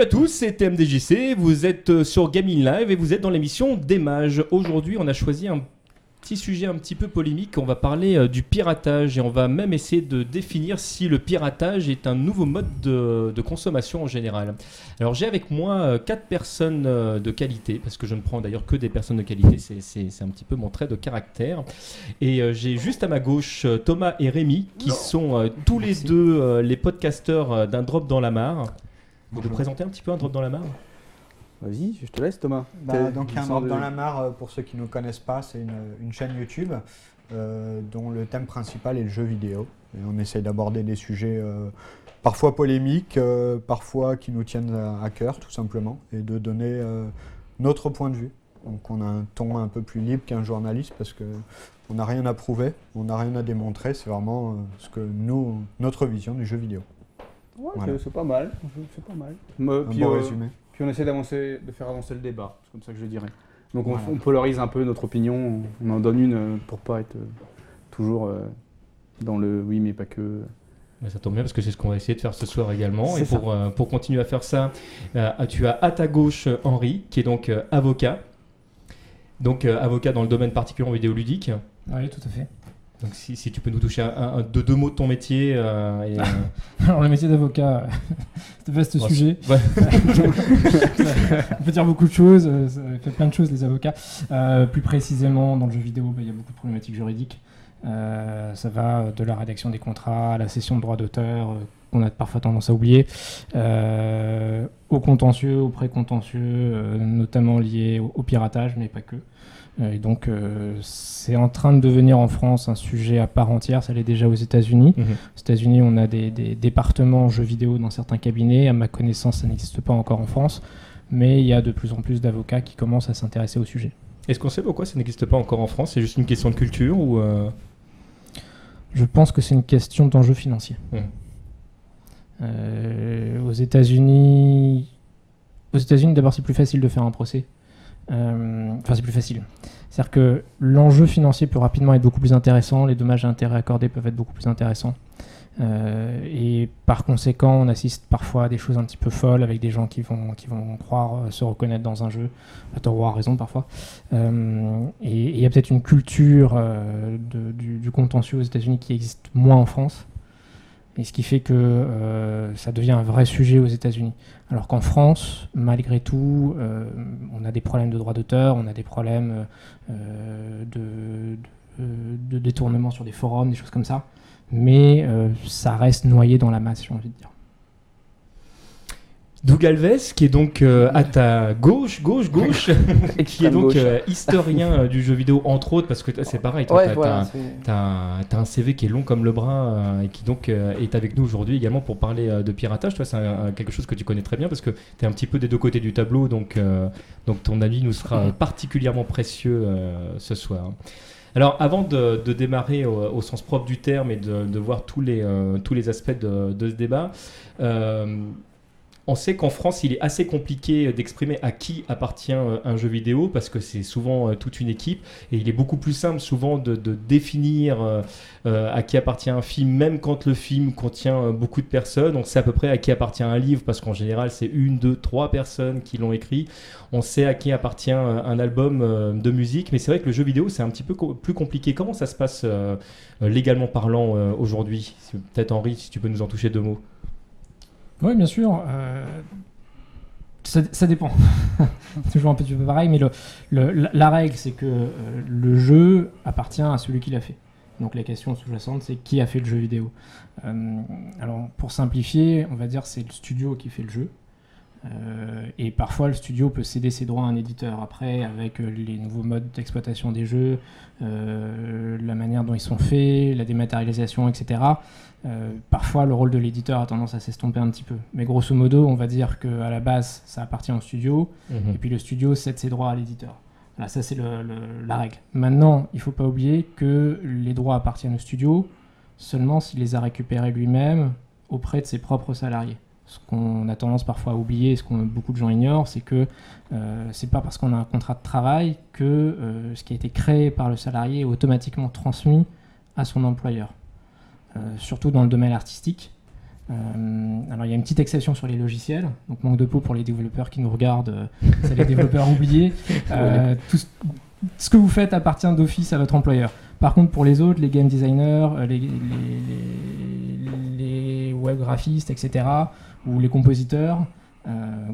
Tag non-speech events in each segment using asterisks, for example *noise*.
Salut à tous, c'est TMDJC, vous êtes euh, sur Gaming Live et vous êtes dans l'émission des mages. Aujourd'hui, on a choisi un petit sujet un petit peu polémique, on va parler euh, du piratage et on va même essayer de définir si le piratage est un nouveau mode de, de consommation en général. Alors j'ai avec moi euh, quatre personnes euh, de qualité, parce que je ne prends d'ailleurs que des personnes de qualité, c'est- un petit peu mon trait de caractère. Et euh, j'ai juste à ma gauche Thomas et Rémi, qui sont tous les deux les podcasteurs d'un drop dans la mare. Vous vous présentez un petit peu un drop dans la mare? Vas-y, je te laisse Thomas. Bah, donc, il me un semble- drop dans la mare, pour ceux qui ne connaissent pas, c'est une, une chaîne YouTube euh, dont le thème principal est le jeu vidéo. Et on essaye d'aborder des sujets euh, parfois polémiques, euh, parfois qui nous tiennent à, à cœur, tout simplement, et de donner notre point de vue. Donc, on a un ton un peu plus libre qu'un journaliste parce que on n'a rien à prouver, on n'a rien à démontrer. C'est vraiment ce que nous, notre vision du jeu vidéo. Ouais, Voilà. c'est- pas mal. C'est pas mal. Un puis, bon résumé. Puis on essaie d'avancer, de faire avancer le débat. C'est comme ça que je dirais. Donc on, Voilà. on polarise un peu notre opinion. On en donne une euh, pour pas être euh, toujours euh, dans le oui mais pas que. Ça tombe bien parce que c'est ce qu'on va essayer de faire ce soir également. Et pour, euh, pour continuer à faire ça, euh, tu as à ta gauche Henri, qui est donc euh, avocat. Donc avocat dans le domaine particulier vidéoludique. Oui, tout à fait. Donc si, si tu peux nous toucher un, un- de deux mots de ton métier. euh, et, euh, *laughs* Alors, le métier d'avocat, *laughs* c'est un vaste sujet. ouais. *laughs* On peut dire beaucoup de choses, euh, ça fait plein de choses les avocats. Euh, plus précisément, dans le jeu vidéo, bah, il y a beaucoup de problématiques juridiques. Ça va de la rédaction des contrats à la cession de droits d'auteur, qu'on a parfois tendance à oublier, au contentieux, au pré-contentieux, notamment lié au, au piratage, mais pas que. Euh, et donc, euh, c'est en train de devenir en France un sujet à part entière. Ça l'est déjà aux États-Unis. Mhm. Aux États-Unis, on a des, des départements jeux vidéo dans certains cabinets. À ma connaissance, ça n'existe pas encore en France. Mais il y a de plus en plus d'avocats qui commencent à s'intéresser au sujet. Est-ce qu'on sait pourquoi ça n'existe pas encore en France? C'est juste une question de culture ou euh, Je pense que c'est une question d'enjeu financier. Mhm. Euh, aux États-Unis, aux États-Unis, d'abord, c'est plus facile de faire un procès. Euh, Enfin, c'est plus facile. C'est-à-dire que l'enjeu financier peut rapidement être beaucoup plus intéressant, les dommages et intérêts accordés peuvent être beaucoup plus intéressants. Euh, et par conséquent, on assiste parfois à des choses un petit peu folles avec des gens qui vont, qui vont croire euh, se reconnaître dans un jeu, à tort ou à raison parfois. Et il y a peut-être une culture du, du contentieux aux États-Unis qui existe moins en France. Et ce qui fait que euh, ça devient un vrai sujet aux États-Unis. Alors qu'en France, malgré tout, euh, on a des problèmes de droits d'auteur, on a des problèmes euh, de, de- détournement sur des forums, des choses comme ça. Mais ça reste noyé dans la masse, j'ai envie de dire. Doug Alves, qui est donc euh, à ta gauche, gauche, gauche, *laughs* qui est donc euh, historien euh, du jeu vidéo, entre autres, parce que c'est pareil, toi, Ouais, t'as- voilà. un, t'as un CV qui est long comme le bras euh, et qui donc est avec nous aujourd'hui également pour parler de piratage. Toi, c'est un- quelque chose que tu connais très bien parce que tu es un petit peu des deux côtés du tableau, donc, donc ton avis nous sera particulièrement précieux ce soir. Alors, avant de, de démarrer au, au sens propre du terme et de, de voir tous les, tous les aspects de, de ce débat, on sait qu'en France, il est assez compliqué d'exprimer à qui appartient euh, un jeu vidéo parce que c'est souvent euh, toute une équipe et il est beaucoup plus simple souvent de, définir euh, euh, à qui appartient un film, même quand le film contient euh, beaucoup de personnes. On sait à peu près à qui appartient un livre parce qu'en général, c'est une, deux, trois personnes qui l'ont écrit. On sait à qui appartient euh, un album euh, de musique, mais c'est vrai que le jeu vidéo, c'est un petit peu plus compliqué. Comment ça se passe euh, euh, légalement parlant euh, aujourd'hui? Peut-être Henri, si tu peux nous en toucher deux mots. Oui, bien sûr. euh, ça, dépend. *laughs* Toujours un petit peu pareil, mais la règle, c'est que euh, le jeu appartient à celui qui l'a fait. Donc la question sous-jacente, c'est qui a fait le jeu vidéo Euh, Alors, pour simplifier, on va dire c'est le studio qui fait le jeu. Euh, et parfois, le studio peut céder ses droits à un éditeur. Après, avec euh, les nouveaux modes d'exploitation des jeux, euh, la manière dont ils sont faits, la dématérialisation, etc., parfois, le rôle de l'éditeur a tendance à s'estomper un petit peu. Mais grosso modo, on va dire qu'à la base, ça appartient au studio, et puis le studio cède ses droits à l'éditeur. Voilà, ça c'est la règle. Maintenant, il faut pas oublier que les droits appartiennent au studio seulement s'il les a récupérés lui-même auprès de ses propres salariés. Ce qu'on a tendance parfois à oublier, ce que beaucoup de gens ignorent, c'est que euh, c'est pas parce qu'on a un contrat de travail que euh, ce qui a été créé par le salarié est automatiquement transmis à son employeur. Euh, surtout dans le domaine artistique. Euh, alors il y a une petite exception sur les logiciels, donc manque de peau pour les développeurs qui nous regardent, c'est les développeurs *laughs* oubliés. Tout ce- ce que vous faites appartient d'office à votre employeur. Par contre, pour les autres, les game designers, les, les- les- les web graphistes, etc., ou les compositeurs, euh,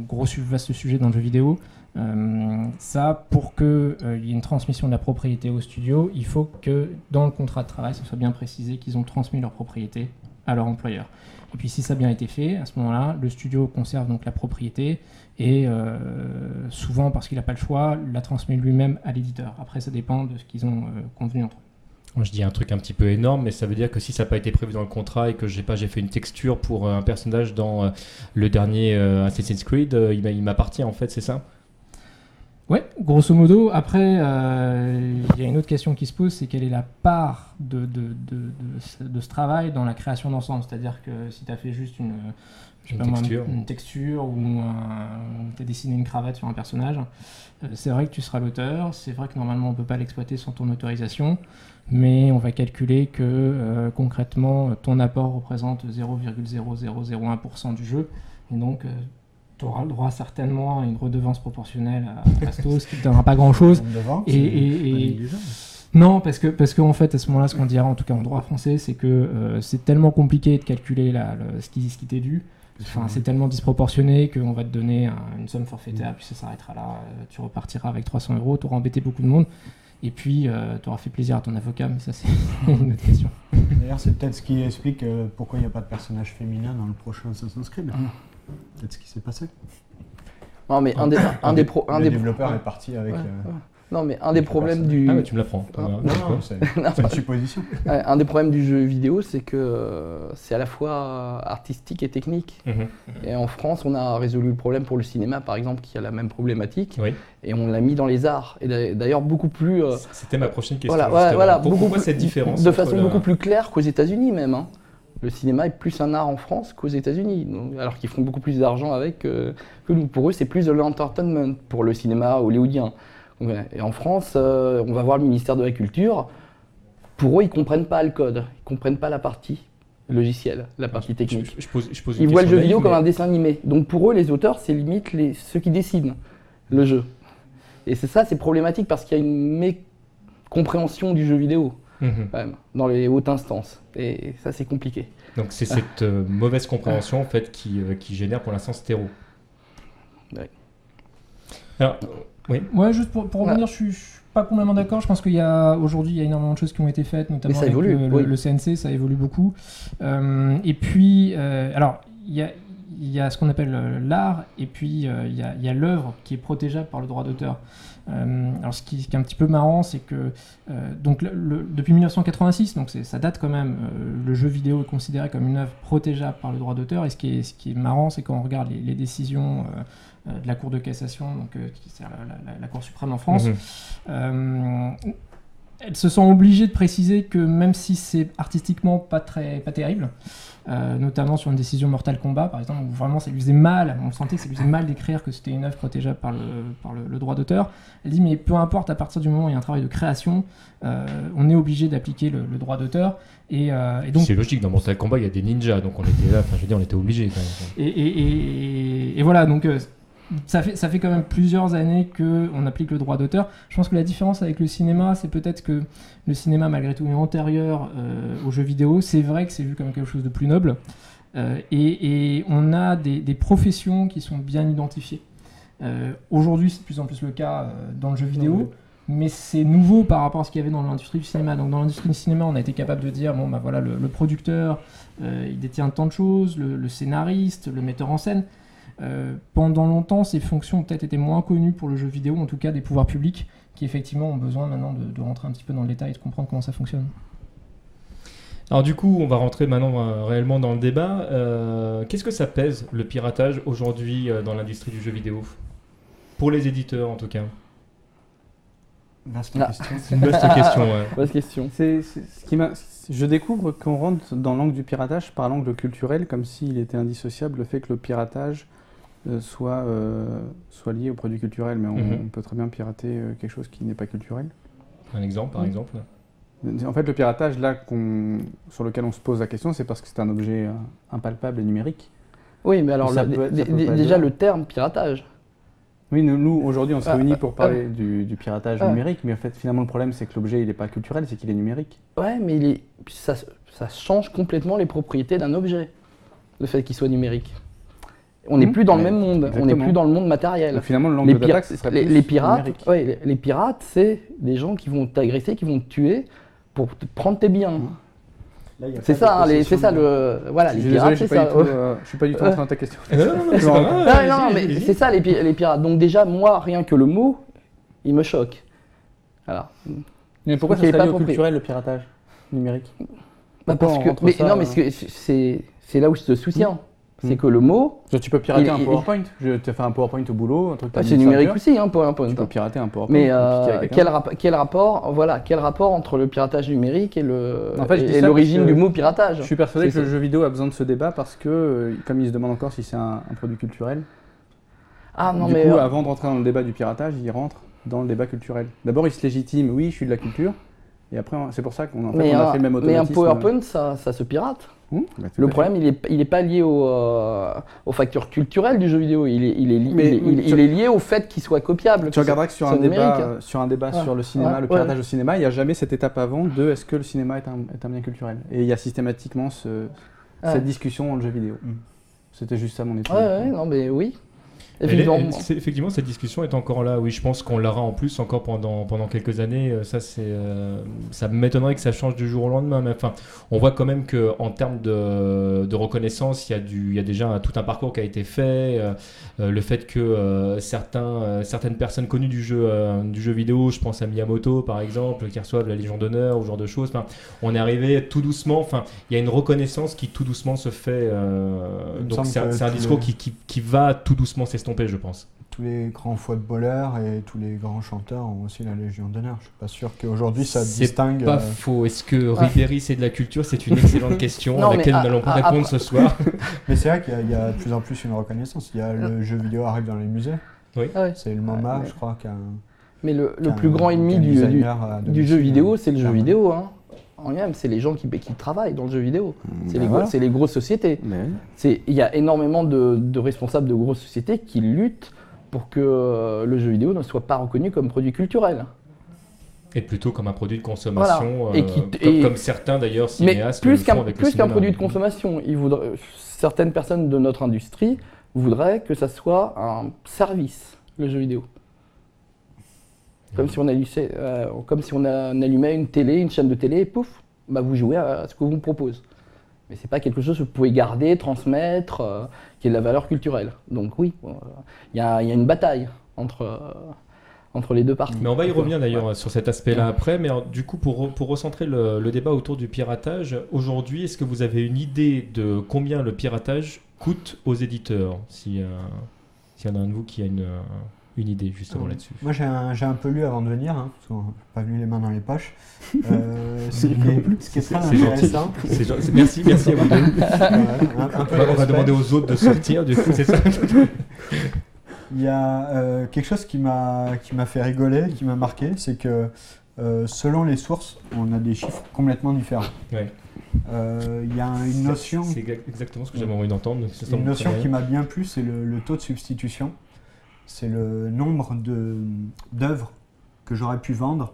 gros vaste sujet dans le jeu vidéo, euh, ça, pour qu'il y ait une transmission de la propriété au studio, il faut que dans le contrat de travail, ça soit bien précisé qu'ils ont transmis leur propriété à leur employeur. Et puis si ça a bien été fait, à ce moment-là, le studio conserve donc la propriété et euh, souvent, parce qu'il n'a pas le choix, la transmet lui-même à l'éditeur. Après, ça dépend de ce qu'ils ont euh, convenu entre eux. Je dis un truc un petit peu énorme, mais ça veut dire que si ça n'a pas été prévu dans le contrat et que j'ai pas, j'ai fait une texture pour euh, un personnage dans euh, le dernier euh, Assassin's Creed, il m'a- il m'appartient en fait, c'est ça? Ouais, grosso modo. Après, euh, il y a une autre question qui se pose, c'est quelle est la part de, de, de, de ce- travail dans la création d'ensemble? C'est-à-dire que si tu as fait juste une, moi, texture. une texture ou tu as dessiné une cravate sur un personnage, euh, c'est vrai que tu seras l'auteur. C'est vrai que normalement, on ne peut pas l'exploiter sans ton autorisation. Mais on va calculer que euh, concrètement, ton apport représente 0,0001% du jeu. Et donc, tu auras le droit certainement à une redevance proportionnelle à *laughs* Astos qui ne te donnera pas de ventes, Et, et- et- non, parce que parce qu'en fait, à ce moment-là, ce qu'on dira, en tout cas en droit français, c'est que euh, c'est tellement compliqué de calculer la- le- ce qui, ce qui t'est dû. Enfin, c'est tellement disproportionné qu'on va te donner un- une somme forfaitaire, puis ça s'arrêtera là. Euh, tu repartiras avec 300 euros, tu auras embêté beaucoup de monde. Et puis, tu auras fait plaisir à ton avocat, mais ça, c'est *laughs* une autre question. D'ailleurs, c'est peut-être ce qui explique euh, pourquoi il n'y a pas de personnage féminin dans le prochain Assassin's Creed. Peut-être ce qui s'est passé. Non, mais un des, un des, pro- un le des développeur est parti avec. Ouais, euh, ouais. Non, mais un des problèmes du, Ah ouais, tu me l'apprends. Ah, Non, non, c'est *laughs* c'est une supposition. *laughs* Ouais, un des problèmes du jeu vidéo, c'est que euh, c'est à la fois artistique et technique. Mhm. Et en France, on a résolu le problème pour le cinéma, par exemple, qui a la même problématique, Oui. et on l'a mis dans les arts. Et d'a- d'ailleurs, beaucoup plus. euh, C'était ma prochaine question. voilà, voilà, Pour- beaucoup Pourquoi plus- cette différence De façon la- beaucoup plus claire qu'aux États-Unis, même. hein. Le cinéma est plus un art en France qu'aux États-Unis, alors qu'ils font beaucoup plus d'argent avec euh, que nous. Pour eux, c'est plus de l'entertainment pour le cinéma hollywoodien. Et en France, euh, on va voir le ministère de la Culture. Pour eux, ils comprennent pas le code, ils comprennent pas la partie logicielle, la partie technique. Je, je pose, je pose une Ils voient le jeu vidéo comme un dessin animé. Donc pour eux, les auteurs, c'est limite les, ceux qui dessinent le jeu. Et c'est ça, c'est problématique parce qu'il y a une mécompréhension du jeu vidéo, quand même, dans les hautes instances. Et ça, c'est compliqué. Donc c'est cette euh, mauvaise compréhension en fait qui, euh, qui génère pour l'instant terreau. Ouais. Alors, oui. Ouais, juste pour, pour revenir, je suis, je suis pas complètement d'accord. Je pense qu'il y a aujourd'hui, il y a énormément de choses qui ont été faites, notamment ça avec évolue, le, le- oui. le CNC, ça évolue beaucoup. Euh, et puis, euh, alors, il y a, il y a ce qu'on appelle euh, l'art, et puis euh, il y a, il y a l'œuvre qui est protégeable par le droit d'auteur. Euh, alors, ce qui, ce qui est un petit peu marrant, c'est que euh, donc le- le- depuis 1986, donc ça date quand même. euh, le jeu vidéo est considéré comme une œuvre protégeable par le droit d'auteur. Et ce qui est, ce qui est marrant, c'est quand on regarde les, les décisions de la Cour de cassation, donc euh, qui c'est la, la- la Cour suprême en France, euh, elles se sont obligées de préciser que même si c'est artistiquement pas très pas terrible, euh, notamment sur une décision Mortal Kombat par exemple, où vraiment ça lui faisait mal, on sentait que ça lui faisait mal d'écrire que c'était une œuvre protégeable par le, par le, le droit d'auteur. Elle dit mais peu importe, à partir du moment où il y a un travail de création, euh, on est obligé d'appliquer le, le droit d'auteur. Et, euh, et donc C'est logique, dans Mortal Kombat, il y a des ninjas, donc on était là, enfin je veux dire, on était obligé quand même. et, et- et- et voilà, donc euh, ça fait, ça fait quand même plusieurs années qu'on applique le droit d'auteur. Je pense que la différence avec le cinéma, c'est peut-être que le cinéma, malgré tout, est antérieur euh, aux jeux vidéo. C'est vrai que c'est vu comme quelque chose de plus noble. Euh, et, et on a des, des professions qui sont bien identifiées. Euh, Aujourd'hui, c'est de plus en plus le cas euh, dans le jeu vidéo. Mais c'est nouveau par rapport à ce qu'il y avait dans l'industrie du cinéma. Donc dans l'industrie du cinéma, on a été capable de dire, bon bah voilà, le, le producteur, il détient tant de choses, le, le scénariste, le metteur en scène. Euh, pendant longtemps, ces fonctions ont peut-être été moins connues pour le jeu vidéo, en tout cas des pouvoirs publics, qui effectivement ont besoin maintenant de, de rentrer un petit peu dans le détail et de comprendre comment ça fonctionne. Alors du coup, on va rentrer maintenant euh, réellement dans le débat. Euh, Qu'est-ce que ça pèse le piratage aujourd'hui euh, dans l'industrie du jeu vidéo? Pour les éditeurs en tout cas. Vaste Ah. question. C'est une vaste question. ouais. *laughs* Bonne question. C'est, c'est- ce qui m'a, je découvre qu'on rentre dans l'angle du piratage par l'angle culturel, comme s'il était indissociable le fait que le piratage euh, soit, euh, soit lié au produit culturel. Mais on, Mhm. on peut très bien pirater euh, quelque chose qui n'est pas culturel. Un exemple, par exemple. En fait, le piratage, là, sur lequel on se pose la question, c'est parce que c'est un objet euh, impalpable et numérique. Oui, mais alors le- peut déjà le terme piratage. Oui, nous, nous, aujourd'hui, on se Ah, réunit ah, pour parler du, du piratage Ah. numérique, mais en fait, finalement, le problème, c'est que l'objet, il n'est pas culturel, c'est qu'il est numérique. Ouais, mais il est, ça, ça change complètement les propriétés d'un objet, le fait qu'il soit numérique. On n'est Mhm. plus dans le même monde, on n'est plus dans le monde matériel. Donc, finalement, le Les, d'attaque, pirates, ce serait les, plus les pirates, ouais, les, les pirates, c'est des gens qui vont t'agresser, qui vont te tuer pour te prendre tes biens. A C'est pas ça, de hein, c'est ça de- le, voilà, Je les suis pirates, c'est suis pas, ça. du tout, ouais. euh, je suis pas du tout en train de ta question. *laughs* Non, non, non, c'est mais c'est ça les, pi- les pirates. Donc déjà, moi, rien que le mot, il me choque. Voilà. Mais pourquoi serait pas culturel, le piratage numérique? Bah, parce que, mais non, mais euh, c'est- c'est c'est là où je te soutiens. C'est Mm. que le mot, Genre, Tu peux pirater Il- un il- PowerPoint. Je t'ai fait un PowerPoint au boulot, un truc bah, c'est numérique aussi, hein, un point. heures, Tu peux pirater un PowerPoint. Mais euh, quel, rap- quel rapport, voilà, quel rapport entre le piratage numérique et le En fait, l'origine du mot piratage Je suis persuadé que le jeu vidéo a besoin de ce débat parce que, euh, comme il se demande encore si c'est un, un produit culturel, Ah non du mais coup, euh, avant de rentrer dans le débat du piratage, il rentre dans le débat culturel. D'abord, il se légitime, oui, je suis de la culture, et après, c'est pour ça qu'on en fait, mais, on a fait le même mais un automatisme. PowerPoint, ça, ça se pirate. Hum, bah, Le problème, il est, il est pas lié au, euh, aux facteurs culturels du jeu vidéo. Il est, il est, li- Mais- il est, il est- tu- il est lié au fait qu'il soit copiable. Tu regarderas que sur un, c'est débat, numérique. euh, sur un débat sur le cinéma, le ouais. piratage au cinéma, il n'y a jamais cette étape avant de est-ce que le cinéma est un, est un bien culturel Et il y a systématiquement ce- cette discussion dans le jeu vidéo. Mm. C'était juste ça mon étude. Ouais, ouais, non mais oui. Est- effectivement, cette discussion est encore là. Oui, je pense qu'on l'aura en plus encore pendant, pendant quelques années. Euh, Ça, c'est, euh, ça m'étonnerait que ça change du jour au lendemain. Mais enfin, on voit quand même que en termes de, de reconnaissance, il y a du, il y a déjà un- tout un parcours qui a été fait. Euh, le fait que euh, certains, euh, certaines personnes connues du jeu, euh, du jeu vidéo, je pense à Miyamoto par exemple, qui reçoivent la Légion d'honneur ou ce genre de choses. Enfin, on est arrivé tout doucement. Enfin, il y a une reconnaissance qui tout doucement se fait. euh, donc c'est un, discours qui, qui, qui va tout doucement s'estomper, je pense. Tous les grands footballeurs et tous les grands chanteurs ont aussi la Légion d'honneur. Je suis pas sûr qu'aujourd'hui ça C'est distingue. Pas euh, faux. Est-ce que Ouais. Ribéry c'est de la culture? C'est une excellente *laughs* question Non, à mais laquelle à- nous n'allons pas à- répondre ce soir. *laughs* Mais c'est vrai qu'il y a- il y, a de plus en plus une reconnaissance. Il y a le jeu vidéo arrive dans les musées. Ah ouais. C'est le MoMA, Ouais. je crois, qui a un- Mais le, plus grand ennemi du, du, domicile, jeu vidéo, c'est le jeu vidéo. Hein. En lui-même, c'est les gens qui, qui travaillent dans le jeu vidéo. C'est les, Ben voilà. c'est les grosses sociétés. Mais Il y a énormément de, de responsables de grosses sociétés qui luttent pour que euh, le jeu vidéo ne soit pas reconnu comme produit culturel. Et plutôt comme un produit de consommation, Voilà. Et euh, qui- et- comme certains d'ailleurs Mais cinéastes plus le qu'un plus qu'un produit de consommation, certaines personnes de notre industrie voudraient que ça soit un service, le jeu vidéo. Comme si on allumait, euh, comme si on, a- on allumait une télé, une chaîne de télé, et pouf, bah vous jouez à ce qu'on vous propose. Mais c'est pas quelque chose que vous pouvez garder, transmettre, euh, qui est de la valeur culturelle. Donc oui, euh, il y, a, il y a une bataille entre, entre les deux parties. Mais on va y revenir d'ailleurs sur cet aspect-là après. Mais alors, du coup, pour, pour recentrer le, le débat autour du piratage, aujourd'hui, est-ce que vous avez une idée de combien le piratage coûte aux éditeurs? Si, euh, S'il y en a un de vous qui a une, une idée justement là-dessus. Moi j'ai un, j'ai un peu lu avant de venir, hein, parce qu'on n'est pas venu les mains dans les poches. *laughs* Euh, C'est mais ce qui est très C'est gentil. intéressant, C'est gen- c'est- merci, *laughs* merci à vous deux. voilà, un, un peu On va, on demander aux autres de sortir, du coup, c'est ça *laughs* Il y a euh, quelque chose qui m'a qui m'a fait rigoler, qui m'a marqué, c'est que euh, selon les sources, on a des chiffres complètement différents. Ouais. Euh, Il y a une notion, C'est exa- exactement ce que j'avais envie d'entendre. une notion qui m'a bien plu, c'est le, le taux de substitution. C'est le nombre d'œuvres que j'aurais pu vendre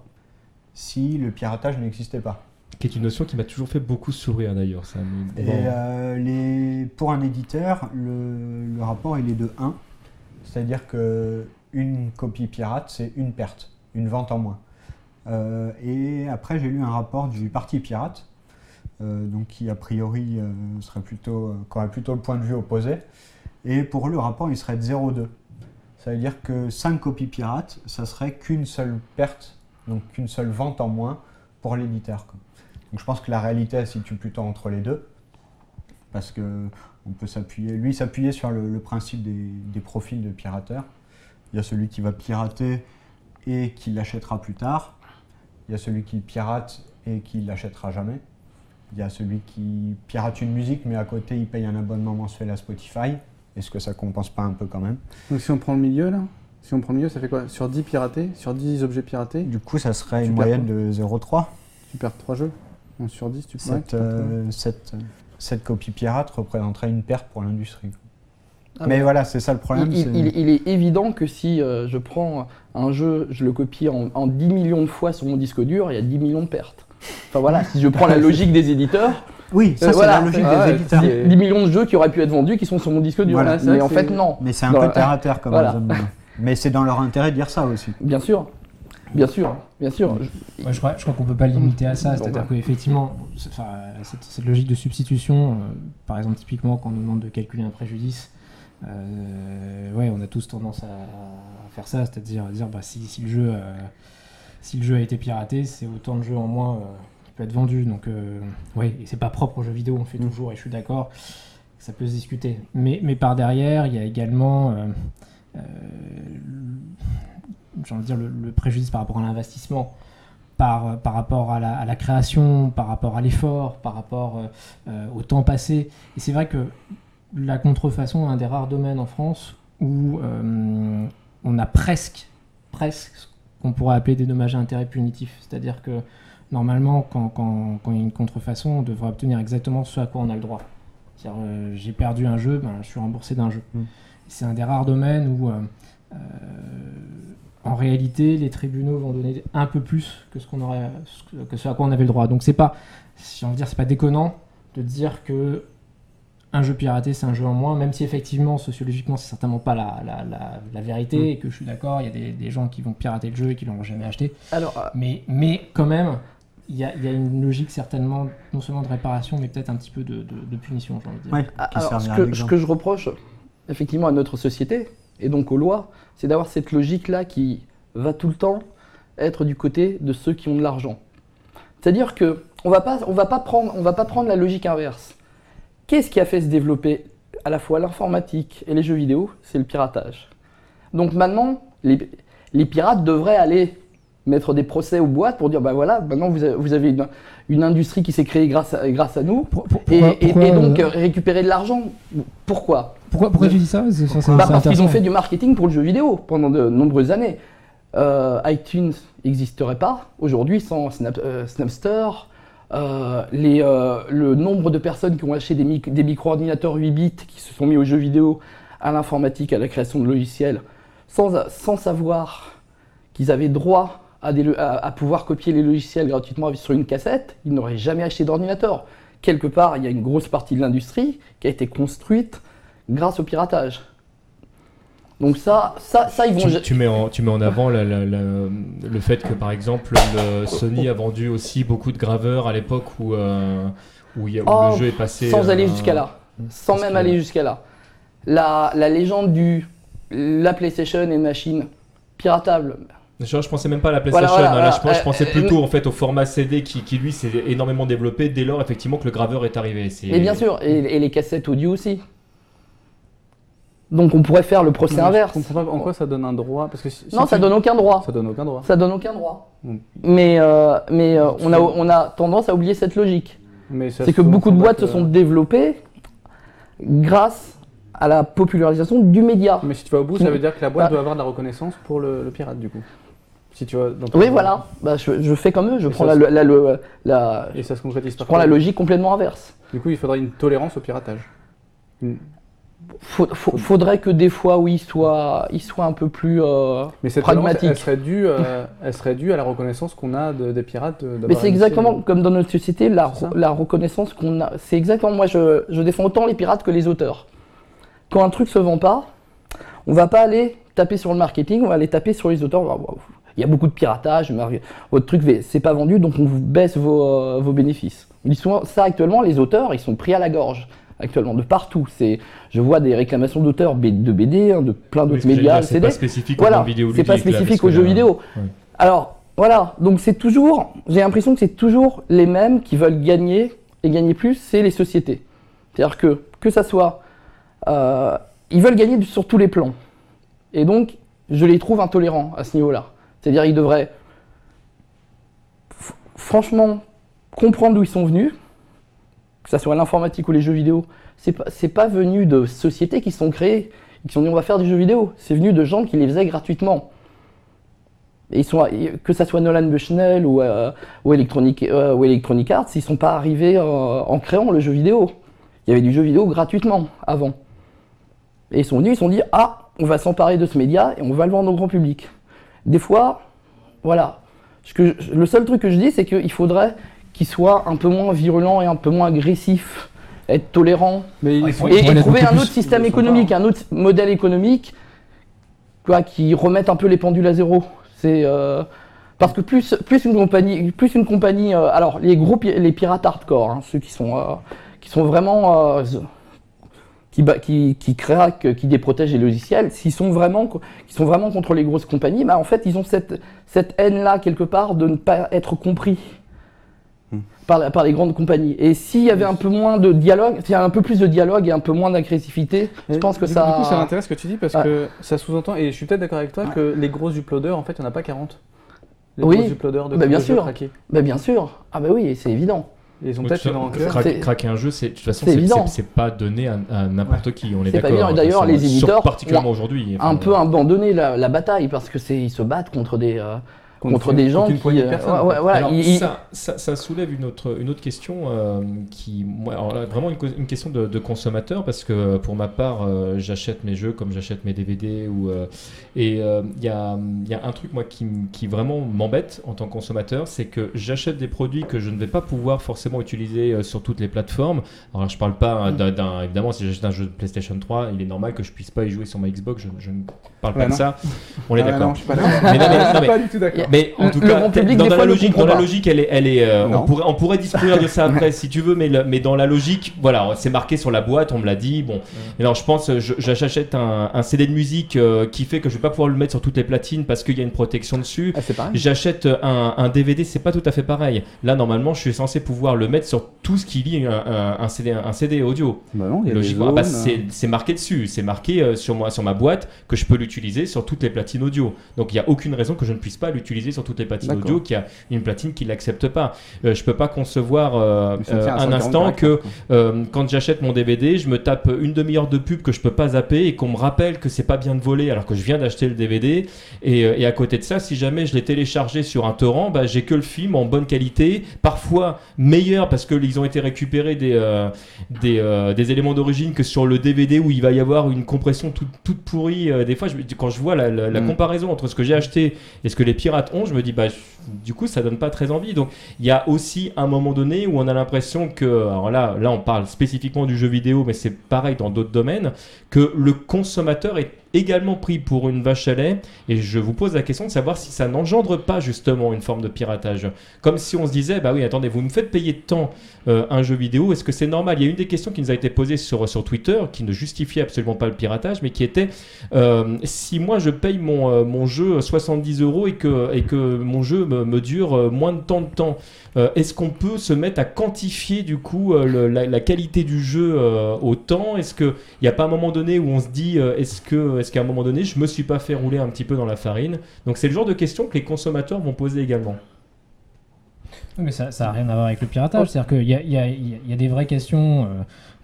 si le piratage n'existait pas. qui est une notion qui m'a toujours fait beaucoup sourire d'ailleurs. Ça Et euh, les, pour un éditeur, le, le rapport il est de 1. C'est-à-dire que une copie pirate, c'est une perte, une vente en moins. Euh, et après, j'ai lu un rapport du Parti Pirate, euh, donc qui a priori serait plutôt, qui aurait plutôt le point de vue opposé. Et pour eux, le rapport, il serait de 0,2. Ça veut dire que 5 copies pirates, ça serait qu'une seule perte, donc qu'une seule vente en moins pour l'éditeur. Donc je pense que la réalité, elle se situe plutôt entre les deux parce que on peut s'appuyer, lui s'appuyer sur le, principe des, des profils de pirateurs. Il y a celui qui va pirater et qui l'achètera plus tard. Il y a celui qui pirate et qui l'achètera jamais. Il y a celui qui pirate une musique, mais à côté, il paye un abonnement mensuel à Spotify. Est-ce que ça compense pas un peu quand même? Donc si on prend le milieu là, si on prend le milieu, ça fait quoi? Sur 10 piratés, sur 10 objets piratés, Du coup, ça serait une moyenne de 0,3. tu perds 3 jeux? Donc, sur 10, tu perds. Cette, euh, cette, cette copie pirate représenterait une perte pour l'industrie. Ah, mais voilà, c'est ça le problème. Il, il- il est évident que si euh, je prends un jeu, je le copie en, en 10 millions de fois sur mon disque dur, il y a 10 millions de pertes. Enfin voilà, si je prends la *laughs* logique des éditeurs, Oui, ça euh, c'est voilà, la logique des éditeurs. c'est 10 millions de jeux qui auraient pu être vendus qui sont sur mon disque dur. Voilà, c'est mais en fait c'est- non. Mais c'est un Voilà. peu terre à terre comme Voilà. Mais c'est dans leur intérêt de dire ça aussi. Bien sûr, bien sûr, bien sûr. Je- Ouais, je crois, je crois qu'on peut pas le limiter à ça. C'est-à-dire bah. qu'effectivement, c'est- enfin, cette, cette logique de substitution, euh, par exemple, typiquement, quand on nous demande de calculer un préjudice, euh, ouais, on a tous tendance à, à faire ça, c'est-à-dire à dire bah, si, si le jeu, euh, si le jeu a été piraté, c'est autant de jeux en moins euh, qui peut être vendu. Donc, euh, ouais, et c'est pas propre aux jeux vidéo, on le fait Mm. toujours, et je suis d'accord, ça peut se discuter. Mais, mais par derrière, il y a également. euh, euh, j'ai envie de dire, le, le préjudice par rapport à l'investissement, par, par rapport à la, à la création, par rapport à l'effort, par rapport euh, au temps passé. Et c'est vrai que la contrefaçon est un des rares domaines en France où euh, on a presque, presque ce qu'on pourrait appeler des dommages à intérêt punitifs. C'est-à-dire que normalement, quand, quand- quand il y a une contrefaçon, on devrait obtenir exactement ce à quoi on a le droit. C'est-à-dire, euh, j'ai perdu un jeu, ben, je suis remboursé d'un jeu. Mm. C'est un des rares domaines où, euh, euh, en réalité, les tribunaux vont donner un peu plus que ce qu'on aurait, que ce à quoi on avait le droit. Donc c'est pas, si on veut dire, c'est pas déconnant de dire que un jeu piraté c'est un jeu en moins, même si effectivement sociologiquement c'est certainement pas la, la, la, la vérité Mm. et que je suis d'accord, il y a des, des gens qui vont pirater le jeu et qui l'ont jamais acheté. Alors, euh, Mais, mais quand même, il y a, il y a une logique certainement, non seulement de réparation, mais peut-être un petit peu de, de, de punition, j'ai envie de dire. Ouais, qui Ah, Alors, ce que, ce d'exemple. que je reproche effectivement à notre société et donc aux lois, c'est d'avoir cette logique-là qui va tout le temps être du côté de ceux qui ont de l'argent. C'est-à-dire que on va pas, on va pas prendre, on va pas prendre la logique inverse. Qu'est-ce qui a fait se développer à la fois l'informatique et les jeux vidéo? C'est le piratage. Donc maintenant, les, les pirates devraient aller mettre des procès aux boîtes pour dire bah voilà, maintenant vous avez, vous avez une, une industrie qui s'est créée grâce à, grâce à nous. Et, pourquoi- et- donc euh, récupérer de l'argent. Pourquoi? Pourquoi, pourquoi tu dis ça? C'est Bah, Parce qu'ils ont fait du marketing pour le jeu vidéo pendant de nombreuses années. Euh, iTunes n'existerait pas aujourd'hui sans Snap, euh, Snapster. Euh, les, le nombre de personnes qui ont acheté des, mic- des micro-ordinateurs 8 bits qui se sont mis aux jeux vidéo, à l'informatique, à la création de logiciels, sans, sans savoir qu'ils avaient droit à, des, lo- à, à pouvoir copier les logiciels gratuitement sur une cassette, ils n'auraient jamais acheté d'ordinateur. Quelque part, il y a une grosse partie de l'industrie qui a été construite grâce au piratage. Donc ça, ça, ça ils vont... Tu, tu mets en, tu mets en avant la- la- la- le fait que par exemple le Sony a vendu aussi beaucoup de graveurs à l'époque où, euh, où, il y a- où Oh, le jeu est passé. sans aller euh, jusqu'à là. Sans même que- aller jusqu'à là. La, la légende du la PlayStation est une machine piratable. Je, je pensais même pas à la PlayStation, Voilà, hein, voilà, là, je, pense- je pensais euh, plutôt en fait au format CD qui, qui, lui s'est énormément développé dès lors effectivement que le graveur est arrivé. Et bien sûr, et, et les cassettes audio aussi. Donc on pourrait faire le procès Non, inverse. Je comprends pas en quoi ça donne un droit. Parce que si- si Non, ça tu- donne aucun droit. Ça donne aucun droit. Ça donne aucun droit. Mm. Mais, euh, mais euh, on, a, on a tendance à oublier cette logique. C'est que beaucoup de boîtes se sont développées grâce à la popularisation du média. Mais si tu vas au bout, ça veut dire que la boîte Bah- doit avoir de la reconnaissance pour le, le pirate du coup. Si tu Oui, voilà. Bah, je, je fais comme eux. Je Et prends ça, la, la, la- la- Et ça se concrétise je par prends la quoi logique complètement inverse. Du coup, il faudrait une tolérance au piratage. Une- Faut- faut- faudrait que des fois, oui, soit, il soit un peu plus. euh, Mais cette tolérance, Pragmatique. elle serait due, euh, *laughs* elle serait due à la reconnaissance qu'on a de- des pirates. euh, Mais c'est exactement le- comme dans notre société, la, reconnaissance qu'on a. C'est exactement, moi je, je défends autant les pirates que les auteurs. Quand un truc se vend pas, on va pas aller taper sur le marketing, on va aller taper sur les auteurs. Wow, Il y a beaucoup de piratage, votre truc c'est pas vendu, donc on vous baisse vos, euh, vos bénéfices. Dit souvent ça actuellement, les auteurs ils sont pris à la gorge actuellement de partout. C'est, je vois des réclamations d'auteurs de BD, hein, de plein d'autres médias, C'est pas spécifique aux jeux vidéo c'est pas là, spécifique aux jeux vidéo. Alors, voilà, donc c'est toujours, j'ai l'impression que c'est toujours les mêmes qui veulent gagner et gagner plus, c'est les sociétés. C'est-à-dire que, que ça soit, euh, ils veulent gagner sur tous les plans. Et donc, je les trouve intolérants à ce niveau-là. C'est-à-dire, ils devraient franchement comprendre d'où ils sont venus, que ce soit l'informatique ou les jeux vidéo. C'est pas, pas venu de sociétés qui sont créées, qui sont dit on va faire des jeux vidéo. C'est venu de gens qui les faisaient gratuitement. Et ils sont, que ça soit Nolan Bushnell ou, euh, euh, Electronic Arts, ils sont pas arrivés euh, en créant le jeu vidéo. Il y avait du jeu vidéo gratuitement avant. Et ils sont venus, ils se sont dit ah, on va s'emparer de ce média et on va le vendre au grand public. Des fois, voilà. Ce que je- le seul truc que je dis, c'est qu'il faudrait qu'il soit un peu moins virulent et un peu moins agressif, être tolérant Mais il et, faut et être trouver un autre système économique, un autre modèle économique, quoi, qui remette un peu les pendules à zéro. C'est euh, parce que plus, plus une compagnie, plus une compagnie, euh, alors les gros, les pirates hardcore, hein, ceux qui sont, euh, qui sont vraiment, qui, qui, qui craquent, qui déprotègent les logiciels, s'ils sont vraiment, qui sont vraiment contre les grosses compagnies, bah, en fait ils ont cette, cette haine-là quelque part de ne pas être compris. Hmm. Par, la- par les grandes compagnies. Et s'il y avait un peu moins de dialogue, s'il y a un peu plus de dialogue et un peu moins d'agressivité, je pense que du, ça. Du coup, ça m'intéresse ce que tu dis parce Ouais. que ça sous-entend, et je suis peut-être d'accord avec toi, Ouais. que les gros uploaders, en fait, il n'y en a pas 40. Les Oui. gros uploaders de Bah, bien sûr. Bah, bien sûr. Ah bah oui, c'est évident. Ils ont peut-être une rancœur. craquer, un jeu, c'est de toute façon, c'est pas donné à, n'importe qui. On est d'accord. Et d'ailleurs, les éditeurs particulièrement aujourd'hui, Un peu abandonné la, la bataille parce que c'est ils se battent contre des euh, contre, une- des gens contre une qui poignée de euh, personnes, ouais, ouais, Alors, ça, ça, ça soulève une autre, une autre question euh, qui, moi, alors là, vraiment une, une question de, de consommateur parce que pour ma part, euh, j'achète mes jeux comme j'achète mes DVD ou euh, et euh, il y, a, il y a un truc moi qui, qui vraiment m'embête en tant que consommateur, c'est que j'achète des produits que je ne vais pas pouvoir forcément utiliser euh, sur toutes les plateformes. Alors là, je parle pas d'un, d'un- évidemment si j'achète un jeu de PlayStation 3, il est normal que je puisse pas y jouer sur ma Xbox. Je, je ne parle pas Ouais, de non. ça. On est Ah, d'accord. non, je suis pas d'accord. Mais non, mais- *laughs* non, mais- pas du tout d'accord. Mais en tout le cas, public, dans, des dans fois, la logique, dans la logique, elle est, elle est, euh, on pourrait, on pourrait discuter de ça *laughs* après si tu veux, mais, le- mais dans la logique, voilà, c'est marqué sur la boîte, on me l'a dit. Bon, et alors je pense, j'achète un, un CD de musique euh, qui fait que je vais pas pouvoir le mettre sur toutes les platines parce qu'il y a une protection dessus. Ah. J'achète un, un DVD, c'est pas tout à fait pareil. Là, normalement, je suis censé pouvoir le mettre sur tout ce qui lie un, un- un CD, un CD audio. Bah y Logiquement, ah bah, zones, c'est c'est marqué dessus, c'est marqué euh, sur, moi, sur ma boîte que je peux l'utiliser sur toutes les platines audio. Donc il n'y a aucune raison que je ne puisse pas l'utiliser sur toutes les platines audio, qu'il y a une platine qui l'accepte pas. Euh, je peux pas concevoir euh, euh, un 140 instant que euh, quand j'achète mon DVD, je me tape une demi-heure de pub que je peux pas zapper et qu'on me rappelle que c'est pas bien de voler alors que je viens d'acheter le DVD. Et, euh, et à côté de ça, si jamais je l'ai téléchargé sur un torrent, bah, j'ai que le film en bonne qualité, parfois meilleur parce qu'ils ont été récupérés des, euh, des, euh, des éléments d'origine que sur le DVD où il va y avoir une compression toute, toute pourrie. Euh, des fois, je, quand je vois la, la- la Mm. comparaison entre ce que j'ai acheté et ce que les pirates je me dis, bah, du coup, ça donne pas très envie. Donc, il y a aussi un moment donné où on a l'impression que, alors là, là, on parle spécifiquement du jeu vidéo, mais c'est pareil dans d'autres domaines, que le consommateur est également pris pour une vache à lait. Et je vous pose la question de savoir si ça n'engendre pas justement une forme de piratage. Comme si on se disait, bah oui, attendez, vous me faites payer tant euh, un jeu vidéo, est-ce que c'est normal? Il y a une des questions qui nous a été posée sur, sur Twitter, qui ne justifiait absolument pas le piratage, mais qui était, euh, si moi je paye mon, euh, mon jeu 70 euros et que, et que mon jeu me, dure moins de temps de temps, est-ce qu'on peut se mettre à quantifier du coup la, la qualité du jeu au temps? Est-ce qu'il n'y a pas un moment donné où on se dit, est-ce que est-ce qu'à un moment donné, je me suis pas fait rouler un petit peu dans la farine Donc c'est le genre de questions que les consommateurs vont poser également. Oui, mais ça n'a rien à voir avec le piratage. C'est-à-dire qu'il y a, il y, a, il y a des vraies questions. euh,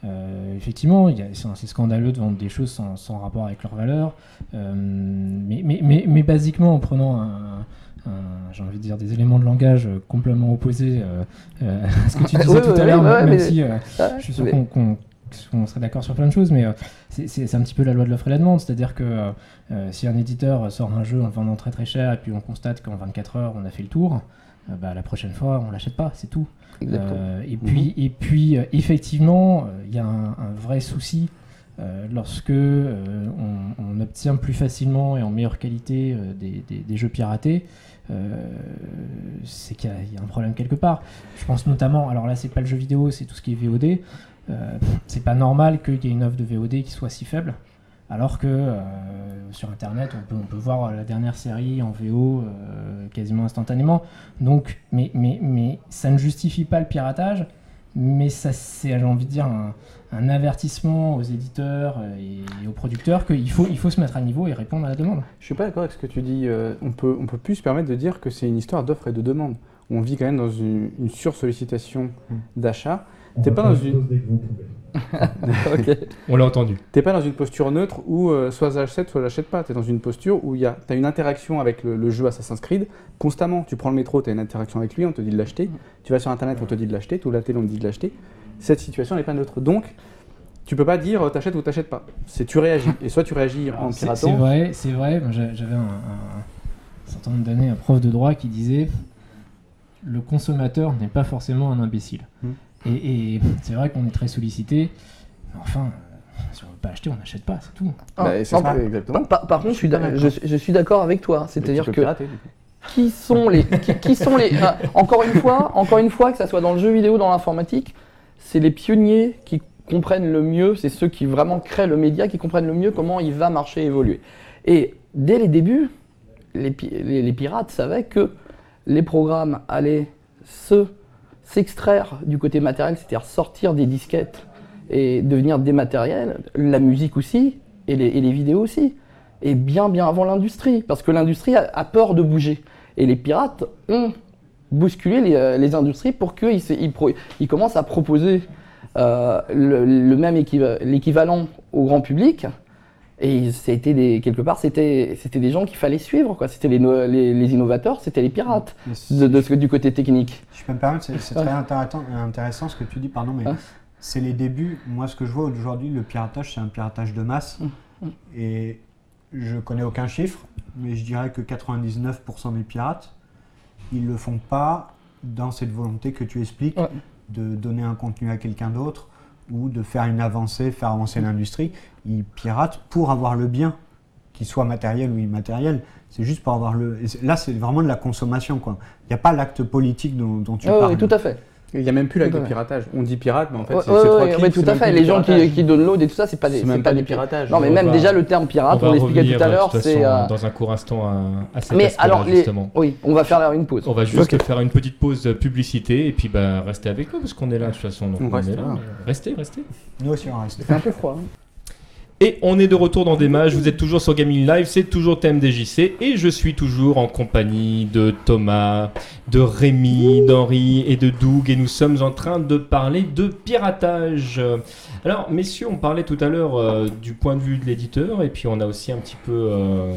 euh, effectivement, c'est c'est scandaleux de vendre des choses sans, sans rapport avec leur valeur. Euh, mais, mais, mais, mais basiquement, en prenant un, un- j'ai envie de dire des éléments de langage complètement opposés euh, euh, à ce que tu *laughs* disais tout à l'heure, ouais, même mais- si euh, Ah, je suis sûr mais- qu'on qu'on- qu'on serait d'accord sur plein de choses, mais euh, c'est- un petit peu la loi de l'offre et la demande. C'est-à-dire que euh, euh, si un éditeur sort un jeu en le vendant très très cher et puis on constate qu'en 24 heures on a fait le tour, euh, bah, la prochaine fois on l'achète pas, c'est tout. Et puis, et puis effectivement, il y a un, un vrai souci lorsque on, on obtient plus facilement et en meilleure qualité des, des- des jeux piratés. euh, c'est qu'il y, y a un problème quelque part. Je pense notamment, alors là c'est pas le jeu vidéo, c'est tout ce qui est VOD. Euh, c'est pas normal qu'il y ait une offre de VOD qui soit si faible. Alors que euh, sur internet, on peut, on peut voir la dernière série en VO euh, quasiment instantanément. Donc, mais, mais, mais ça ne justifie pas le piratage. mais ça c'est, j'ai envie de dire, un, un avertissement aux éditeurs et, aux producteurs qu'il faut, il faut se mettre à niveau et répondre à la demande. Je suis pas d'accord avec ce que tu dis. euh, on peut, on peut plus se permettre de dire que c'est une histoire d'offre et de demande. On vit quand même dans une, une sursollicitation Mm. d'achat. T'es pas dans une. *laughs* On l'a entendu. t'es pas dans une posture neutre où euh, soit j'achète, soit j'achète pas. T'es dans une posture où il y a, t'as une interaction avec le, le jeu Assassin's Creed constamment. Tu prends le métro, t'as une interaction avec lui, on te dit de l'acheter. Tu vas sur internet, on te dit de l'acheter. Tu la télé, on te dit de l'acheter. Cette situation n'est pas neutre. Donc, tu peux pas dire euh, t'achètes ou t'achètes pas. C'est tu réagis. Et soit tu réagis en C'est c'est piratant. vrai, c'est vrai. J'avais un, un certain nombre d'années un prof de droit qui disait le consommateur n'est pas forcément un imbécile. Hmm. Et, et c'est vrai qu'on est très sollicité. Mais enfin, euh, si on veut pas acheter, on n'achète pas, c'est tout. Bah, Ah, c'est ça, par- exactement. Par, par contre, je suis, d'a- je, je suis d'accord avec toi. C'est-à-dire que pirater, du coup. qui sont les, qui, qui sont les, ah, encore une fois, encore une fois, que ça soit dans le jeu vidéo, dans l'informatique, c'est les pionniers qui comprennent le mieux, c'est ceux qui vraiment créent le média, qui comprennent le mieux comment il va marcher et évoluer. Et dès les débuts, les, pi- les- les pirates savaient que les programmes allaient se s'extraire du côté matériel, c'est-à-dire sortir des disquettes et devenir dématériel, la musique aussi, et les, vidéos aussi. Et bien, bien avant l'industrie, parce que l'industrie a, peur de bouger. Et les pirates ont bousculé les, euh, industries pour qu'ils ils commencent à proposer euh, le, même équiva- l'équivalent au grand public. Et c'était des, quelque part, c'était c'était des gens qu'il fallait suivre. quoi. C'était les, no- les, les innovateurs, c'était les pirates, de, de ce- du côté technique. Je peux me permettre, c'est c'est très intéressant, intéressant ce que tu dis, pardon, mais c'est les débuts. Moi, ce que je vois aujourd'hui, le piratage, c'est un piratage de masse. Mm, Et je connais aucun chiffre, mais je dirais que 99% des pirates, ils le font pas dans cette volonté que tu expliques Ouais. de donner un contenu à quelqu'un d'autre ou de faire une avancée, faire avancer l'industrie. Ils piratent pour avoir le bien, qu'il soit matériel ou immatériel. C'est juste pour avoir le. Là, c'est vraiment de la consommation, quoi. Il n'y a pas l'acte politique dont, dont tu Ouais, parles. ouais, tout à fait. Il n'y a même plus à de fait. piratage. On dit pirate, mais en fait, Ouais, c'est ouais, c'est trois ouais, clics, mais tout à fait. Les gens qui, qui download et tout ça, c'est pas des, C'est pas des piratage. Non, mais même va- déjà le terme pirate, on l'expliquait tout à euh, de l'heure, c'est. euh, dans un court instant à, à cet Mais aspect-là, alors, les... justement. oui, on va faire une pause. On va juste faire une petite pause publicité et puis bah, restez avec nous parce qu'on est là de toute façon. Donc On on reste est là. là. Restez, restez. Nous aussi, on reste. C'est un peu froid. hein. Et on est de retour dans des matchs, vous êtes toujours sur Gaming Live, c'est toujours TMDJC et je suis toujours en compagnie de Thomas, de Rémi, d'Henri et de Doug. Et nous sommes en train de parler de piratage. Alors messieurs, on parlait tout à l'heure euh, du point de vue de l'éditeur. Et puis on a aussi un petit peu... euh,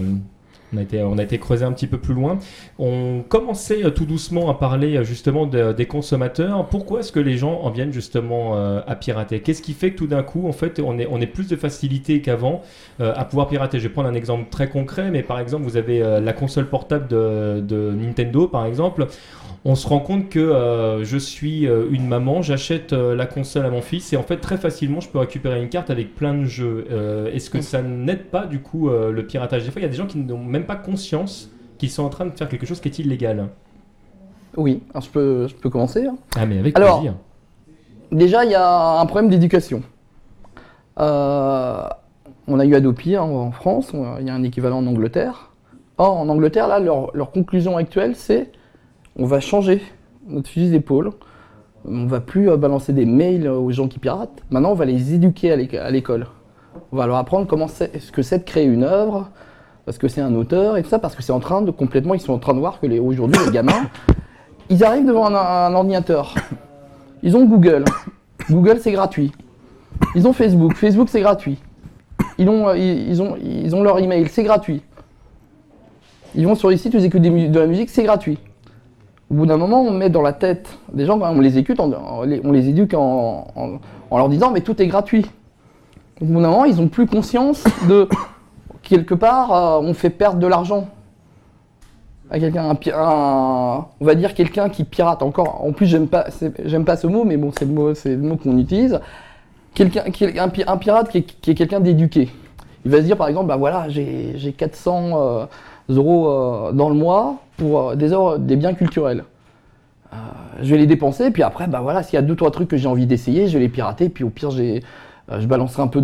on a, été, on a été creusé un petit peu plus loin. On commençait euh, tout doucement à parler euh, justement de- des consommateurs. Pourquoi est-ce que les gens en viennent justement euh, à pirater? Qu'est-ce qui fait que tout d'un coup, en fait, on est, on est plus de facilité qu'avant à pouvoir pirater? Je vais prendre un exemple très concret, mais par exemple, vous avez la console portable de Nintendo, par exemple. On se rend compte que euh, je suis euh, une maman, j'achète euh, la console à mon fils et en fait très facilement je peux récupérer une carte avec plein de jeux. Est-ce que ça n'aide pas du coup le piratage? Des fois il y a des gens qui n'ont même pas conscience qu'ils sont en train de faire quelque chose qui est illégal. Oui, alors je peux, je peux commencer. hein. Ah mais avec Alors, plaisir. Déjà, il y a un problème d'éducation. On a eu Adopi hein, en France, il y a un équivalent en Angleterre. Or, en Angleterre, là, leur, leur conclusion actuelle, c'est on va changer notre fusil d'épaule. On va plus euh, balancer des mails aux gens qui piratent. Maintenant, on va les éduquer à l'éc- à l'école. On va leur apprendre comment ce que c'est de créer une œuvre, parce que c'est un auteur et tout ça, parce que c'est en train de complètement, ils sont en train de voir que les, aujourd'hui, les gamins, *coughs* ils arrivent devant un, ordinateur. Ils ont Google. Google, c'est gratuit. Ils ont Facebook. Facebook, c'est gratuit. Ils ont, euh, ils, ont, ils ont leur email, c'est gratuit. Ils vont sur les sites, ils écoutent de la musique, c'est gratuit. Au bout d'un moment, on met dans la tête des gens, on les les- on les éduque en, leur disant, mais tout est gratuit. Au bout d'un moment, ils n'ont plus conscience de, *coughs* quelque part, euh, on fait perdre de l'argent à quelqu'un, on va dire quelqu'un qui pirate encore. En plus, j'aime pas, pas ce mot, mais bon, c'est le mot, qu'on utilise. Quelqu'un, quel- un, pi- un pirate qui est, quelqu'un d'éduqué. Il va se dire, par exemple, bah voilà, j'ai j'ai 400 euh, euros euh, dans le mois pour euh, des biens culturels. Euh, je vais les dépenser, puis après, bah voilà, s'il y a deux trois trucs que j'ai envie d'essayer, je vais les pirater, puis au pire, euh, je balancerai un peu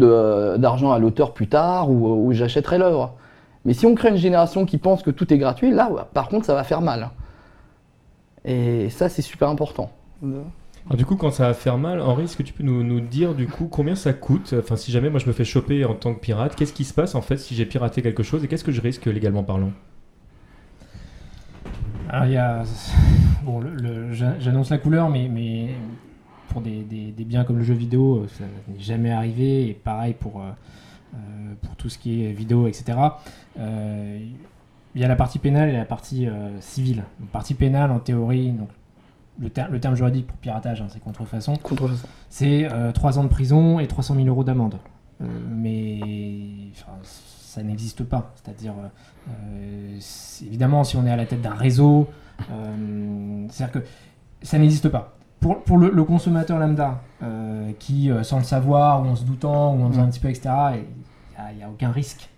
d'argent à l'auteur plus tard, ou, j'achèterai l'œuvre. Mais si on crée une génération qui pense que tout est gratuit, là, par contre, ça va faire mal. Et ça, c'est super important. Du coup, quand ça va faire mal, Henri, est-ce que tu peux nous, nous dire du coup combien ça coûte? Enfin, si jamais moi je me fais choper en tant que pirate, qu'est-ce qui se passe en fait si j'ai piraté quelque chose et qu'est-ce que je risque légalement parlant? Alors il y a. Bon, le- le- j'a- j'annonce la couleur, mais, mais pour des, des- des biens comme le jeu vidéo, euh, ça n'est jamais arrivé. Et pareil pour, euh, euh, pour tout ce qui est vidéo, etc. Euh, il y a la partie pénale et la partie euh, civile. La partie pénale, en théorie, donc, le, ter- le terme juridique pour piratage, hein, c'est contrefaçon. Contrefaçon. C'est 3 ans de prison et 300 000 euros d'amende. Mais ça n'existe pas. C'est-à-dire, euh, euh, évidemment, si on est à la tête d'un réseau, euh, c'est-à-dire que ça n'existe pas. Pour, pour le, le consommateur lambda, euh, qui, sans le savoir, ou en se doutant, ou en faisant un petit peu, etc., il n'y a, aucun risque.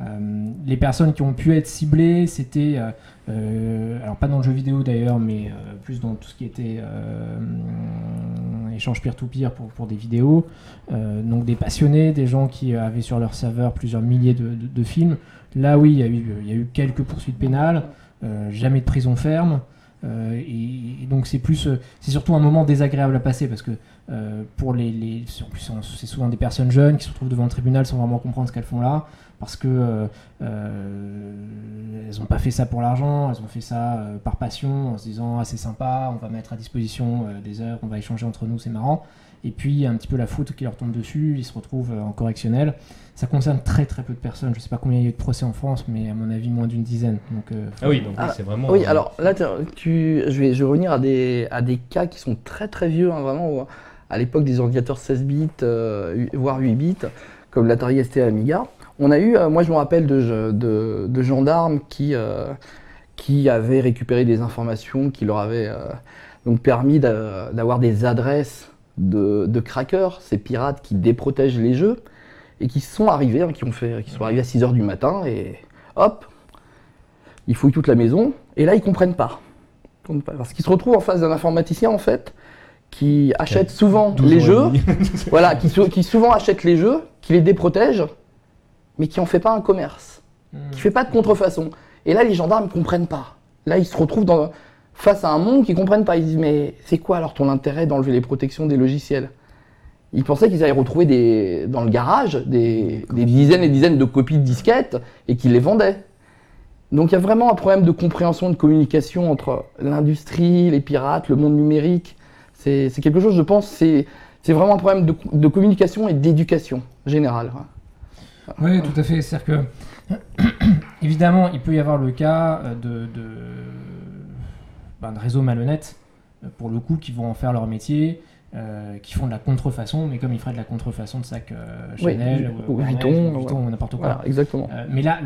Euh, les personnes qui ont pu être ciblées, c'était, euh, euh, alors pas dans le jeu vidéo d'ailleurs, mais plus dans tout ce qui était échange peer-to-peer pour, des vidéos. Donc des passionnés, des gens qui avaient sur leur serveur plusieurs milliers de, films. Là, oui, il y, a eu, quelques poursuites pénales, jamais de prison ferme. Et, donc c'est plus, c'est surtout un moment désagréable à passer parce que pour les, les c'est souvent des personnes jeunes qui se retrouvent devant le tribunal sans vraiment comprendre ce qu'elles font là parce que euh, euh, elles n'ont pas fait ça pour l'argent, elles ont fait ça euh, par passion en se disant ah c'est sympa, on va mettre à disposition euh, des heures, on va échanger entre nous, c'est marrant. Et puis il y a un petit peu la faute qui leur tombe dessus, ils se retrouvent euh, en correctionnel. Ça concerne très très peu de personnes. Je sais pas combien il y a eu de procès en France, mais à mon avis moins d'une dizaine. Donc euh, Ah oui, donc Ah, c'est vraiment. Oui, alors là, tu, je, vais, je vais revenir à des, à des cas qui sont très très vieux, hein, vraiment, où, à l'époque des ordinateurs 16 bits, euh, voire 8 bits, comme l'Atari ST et Amiga. On a eu, euh, moi je me rappelle de, de, de gendarmes qui, euh, qui avaient récupéré des informations qui leur avaient euh, donc permis d'a- d'avoir des adresses de, de crackers, ces pirates qui déprotègent les jeux, et qui sont arrivés, hein, qui, ont fait, qui sont arrivés à 6h du matin, et hop, ils fouillent toute la maison, et là ils comprennent pas. Ils comprennent pas. Parce qu'ils se retrouvent en face d'un informaticien en fait, qui achète souvent 12 les jeux, *laughs* voilà, qui, qui souvent achète les jeux, qui les déprotège, mais qui en fait pas un commerce, qui fait pas de contrefaçon. Et là les gendarmes comprennent pas. Là ils se retrouvent face à un monde qu'ils comprennent pas. Ils disent mais c'est quoi alors ton intérêt d'enlever les protections des logiciels? Ils pensaient qu'ils allaient retrouver dans le garage des, dizaines et dizaines de copies de disquettes et qu'ils les vendaient. Donc il y a vraiment un problème de compréhension, de communication entre l'industrie, les pirates, le monde numérique. C'est quelque chose, je pense, c'est vraiment un problème de, de communication et d'éducation générale. Oui, tout à fait. C'est-à-dire que, *coughs* évidemment, il peut y avoir le cas euh, de, de, ben, de réseaux malhonnêtes, euh, pour le coup, qui vont en faire leur métier, euh, qui font de la contrefaçon, mais comme ils feraient de la contrefaçon de sacs euh, Oui, Chanel, ou Vuitton, ou Vuitton, ou n'importe quoi. Voilà, exactement. Euh, mais là,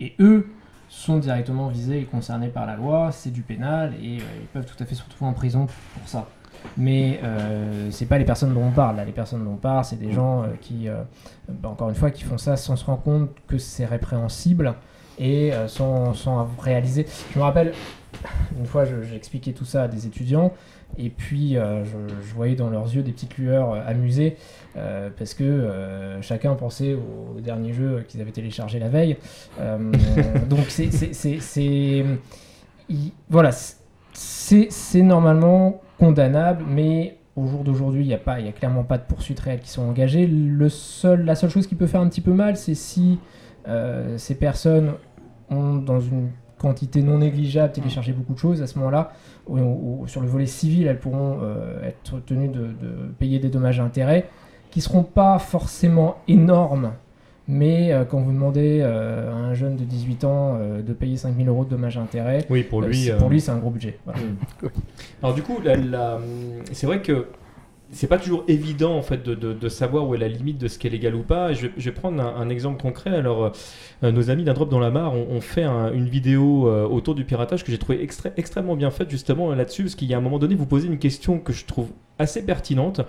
et eux sont directement visés et concernés par la loi, c'est du pénal, et ils peuvent tout à fait se retrouver en prison pour ça. Mais euh, c'est pas les personnes dont on parle. Là, les personnes dont on parle, c'est des gens euh, qui, euh, bah, encore une fois, qui font ça sans se rendre compte que c'est répréhensible et euh, sans, sans réaliser. Je me rappelle, une fois, je- j'ai expliqué tout ça à des étudiants, et puis je, je voyais dans leurs yeux des petites lueurs amusées, parce que chacun pensait au, au dernier jeu qu'ils avaient téléchargé la veille. *laughs* Donc c'est, c'est, c'est, c'est- il- voilà, c'est normalement condamnable, mais au jour d'aujourd'hui, il n'y a, a clairement pas de poursuites réelles qui sont engagées. La seule chose qui peut faire un petit peu mal, c'est si euh, ces personnes ont, dans une quantité non négligeable, téléchargé beaucoup de choses. À ce moment-là, sur le volet civil, elles pourront euh, être tenues de, de payer des dommages et intérêts qui seront pas forcément énormes. Mais euh, quand vous demandez euh, à un jeune de 18 ans euh, de payer 5000 euros de dommages et intérêts, Oui, pour lui. c'est- pour lui, c'est un gros budget. Voilà. Alors du coup, c'est vrai que c'est pas toujours évident en fait de, de- de savoir où est la limite de ce qui est légal ou pas. Je vais, je vais prendre un, un exemple concret. Alors, euh, nos amis d'un drop dans la mare ont, ont fait un- une vidéo euh, autour du piratage que j'ai trouvé extré- extrêmement bien faite justement là-dessus, parce qu'il y a un moment donné, vous posez une question que je trouve assez pertinente,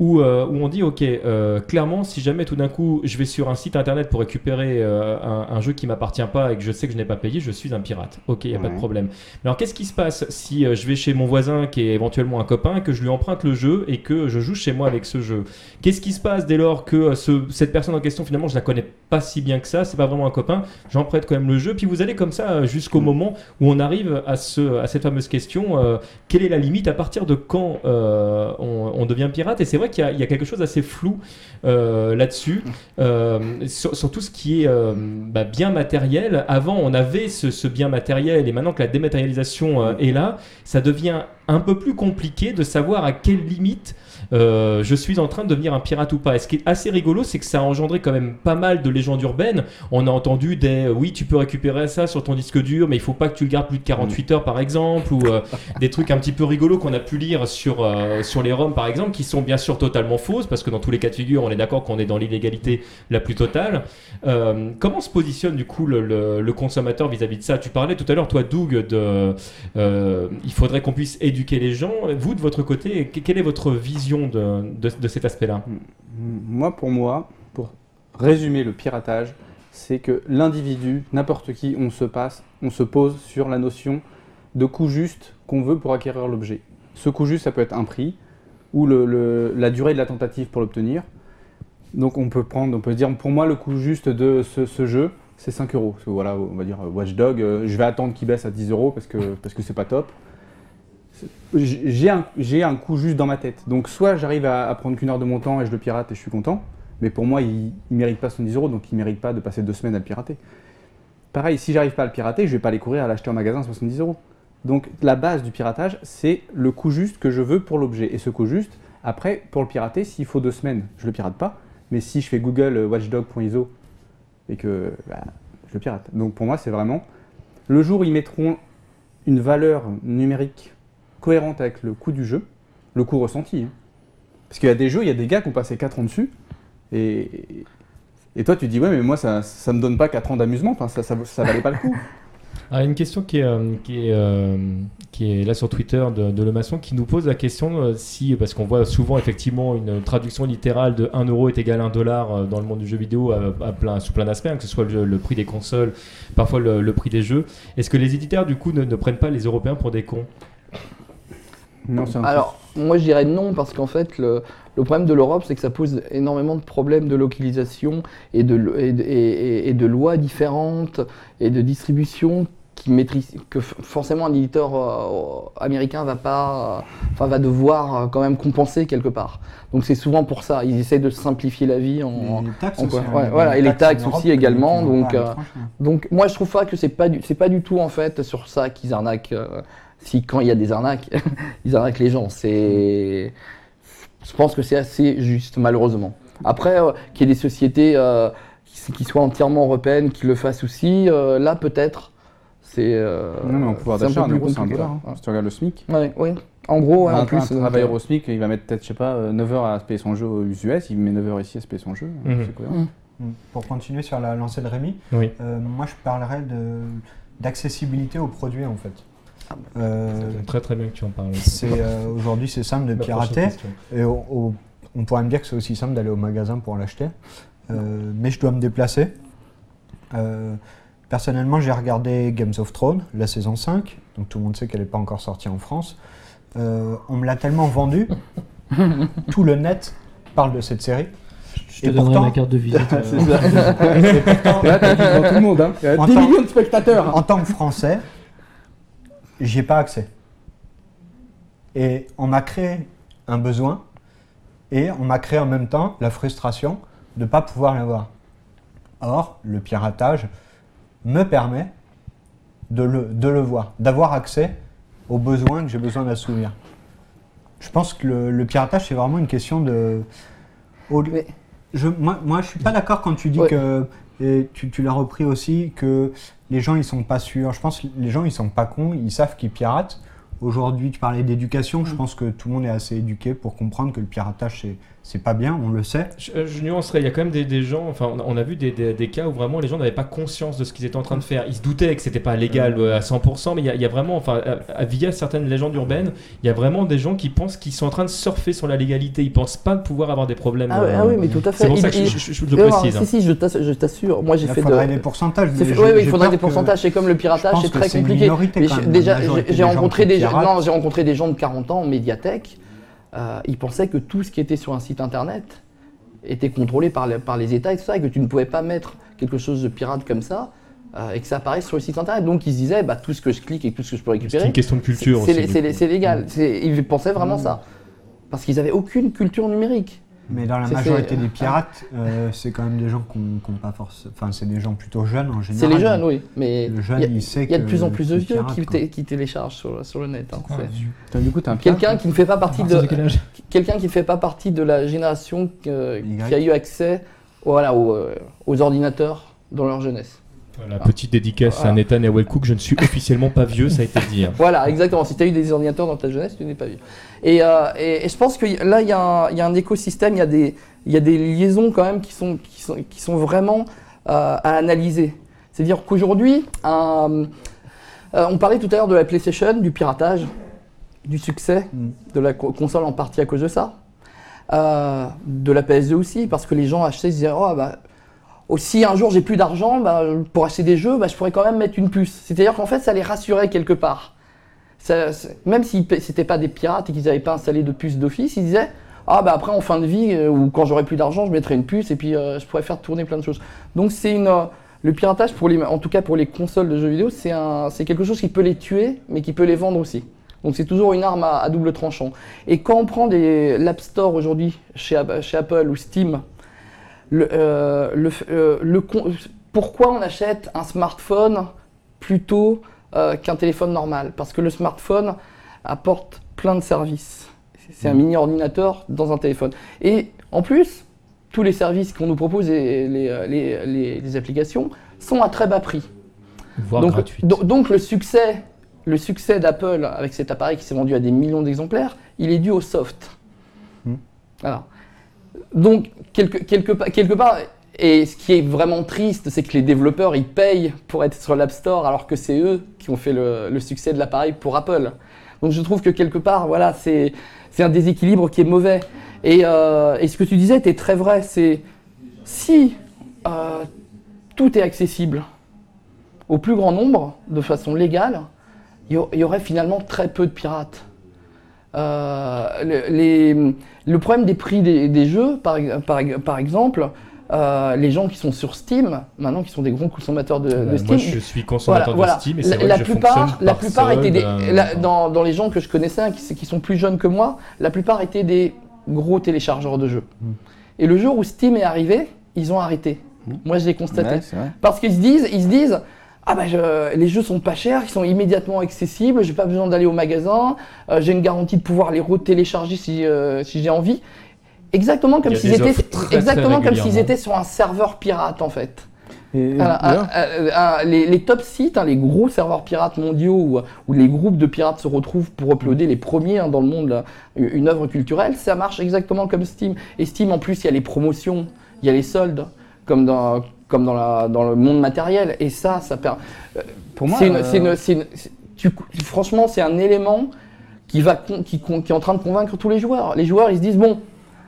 où, euh, où on dit, ok, euh, clairement, si jamais tout d'un coup je vais sur un site internet pour récupérer euh, un, un jeu qui m'appartient pas et que je sais que je n'ai pas payé, je suis un pirate. Ok, il n'y a pas de problème. Mais alors qu'est-ce qui se passe si je vais chez mon voisin qui est éventuellement un copain, que je lui emprunte le jeu et que je joue chez moi avec ce jeu? Qu'est-ce qui se passe dès lors que ce- cette personne en question finalement je la connais pas si bien que ça, c'est pas vraiment un copain, j'en prête quand même le jeu. Puis vous allez comme ça jusqu'au moment où on arrive à, ce, à cette fameuse question quelle est la limite À partir de quand on, on devient pirate Et c'est vrai qu'il y, a- quelque chose d'assez flou euh, là-dessus, euh, sur, tout ce qui est euh, bah, bien matériel. Avant, on avait ce, ce bien matériel, et maintenant que la dématérialisation euh, est là, ça devient un peu plus compliqué de savoir à quelle limite euh, je suis en train de devenir un pirate ou pas. Et ce qui est assez rigolo, c'est que ça a engendré quand même pas mal de légendes urbaines. On a entendu des euh, oui, tu peux récupérer ça sur ton disque dur, mais il faut pas que tu le gardes plus de 48 heures par exemple, ou euh, des trucs un petit peu rigolos qu'on a pu lire sur, sur les ROM par exemple, qui sont bien sûr totalement fausses, parce que dans tous les cas de figure, on est d'accord qu'on est dans l'illégalité la plus totale. Comment se positionne du coup le, consommateur vis-à-vis de ça? Tu parlais tout à l'heure, toi Doug, de il faudrait qu'on puisse éduquer les gens. Vous, de votre côté, que- quelle est votre vision de, cet aspect-là Moi, pour moi, pour résumer le piratage, c'est que l'individu, n'importe qui, on se passe, on se pose sur la notion de coût juste qu'on veut pour acquérir l'objet. Ce coût juste, ça peut être un prix ou la durée de la tentative pour l'obtenir. Donc on peut prendre, on peut dire, pour moi, le coût juste de ce, jeu, c'est 5 euros. Voilà, on va dire euh, Watchdog, euh, je vais attendre qu'il baisse à 10 euros parce que parce que c'est pas top. J'ai un, un coût juste dans ma tête. Donc soit j'arrive à, prendre qu'une heure de mon temps et je le pirate et je suis content, mais pour moi, il ne mérite pas 70 euros, donc il ne mérite pas de passer deux semaines à le pirater. Pareil, si j'arrive pas à le pirater, je vais pas aller courir à l'acheter en magasin à 70 euros. Donc la base du piratage, c'est le coût juste que je veux pour l'objet. Et ce coût juste, après, pour le pirater, s'il faut deux semaines, je le pirate pas. Mais si je fais Google euh, watchdog.iso et que bah, je le pirate. Donc pour moi, c'est vraiment le jour où ils mettront une valeur numérique cohérente avec le coût du jeu, le coût ressenti. hein. Parce qu'il y a des jeux, il y a des gars qui ont passé 4 ans dessus, et, toi tu dis, ouais, mais moi ça, ça me donne pas 4 ans d'amusement, ça, ça, valait pas le coup. *laughs* Ah, une question qui est, euh, euh, qui est là sur Twitter de, Le Maçon qui nous pose la question euh, si, parce qu'on voit souvent effectivement une traduction littérale de 1 euro est égal à 1 dollar dans le monde du jeu vidéo sous plein d'aspects, hein, que ce soit le, prix des consoles, parfois le, prix des jeux. Est-ce que les éditeurs du coup ne prennent pas les Européens pour des cons? Non, c'est un Alors, moi je dirais non, parce qu'en fait, le, le problème de l'Europe, c'est que ça pose énormément de problèmes de localisation et de, lo- et de, et- et- et de lois différentes et de distribution qui maîtrisent, que forcément un éditeur euh, américain va pas, euh, enfin va devoir euh, quand même compenser quelque part. Donc c'est souvent pour ça, ils essaient de simplifier la vie en, Et les taxes en aussi, quoi. hein, voilà, et les taxes aussi également, donc, euh. Donc moi je trouve pas que c'est pas du c'est pas du tout en fait sur ça qu'ils arnaquent euh, si quand il y a des arnaques *laughs* ils arnaquent les gens c'est je pense que c'est assez juste malheureusement. Après euh, qu'il y ait des sociétés euh, qui, qui soient entièrement européennes qui le fassent aussi euh, là peut-être c'est euh, Non, mais en pouvoir d'achat, c'est un compliqué, dollar. hein. Si tu regardes le SMIC, Ouais, oui. En gros, ouais, un, en plus. un euh, travailleur au SMIC, il va mettre peut-être, je sais pas, 9 heures à se payer son jeu aux US, il met 9 heures ici à se payer son jeu. Mhm. c'est cohérent. Mm. Pour continuer sur la lancée de Rémi, Oui. euh, moi je parlerais de- d'accessibilité aux produits en fait. Euh, C'est très très bien que tu en parles. euh, aujourd'hui c'est simple de pirater et au- au- on pourrait me dire que c'est aussi simple d'aller au magasin pour l'acheter, Euh, mais je dois me déplacer. Euh, personnellement, j'ai regardé Games of Thrones, la saison 5, donc tout le monde sait qu'elle n'est pas encore sortie en France. Euh, on me l'a tellement vendue, *laughs* tout le net parle de cette série. Je te Et donnerai pourtant- ma carte de visite. *laughs* euh, C'est ça. *laughs* Tout le monde. Hein. Il y a En 10 tant- millions de spectateurs. En tant que Français, j'y ai pas accès. Et on m'a créé un besoin et on m'a créé en même temps la frustration de ne pas pouvoir l'avoir. Or, le piratage me permet de le, de le voir, d'avoir accès aux besoins que j'ai besoin d'assouvir. Je pense que le, le piratage, c'est vraiment une question de... au- je, moi, moi, je suis pas d'accord quand tu dis Ouais. que, et tu, tu l'as repris aussi, que les gens, ils sont pas sûrs. Je pense que les gens, ils sont pas cons, ils savent qu'ils piratent. Aujourd'hui, tu parlais d'éducation, je pense que tout le monde est assez éduqué pour comprendre que le piratage, c'est, c'est pas bien, on le sait. Je, euh, je nuancerais, il y a quand même des, des gens, enfin on a, on a vu des, des- des cas où vraiment les gens n'avaient pas conscience de ce qu'ils étaient en train de faire. Ils se doutaient que c'était pas légal euh, à 100%, mais il y, a- il y a vraiment, enfin euh, via certaines légendes urbaines, il y a vraiment des gens qui pensent qu'ils sont en train de surfer sur la légalité. Ils pensent pas pouvoir avoir des problèmes. Ah, euh, ah oui, mais tout à fait. C'est pour ça Il- que je, il- je- je- je Ouais, le précise. Si, hein. si, je t'ass- je t'assure. Moi, j'ai Il fait faudrait de. des pourcentages. Ouais, il faudrait des que- pourcentages. C'est comme le piratage, c'est très c'est une compliqué. déjà, j'ai rencontré des gens de 40 ans en médiathèque. Euh, ils pensaient que tout ce qui était sur un site internet était contrôlé par les, par les États et tout ça, et que tu ne pouvais pas mettre quelque chose de pirate comme ça euh, et que ça apparaisse sur le site internet. Donc ils se disaient, bah, tout ce que je clique et tout ce que je peux C'est récupérer, une question de culture c'est- c'est c'est- c'est légal. C'est- Ils pensaient vraiment ça. Parce qu'ils n'avaient aucune culture numérique. Mais dans la C'est- majorité c'est- des pirates, euh, c'est quand même des gens qui n'ont pas force. Enfin, c'est des gens plutôt jeunes en C'est général. les jeunes, oui. Mais Le il jeune, y a, il sait il y a de plus en plus de c'est vieux pirate, qui, qui téléchargent sur, sur le net. hein. C'est- Du coup, t'es un pirate, Quelqu'un hein. qui ne fait pas partie de, quelqu'un qui ne fait pas partie de la génération que- qui a eu accès voilà, aux, euh, aux ordinateurs dans leur jeunesse. Voilà, petite dédicace Voilà. à Nathan et à Wellcook. Je ne suis officiellement pas vieux, ça a été dit. hein. Voilà, exactement. Si tu as eu des ordinateurs dans ta jeunesse, tu n'es pas vieux. Et, euh, et- et je pense que là, il y, a un- il y a un écosystème, il y, a des- il y a des liaisons quand même qui sont, qui sont, qui sont vraiment euh, à analyser. C'est-à-dire qu'aujourd'hui, euh, on parlait tout à l'heure de la PlayStation, du piratage, du succès Mm. de la co- console en partie à cause de ça. De la PS2 aussi, parce que les gens achetaient, ils se disaient, oh, bah, si un jour j'ai plus d'argent bah, pour acheter des jeux, bah, je pourrais quand même mettre une puce. C'est-à-dire qu'en fait, ça les rassurait quelque part. Même si c'était pas des pirates et qu'ils n'avaient pas installé de puce d'office, ils disaient ah bah après en fin de vie euh, ou quand j'aurai plus d'argent, je mettrai une puce et puis euh, je pourrais faire tourner plein de choses. Donc c'est une euh, le piratage en tout cas pour les consoles de jeux vidéo, c'est quelque chose qui peut les tuer mais qui peut les vendre aussi. Donc c'est toujours une arme à, double tranchant. Et quand on prend des l'App Store aujourd'hui chez Apple ou Steam, le, euh, le, euh, le pourquoi on achète un smartphone plutôt euh, qu'un téléphone normal? Parce que le smartphone apporte plein de services. C'est un mini ordinateur dans un téléphone. Et en plus, tous les services qu'on nous propose et les, les- les- les applications sont à très bas prix. Voire donc, do- donc le succès, le succès d'Apple avec cet appareil qui s'est vendu à des millions d'exemplaires, il est dû au soft. Hmm. Voilà. Donc quelque, quelque, quelque part, et ce qui est vraiment triste, c'est que les développeurs ils payent pour être sur l'App Store alors que c'est eux qui ont fait le, succès de l'appareil pour Apple. Donc je trouve que quelque part, voilà, c'est un déséquilibre qui est mauvais. Et, euh, et ce que tu disais était très vrai. C'est si euh, tout est accessible au plus grand nombre, de façon légale, il y aurait finalement très peu de pirates. Euh, le, les- le problème des prix des, des jeux, par, par, par exemple, euh, les gens qui sont sur Steam, maintenant qui sont des gros consommateurs de, Steam, moi, je suis consommateur voilà, de Steam et la, vrai la que plupart, la par plupart étaient des, euh, la- dans, dans les gens que je connaissais, qui, qui sont plus jeunes que moi, la plupart étaient des gros téléchargeurs de jeux. Mm. Et le jour où Steam est arrivé, ils ont arrêté. Mm. Moi, je l'ai constaté. Ouais. Parce qu'ils se disent, ils se disent, ah bah je- les jeux sont pas chers, ils sont immédiatement accessibles, j'ai pas besoin d'aller au magasin, euh, j'ai une garantie de pouvoir les retélécharger si, euh, si j'ai envie. Exactement comme s'ils étaient, très, exactement comme s'ils étaient sur un serveur pirate en fait. Et- un- un- un- les, les top sites, hein, les gros serveurs pirates mondiaux où, où les groupes de pirates se retrouvent pour uploader les premiers hein, dans le monde là, une œuvre culturelle, ça marche exactement comme Steam. Et Steam en plus, il y a les promotions, il y a les soldes, comme dans, comme dans, la, dans le monde matériel. Et ça, ça pour moi, une- euh, une- une- c'est- tu- franchement, c'est un élément qui, va, qui, qui est en train de convaincre tous les joueurs. Les joueurs, ils se disent bon,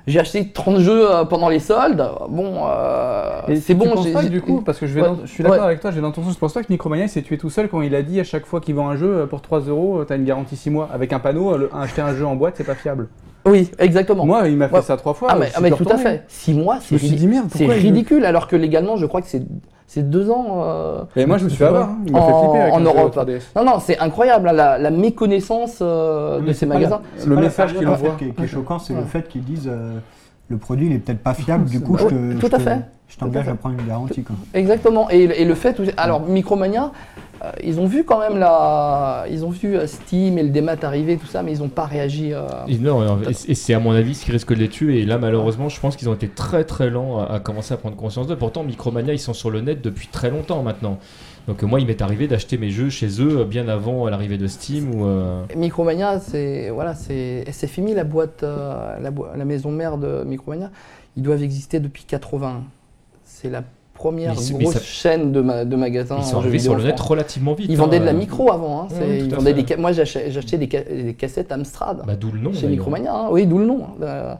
j'ai acheté 30 jeux euh, pendant les soldes, bon, euh, c'est bon. penses pas que du coup, parce que je, vais Ouais, dans- je suis d'accord ouais. avec toi, j'ai sens, je pense pas que Micromania il s'est tué tout seul quand il a dit à chaque fois qu'il vend un jeu pour 3 euros, t'as une garantie 6 mois. Avec un panneau, le- acheter un jeu en boîte, c'est pas fiable. Oui, exactement. Moi, il m'a fait Ouais. ça trois fois. ah, euh, mais, ah, mais tout à fait. 6 mois, c'est ridicule, alors que légalement, je crois que c'est c'est deux ans. euh, Et moi, je me suis fait avoir. hein. Il m'a En- fait flipper avec en Europe. 3DS. Non, non, c'est incroyable, hein, la, la méconnaissance euh, de ces magasins. la- Le message qu'il envoie. Qui est, qui est choquant, c'est Ouais. le fait qu'ils disent euh, le produit il est peut-être pas fiable, du *laughs* coup je te, tout je à te- fait. je t'engage à à prendre une garantie. Quoi. Exactement. Et, et le fait, où- alors Micromania, euh, ils ont vu quand même la, ils ont vu euh, Steam et le démat arriver, tout ça, mais ils n'ont pas réagi. euh, Et non, et- et c'est à mon avis ce qui risque de les tuer. Et là, malheureusement, je pense qu'ils ont été très très lents à, à commencer à prendre conscience d'eux. Pourtant, Micromania, ils sont sur le net depuis très longtemps maintenant. Donc euh, moi, il m'est arrivé d'acheter mes jeux chez eux euh, bien avant l'arrivée de Steam ou. euh, Micromania, c'est voilà, c'est SFMI, la boîte, euh, la, maison mère de Micromania. Ils doivent exister depuis 80. C'est la première Mais c'est- mais grosse ça- chaîne de, ma- de magasins. ils sont arrivés sur le net relativement vite. Ils vendaient hein, de la euh, micro avant. hein, ils vendaient des ca- moi, j'achetais des, ca- des cassettes Amstrad Bah, d'où le nom. chez. Micromania. hein. Oui, d'où le nom. Euh,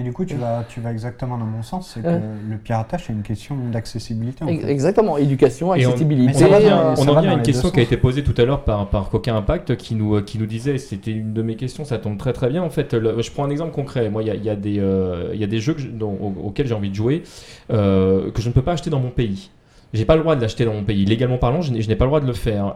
Et du coup, tu vas, tu vas exactement dans mon sens, c'est que Ouais. le piratage c'est une question d'accessibilité. en ex- fait. Exactement. Éducation, accessibilité. on en vient, euh, ça on en va vient à une question qui a été posée tout à l'heure par, par Coquin Impact qui nous, euh, qui nous disait, c'était une de mes questions, ça tombe très très bien. En fait, le- je prends un exemple concret. Moi, il y a, y a des, euh, il y a des jeux que je- dont- au- auxquels j'ai envie de jouer euh, que je ne peux pas acheter dans mon pays. J'ai pas le droit de l'acheter dans mon pays. Légalement parlant, je n'ai pas le droit de le faire.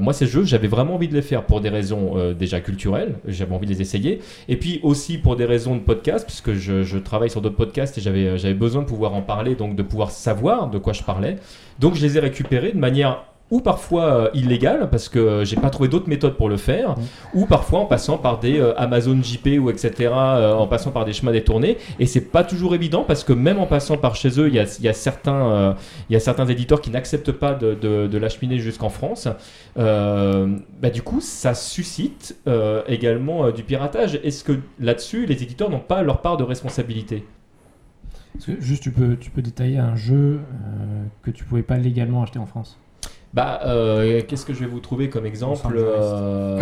Moi, ces jeux, j'avais vraiment envie de les faire pour des raisons euh, déjà culturelles. J'avais envie de les essayer. Et puis aussi pour des raisons de podcast, puisque je, je travaille sur d'autres podcasts et j'avais euh, j'avais besoin de pouvoir en parler, donc de pouvoir savoir de quoi je parlais. Donc je les ai récupérés de manière ou parfois euh, illégale, parce que euh, j'ai pas trouvé d'autres méthodes pour le faire, ou parfois en passant par des euh, Amazon JP ou etc., euh, en passant par des chemins détournés. Et c'est pas toujours évident, parce que même en passant par chez eux, il y a, y a certains, euh, il y a certains éditeurs qui n'acceptent pas de, de, de l'acheminer jusqu'en France. Euh, bah, du coup, ça suscite euh, également euh, du piratage. Est-ce que là-dessus, les éditeurs n'ont pas leur part de responsabilité? Parce que juste, tu peux, tu peux détailler un jeu euh, que tu pouvais pas légalement acheter en France. Bah, euh, qu'est-ce que je vais vous trouver comme exemple Angeles. euh,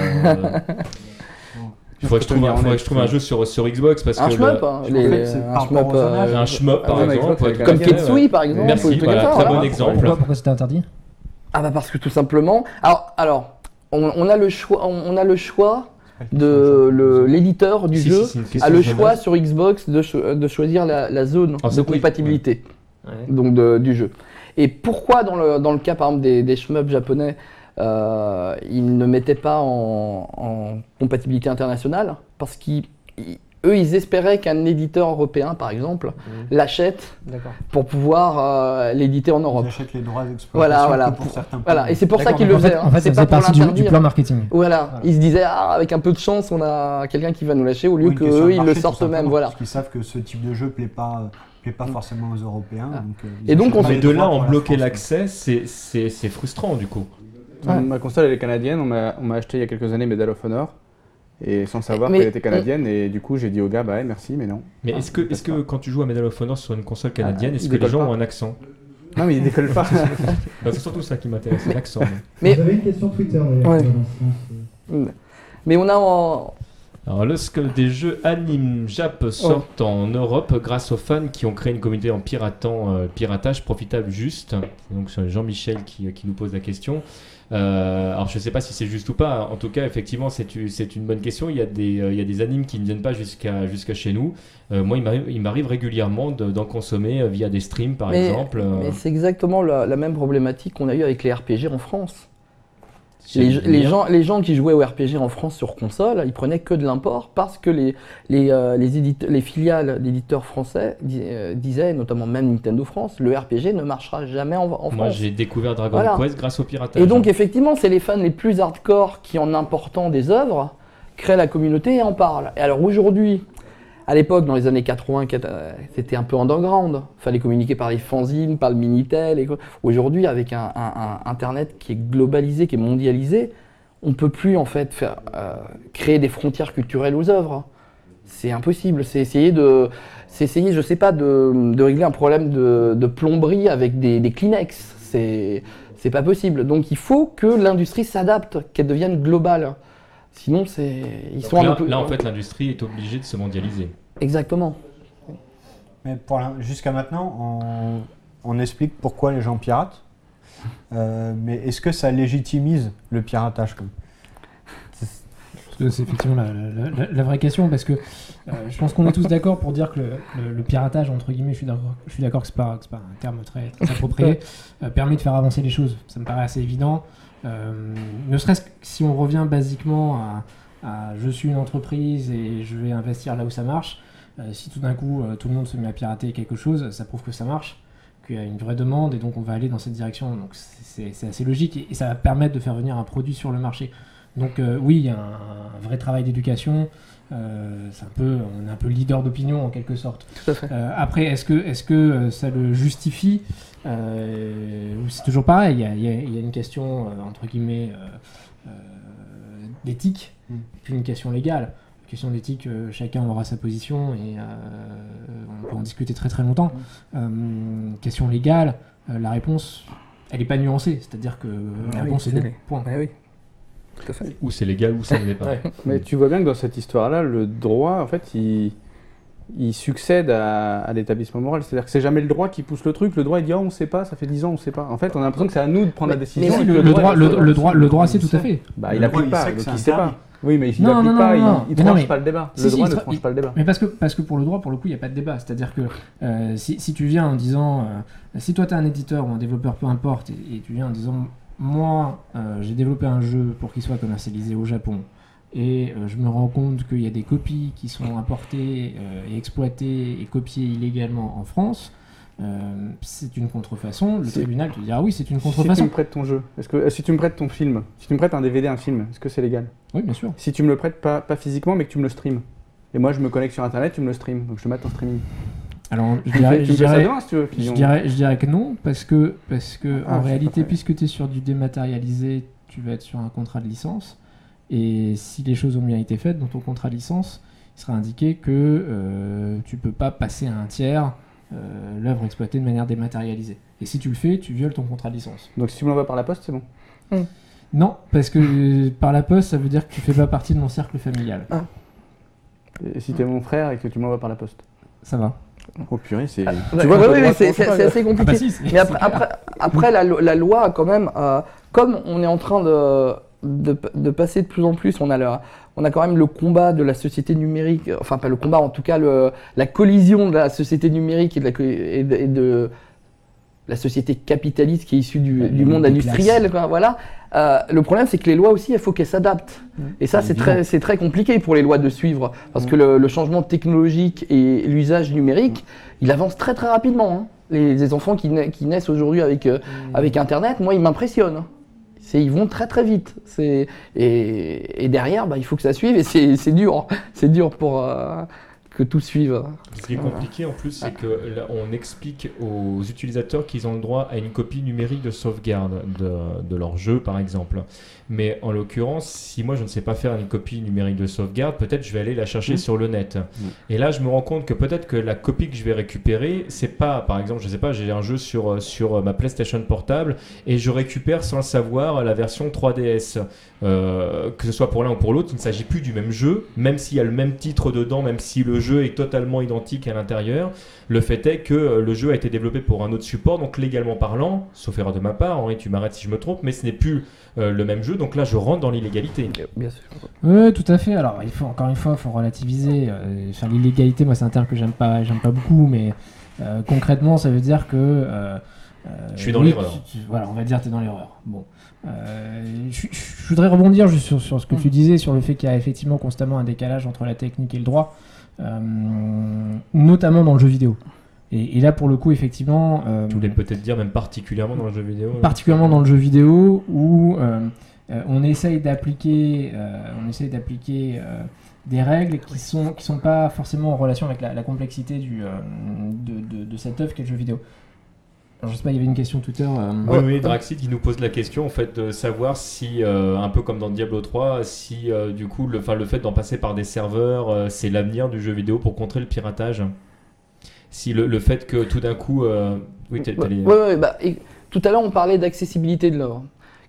Il *laughs* faudrait que je trouve, un, faudrait que je trouve un jeu sur, sur Xbox parce Un que shmup, hein, les- un par shmup, euh, un par Ah, ouais, exemple. Xbox, Comme Ketsui ouais. par exemple. Merci, voilà, très voilà. bon exemple. Pourquoi, pourquoi c'était interdit Ah bah parce que tout simplement. Alors, alors on, on a le choix, on, on a le choix de l'éditeur du Si, jeu si, a le choix sur Xbox de, cho- de choisir la, la zone Ah, de compatibilité donc de- du jeu. Et pourquoi dans le, dans le cas par exemple des, des shmups japonais, euh, ils ne mettaient pas en, en compatibilité internationale? Parce qu'ils ils- eux, ils espéraient qu'un éditeur européen, par exemple, l'achète D'accord. pour pouvoir euh, l'éditer en Ils Europe. achètent les droits d'exploitation Voilà, pour pour- certains Voilà, pays. et c'est pour ça qu'ils le en fait, faisaient. hein. En fait, C'est ça pas faisait pour partie du, plan marketing. Voilà, Voilà. ils se disaient ah, avec un peu de chance, on a quelqu'un qui va nous lâcher au lieu qu'eux ils le marché, sortent eux-mêmes. Voilà. Parce qu'ils savent que ce type de jeu plaît pas, euh, plaît pas forcément aux Européens. Ah. donc, euh, Et donc, on les de droits là en bloquer l'accès, c'est- frustrant du coup. Ouais. Ma console, elle est canadienne. On m'a on m'a acheté il y a quelques années Medal of Honor. Et sans savoir qu'elle était canadienne. Et du coup, j'ai dit au gars, bah ouais, merci, mais non. Mais Ah, est-ce que, est-ce que quand tu joues à Medal of Honor sur une console canadienne, Ah, est-ce il que les gens pas. ont un accent? Non, mais il décolle pas. *laughs* C'est surtout ça qui m'intéresse, l'accent. Mais- Vous avez une question Twitter d'ailleurs. Ouais. sens. Mais on a en... Alors, lorsque des jeux anime Jap sortent en Europe grâce aux fans qui ont créé une communauté en piratant, euh, piratage profitable juste, donc c'est Jean-Michel qui, qui nous pose la question. Euh, alors je sais pas si c'est juste ou pas. En tout cas, effectivement, c'est une bonne question. Il y a des, euh, il y a des animes qui ne viennent pas jusqu'à jusqu'à chez nous. Euh, moi, il m'arrive- régulièrement de- d'en consommer euh, via des streams, par mais, exemple. euh, mais c'est exactement la, la même problématique qu'on a eu avec les RPG en France. Les, gens, les gens qui jouaient au RPG en France sur console, ils prenaient que de l'import parce que les, les, euh, les, édite- les filiales d'éditeurs français euh, disaient, notamment même Nintendo France, le RPG ne marchera jamais en, en Moi, France. j'ai découvert Dragon Voilà. Quest grâce au piratage. Et donc effectivement, c'est les fans les plus hardcore qui, en important des œuvres, créent la communauté et en parlent. Et alors aujourd'hui, à l'époque, dans les années 80, quat- euh, c'était un peu underground. Fallait communiquer par les fanzines, par le Minitel. Aujourd'hui, avec un, Internet qui est globalisé, qui est mondialisé, on peut plus en fait euh, créer des frontières culturelles aux œuvres. C'est impossible. C'est essayer de, c'est essayer, je sais pas, de, régler un problème de, de plomberie avec des, des Kleenex. C'est, c'est pas possible. Donc il faut que l'industrie s'adapte, qu'elle devienne globale. Sinon, c'est, ils Donc sont là, un peu- là, en fait, l'industrie est obligée de se mondialiser. Exactement. Mais pour jusqu'à maintenant, on, on explique pourquoi les gens piratent. Euh, mais est-ce que ça légitimise le piratage comme? C'est effectivement la, la- la- la vraie question, parce que euh, je pense qu'on est tous d'accord pour dire que le, le- le piratage, entre guillemets, je suis d'accord, je suis d'accord que c'est pas, que c'est pas un terme très, très approprié, *laughs* euh, permet de faire avancer les choses. Ça me paraît assez évident. Euh, ne serait-ce que si on revient basiquement à, je suis une entreprise et je vais investir là où ça marche, euh, si tout d'un coup euh, tout le monde se met à pirater quelque chose, ça prouve que ça marche, qu'il y a une vraie demande et donc on va aller dans cette direction. Donc c'est- assez logique et, ça va permettre de faire venir un produit sur le marché. Donc oui, il y a un vrai travail d'éducation. Euh, c'est un peu, on est un peu leader d'opinion en quelque sorte. Tout à fait. Euh, après, est-ce que, est-ce que euh, ça le justifie? Euh, C'est toujours pareil. Il y a, il y a- il y a une question entre guillemets euh, euh, d'éthique, Mm. puis une question légale. La question d'éthique, euh, chacun aura sa position et euh, on peut en discuter très très longtemps. Euh, question légale, euh, la réponse, elle n'est pas nuancée. C'est-à-dire que la Ah oui, réponse est c'est non. vrai. Point. oui. Tout à fait. Ou c'est légal, ou ça ne l'est pas. *laughs* Ouais. Mais tu vois bien que dans cette histoire-là, le droit, en fait, il, il succède à, à l'établissement moral. C'est-à-dire que c'est jamais le droit qui pousse le truc. Le droit, il dit, oh, on sait pas, ça fait 10 ans, on sait pas. En fait, on a l'impression que c'est à nous de prendre Mais- la décision. mais le, le droit, le, droit, le droit, c'est tout à fait. Bah, Le il droit, applique il pas, sait donc pas. Oui, mais il n'applique pas, non, il, non. il Mais non, tranche mais- pas le débat. Si, le si, droit il ne tra- tranche il- pas le débat. Mais parce que, parce que pour le droit, pour le coup, il n'y a pas de débat. C'est-à-dire que euh, si, si tu viens en disant, euh, si toi tu es un éditeur ou un développeur, peu importe, et, et tu viens en disant, moi euh, j'ai développé un jeu pour qu'il soit commercialisé au Japon, et euh, je me rends compte qu'il y a des copies qui sont importées euh, et exploitées et copiées illégalement en France, c'est une contrefaçon. Le tribunal te dira oui, c'est une Si tu contrefaçon. me prêtes ton jeu, est-ce que si tu me prêtes ton film, si tu me prêtes un DVD, un film, est-ce que c'est légal? Oui, bien sûr. Si tu me le prêtes pas, pas physiquement, mais que tu me le streames. Et moi, je me connecte sur internet, tu me le stream, donc je te mets en streaming. Alors, je Tu dirais, fais, tu je me fais ça dirais- demain si tu veux. Je Fillon. dirais, je dirais que non, parce que, parce que Ah, en réalité, puisque tu es sur du dématérialisé, tu vas être sur un contrat de licence. Et si les choses ont bien été faites dans ton contrat de licence, il sera indiqué que euh, tu peux pas passer à un tiers euh, l'œuvre exploitée de manière dématérialisée. Et si tu le fais, tu violes ton contrat de licence. Donc si tu me l'envoies par la poste, c'est bon. Non, parce que euh, par la poste, ça veut dire que tu fais pas partie de mon cercle familial. Et si t'es mon frère et que tu m'envoies par la poste. Ça va. Oh purée, c'est. Ouais, tu vois, c'est assez Ah compliqué. bah si, c'est- Mais après, après, après la, lo- la loi quand même, euh, comme on est en train de, de, de passer de plus en plus, on a, le, on a quand même le combat de la société numérique, enfin pas le combat, en tout cas le, la collision de la société numérique et de la, co- et de, et de la société capitaliste qui est issue du, Ouais, du monde industriel. quoi, voilà. Euh, le problème, c'est que les lois aussi, il faut qu'elles s'adaptent. Et ça, C'est très, c'est très compliqué pour les lois de suivre, parce que le, le changement technologique et l'usage numérique, il avance très très rapidement. hein. Les, les enfants qui, na- qui naissent aujourd'hui avec, euh, avec Internet, moi, ils m'impressionnent. hein. C'est, ils vont très très vite. C'est, et, et derrière, bah, il faut que ça suive, et c'est, c'est dur. C'est dur pour euh, que tout suive. Ce qui est compliqué en plus, c'est que là, on explique aux utilisateurs qu'ils ont le droit à une copie numérique de sauvegarde de, de leur jeu, par exemple. Mais en l'occurrence, si moi je ne sais pas faire une copie numérique de sauvegarde, peut-être je vais aller la chercher Mhm. sur le net. Et là, je me rends compte que peut-être que la copie que je vais récupérer, c'est pas, par exemple, je sais pas, j'ai un jeu sur, euh, sur ma PlayStation portable et je récupère sans le savoir la version 3DS. Euh, que ce soit pour l'un ou pour l'autre, il ne s'agit plus du même jeu, même s'il y a le même titre dedans, même si le jeu est totalement identique à l'intérieur. Le fait est que euh, le jeu a été développé pour un autre support, donc légalement parlant, sauf erreur de ma part, Henri, tu m'arrêtes si je me trompe, mais ce n'est plus euh, le même jeu, donc là je rentre dans l'illégalité. Bien sûr. Oui, tout à fait. Alors, il faut encore une fois, il faut relativiser. Euh, enfin, l'illégalité, moi, c'est un terme que j'aime pas, j'aime pas beaucoup, mais euh, concrètement, ça veut dire que. Je suis dans oui, l'erreur. Voilà, on va dire que tu es dans l'erreur. Bon. Euh, je, je voudrais rebondir juste sur, sur ce que tu disais, sur le fait qu'il y a effectivement constamment un décalage entre la technique et le droit, euh, notamment dans le jeu vidéo. Et, et là, pour le coup, effectivement. euh, Tu voulais peut-être dire même particulièrement dans le jeu vidéo. euh, particulièrement dans le jeu vidéo où euh, euh, on essaye d'appliquer euh, on essaye d'appliquer euh, des règles qui sont qui sont pas forcément en relation avec la, la complexité du euh, de, de, de cette œuvre qu'est le jeu vidéo. Alors, je sais pas, il y avait une question Twitter. euh, Oui, oui, Draxid qui nous pose la question en fait de savoir si, euh, un peu comme dans Diablo 3, si euh, du coup le, enfin, le fait d'en passer par des serveurs, euh, c'est l'avenir du jeu vidéo pour contrer le piratage. Si le, le fait que tout d'un coup, euh, oui, t'es- Ouais, t'allais- ouais, ouais, bah, et tout à l'heure, on parlait d'accessibilité de l'œuvre.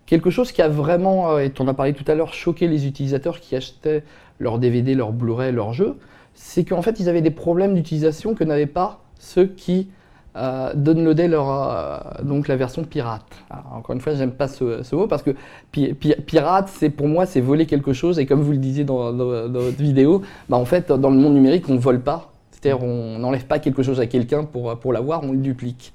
Quelque chose qui a vraiment, euh, et on a parlé tout à l'heure, choqué les utilisateurs qui achetaient leurs DVD, leurs Blu-ray, leurs jeux, c'est qu'en fait, ils avaient des problèmes d'utilisation que n'avaient pas ceux qui euh, downloadaient leur, euh, donc la version pirate. Alors, encore une fois, j'aime pas ce, ce mot parce que pi- pi- pirate, c'est pour moi, c'est voler quelque chose. Et comme vous le disiez dans, dans- dans votre vidéo, bah, en fait, dans le monde numérique, on vole pas. C'est-à-dire, on n'enlève pas quelque chose à quelqu'un pour, pour l'avoir, on le duplique.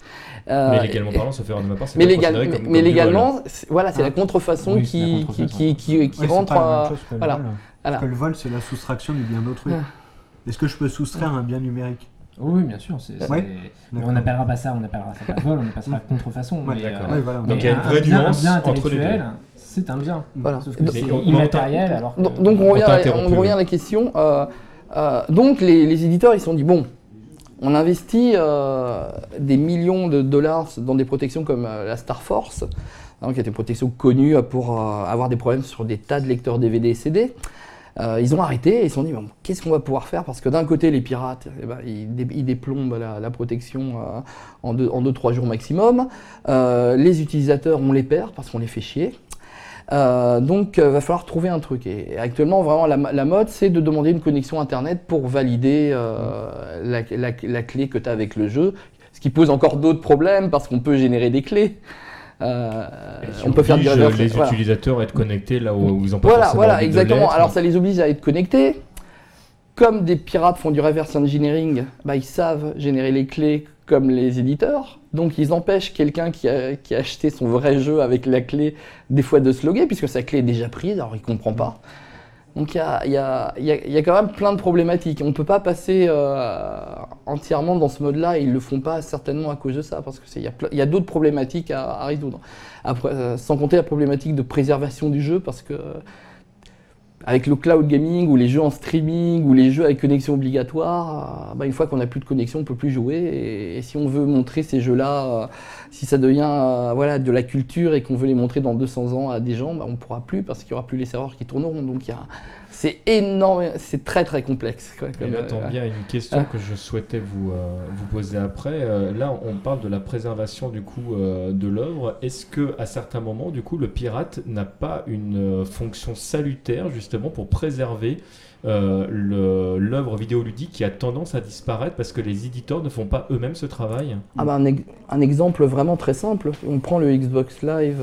Euh, mais légalement parlant, sauf erreur de ma part, c'est mais, pas légal- mais- comme- mais comme légalement, c'est- voilà, c'est Ah. la contrefaçon Oui, c'est la qui, contrefaçon. qui, qui, qui, rentre. pas la même à- chose que le voilà. que le vol, c'est la soustraction du bien d'autrui. Ouais. Est-ce que je peux soustraire un bien numérique? Oui, bien sûr. c'est- Ouais. mais on n'appellera pas ça, on appellera ça pas vol, on appellera *laughs* ça contrefason. Ouais, mais, d'accord. euh, Ouais, voilà. Donc, il y a une un- vraie un bien- nuance un bien entre les deux. intellectuel, C'est un bien. Voilà. Sauf que c'est immatériel alors que- Donc, donc on, revient on revient à la question. euh, euh, donc les, les éditeurs, ils se sont dit bon, on investit euh, des millions de dollars dans des protections comme euh, la Star Force, hein, qui est une protection connue pour euh, avoir des problèmes sur des tas de lecteurs DVD et CD. Euh, ils ont arrêté et ils se sont dit bon, qu'est-ce qu'on va pouvoir faire? Parce que d'un côté, les pirates, eh ben, ils, dé- ils déplombent la, protection euh, en 2-3 en deux, trois jours maximum. Euh, les utilisateurs, on les perd parce qu'on les fait chier. Euh, donc, il va falloir trouver un truc. Et, actuellement, vraiment, la, mode, c'est de demander une connexion Internet pour valider euh, la, la- la clé que tu as avec le jeu. Ce qui pose encore d'autres problèmes parce qu'on peut générer des clés. Euh, on peut faire du reverse. les voilà. utilisateurs à être connectés là où ils ont pas Voilà, voilà, exactement. Alors ça les oblige à être connectés. Comme des pirates font du reverse engineering, bah, ils savent générer les clés comme les éditeurs. Donc ils empêchent quelqu'un qui a, qui a acheté son vrai jeu avec la clé des fois de se loguer puisque sa clé est déjà prise, alors il comprend pas. Donc il y a, quand même plein de problématiques. On ne peut pas passer euh, entièrement dans ce mode-là ils ne le font pas certainement à cause de ça parce qu'il y a, d'autres problématiques à, à résoudre. Après, euh, sans compter la problématique de préservation du jeu parce que avec le cloud gaming ou les jeux en streaming ou les jeux avec connexion obligatoire, euh, bah, une fois qu'on n'a plus de connexion, on peut plus jouer. Et, et si on veut montrer ces jeux-là, euh, si ça devient euh, voilà, de la culture et qu'on veut les montrer dans 200 ans à des gens, bah, on ne pourra plus parce qu'il n'y aura plus les serveurs qui tourneront. Donc il y a- c'est énorme, c'est très très complexe. quoi, Et comme, là, euh, t'en viens à une question ah. que je souhaitais vous, euh, vous poser après. Euh, là, on parle de la préservation du coup euh, de l'œuvre. Est-ce que à certains moments, du coup, le pirate n'a pas une fonction salutaire justement pour préserver l'œuvre vidéoludique qui a tendance à disparaître parce que les éditeurs ne font pas eux-mêmes ce travail? Ah bah un, ex- un exemple vraiment très simple, on prend le Xbox Live,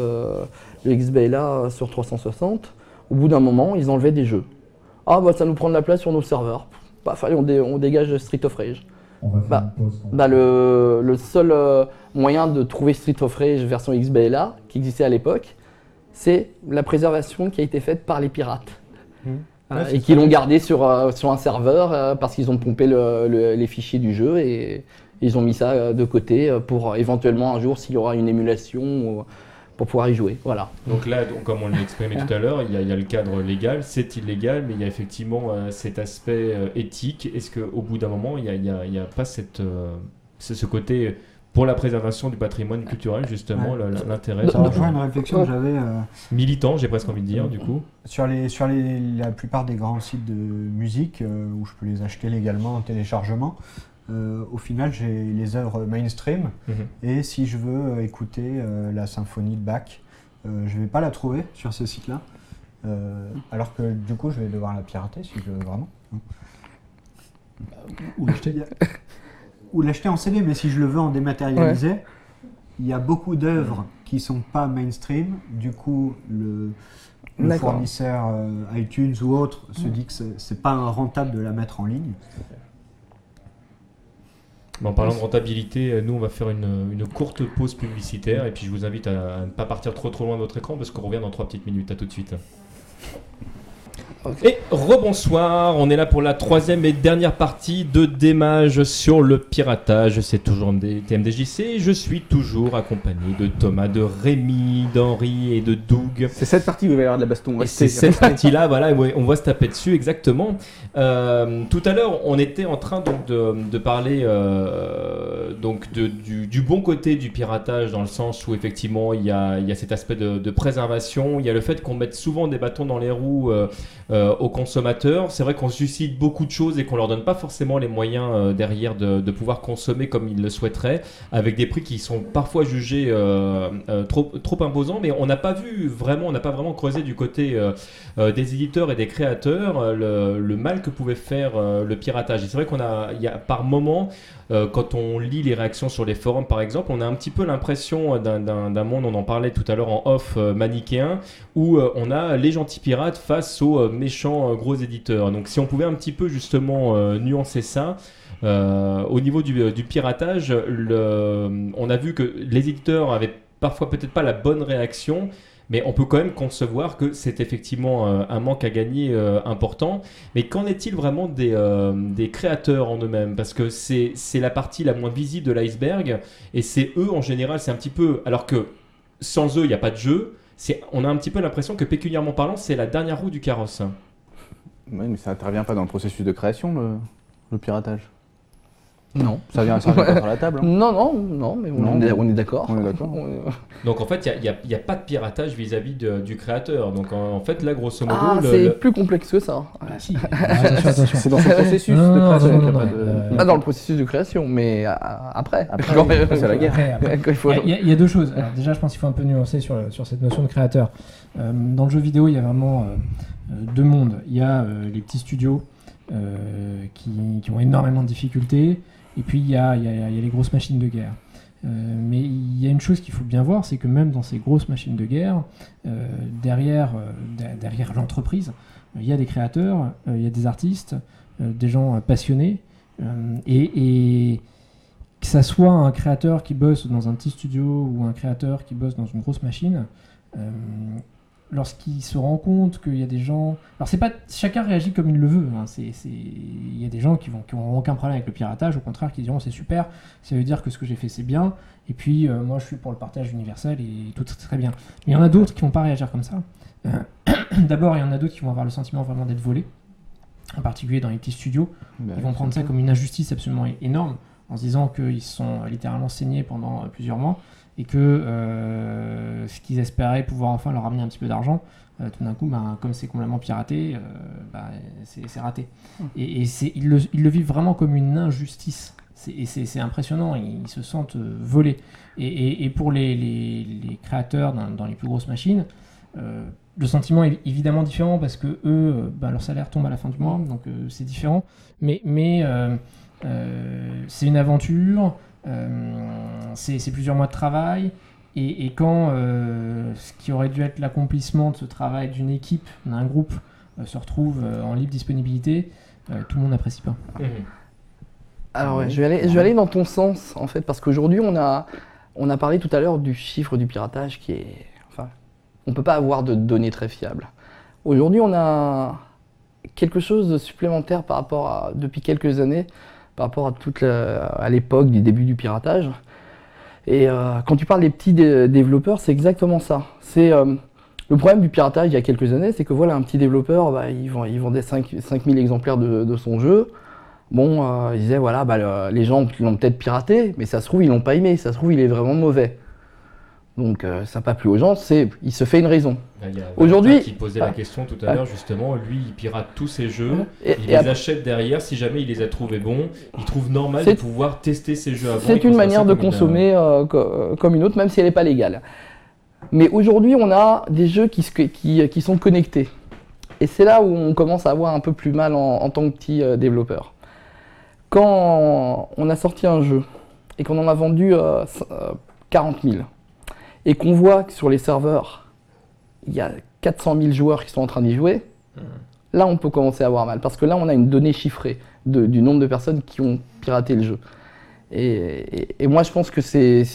le XBLA sur 360, au bout d'un moment, ils enlevaient des jeux. Ah bah ça nous prend de la place sur nos serveurs. Paf, allez, on, dé- on dégage Street of Rage. On va faire Bah, une pause. Bah le, le seul euh, moyen de trouver Street of Rage version XBLA, qui existait à l'époque, c'est la préservation qui a été faite par les pirates. Voilà, Ouais, et qui l'ont gardé sur, euh, sur un serveur euh, parce qu'ils ont pompé le- le- les fichiers du jeu et ils ont mis ça euh, de côté euh, pour euh, éventuellement un jour s'il y aura une émulation ou- pour pouvoir y jouer. Voilà. Donc là, donc, comme on l'a exprimé tout à l'heure, il y, a- il y a le cadre légal, c'est illégal, mais il y a effectivement euh, cet aspect euh, éthique. Est-ce qu'au bout d'un moment, il n'y a, a- il y a pas cette, euh, ce, côté pour la préservation du patrimoine culturel, justement, Ouais. l'intérêt Ça rejoint une réflexion que j'avais euh, militant, j'ai presque envie de dire, du coup. sur, les, sur les, la plupart des grands sites de musique euh, où je peux les acheter légalement en téléchargement. Euh, au final, j'ai les œuvres mainstream Mhm. et si je veux euh, écouter euh, la symphonie de Bach, euh, je ne vais pas la trouver sur ce site-là. Alors que du coup, je vais devoir la pirater si je veux vraiment. Ou l'acheter. Ou l'acheter en CD, mais si je le veux en dématérialisé, il y a beaucoup d'œuvres qui sont pas mainstream. Du coup, le, le fournisseur iTunes ou autre se dit que c'est- c'est pas rentable de la mettre en ligne. En parlant de rentabilité, euh, nous on va faire une, une courte pause publicitaire et puis je vous invite à, à ne pas partir trop trop loin de votre écran parce qu'on revient dans trois petites minutes. À tout de suite. Et rebonsoir, on est là pour la troisième et dernière partie de Démage sur le piratage. C'est toujours MD TMDJC. Je suis toujours accompagné de Thomas, de Rémi, d'Henri et de Doug. C'est cette partie où il va y avoir de la baston. C'est cette partie-là, *laughs* voilà, on va se taper dessus exactement. Euh, tout à l'heure, on était en train donc de, de parler euh, donc de- du, du bon côté du piratage dans le sens où effectivement il y a, il y a cet aspect de, de préservation, il y a le fait qu'on mette souvent des bâtons dans les roues euh, euh, aux consommateurs. C'est vrai qu'on suscite beaucoup de choses et qu'on leur donne pas forcément les moyens euh, derrière de, de pouvoir consommer comme ils le souhaiteraient, avec des prix qui sont parfois jugés euh, euh, trop, trop imposants. Mais on n'a pas vu vraiment, on n'a pas vraiment creusé du côté des éditeurs et des créateurs le, mal que pouvait faire le piratage. Et c'est vrai qu'on a, y a par moment, euh, quand on lit les réactions sur les forums par exemple, on a un petit peu l'impression d'un- d'un monde, on en parlait tout à l'heure en off, euh, manichéen, où euh, on a les gentils pirates face aux euh, méchants euh, gros éditeurs. Donc si on pouvait un petit peu justement euh, nuancer ça. euh, au niveau du, euh, piratage, on a vu que les éditeurs avaient parfois peut-être pas la bonne réaction, mais on peut quand même concevoir que c'est effectivement euh, un manque à gagner euh, important. Mais qu'en est-il vraiment des, euh, créateurs en eux-mêmes? Parce que c'est la partie la moins visible de l'iceberg, et c'est eux en général, c'est un petit peu... Alors que sans eux, il n'y a pas de jeu. On a un petit peu l'impression que pécuniairement parlant, c'est la dernière roue du carrosse. Ouais, mais ça intervient pas dans le processus de création, le piratage. Non. Ça vient, ça vient pas sur la table. hein. *laughs* Non, non, non, mais on, Non. est, on est d'accord. On est d'accord. On- *laughs* Donc en fait, il n'y a, y a pas de piratage vis-à-vis du créateur. Donc en, en fait, là, grosso modo, Ah, c'est le- plus complexe que ça. Ah, si. attention. *laughs* C'est dans ce processus Non, de création non, qu'il y a non, pas non, de- euh, Pas dans le processus de création, mais après. Après, après, c'est la guerre. Il faut- Il y, y a- il y a deux choses. Alors, déjà, je pense qu'il faut un peu nuancer sur, sur cette notion de créateur. Euh, dans le jeu vidéo, il y a vraiment euh, euh, deux mondes. Il y a euh, les petits studios euh, qui, qui ont énormément de difficultés, et puis il y a, les grosses machines de guerre. Euh, mais il y a une chose qu'il faut bien voir, c'est que même dans ces grosses machines de guerre, euh, derrière, euh, de- derrière l'entreprise, il y a des créateurs, il y a des artistes, des gens passionnés, et, que ça soit un créateur qui bosse dans un petit studio ou un créateur qui bosse dans une grosse machine, lorsqu'il se rend compte qu'il y a des gens. Alors, c'est pas. Chacun réagit comme il le veut. hein. C'est, c'est- Il y a des gens qui vont qui aucun problème avec le piratage, au contraire, qui diront c'est super, ça veut dire que ce que j'ai fait c'est bien, et puis euh, moi je suis pour le partage universel et tout très bien. Mais il y en a d'autres qui vont pas réagir comme ça. Euh, *coughs* D'abord, il y en a d'autres qui vont avoir le sentiment vraiment d'être volés, en particulier dans les petits studios. Ils vont prendre ça comme une injustice absolument énorme en se disant qu'ils sont littéralement saignés pendant plusieurs mois et que euh, ce qu'ils espéraient pouvoir enfin leur ramener un petit peu d'argent, euh, tout d'un coup, ben, comme c'est complètement piraté, euh, ben, c'est raté. Et, et c'est- ils, le, ils le vivent vraiment comme une injustice. C'est- Et c'est impressionnant, ils, ils se sentent volés. Et, et- et pour les, les- les créateurs dans, dans les plus grosses machines, le sentiment est évidemment différent parce que eux, ben, leur salaire tombe à la fin du mois, donc c'est différent. Mais, mais c'est une aventure, c'est c'est plusieurs mois de travail. Et, quand euh, ce qui aurait dû être l'accomplissement de ce travail d'une équipe, d'un groupe, euh, se retrouve euh, en libre disponibilité, euh, tout le monde n'apprécie pas. Mhm. Alors ouais, je vais aller, dans ton sens en fait, parce qu'aujourd'hui on a, on a parlé tout à l'heure du chiffre du piratage qui est, enfin, on peut pas avoir de données très fiables. Aujourd'hui on a quelque chose de supplémentaire par rapport à, depuis quelques années, par rapport à toute à l'époque du début du piratage. Et euh, quand tu parles des petits dé- développeurs, c'est exactement ça. C'est euh, le problème du piratage il y a quelques années, c'est que voilà un petit développeur, bah, il, vend- il vendait 5, 5000 exemplaires de- son jeu. Bon, euh, il disait, voilà, bah, le- les gens l'ont peut-être piraté, mais ça se trouve, ils l'ont pas aimé, ça se trouve, il est vraiment mauvais. Donc, euh, ça n'a pas plu aux gens, c'est, il se fait une raison. Là, il y a Aujourd'hui- qui posait la Ah. question tout à l'heure, justement. Lui, il pirate tous ses jeux. Et- Il et les achète derrière. Si jamais il les a trouvés bons, il trouve normal de pouvoir tester ses jeux avant. C'est une manière de une, consommer euh, euh, comme une autre, même si elle n'est pas légale. Mais aujourd'hui, on a des jeux qui, se- qui, qui sont connectés. Et c'est là où on commence à avoir un peu plus mal en, en tant que petit euh, développeur. Quand on a sorti un jeu et qu'on en a vendu euh, c- euh, 40 000 et qu'on voit que sur les serveurs, il y a 400 000 joueurs qui sont en train d'y jouer, là on peut commencer à avoir mal. Parce que là, on a une donnée chiffrée du nombre de personnes qui ont piraté le jeu. Et, et- et moi, je pense que c'est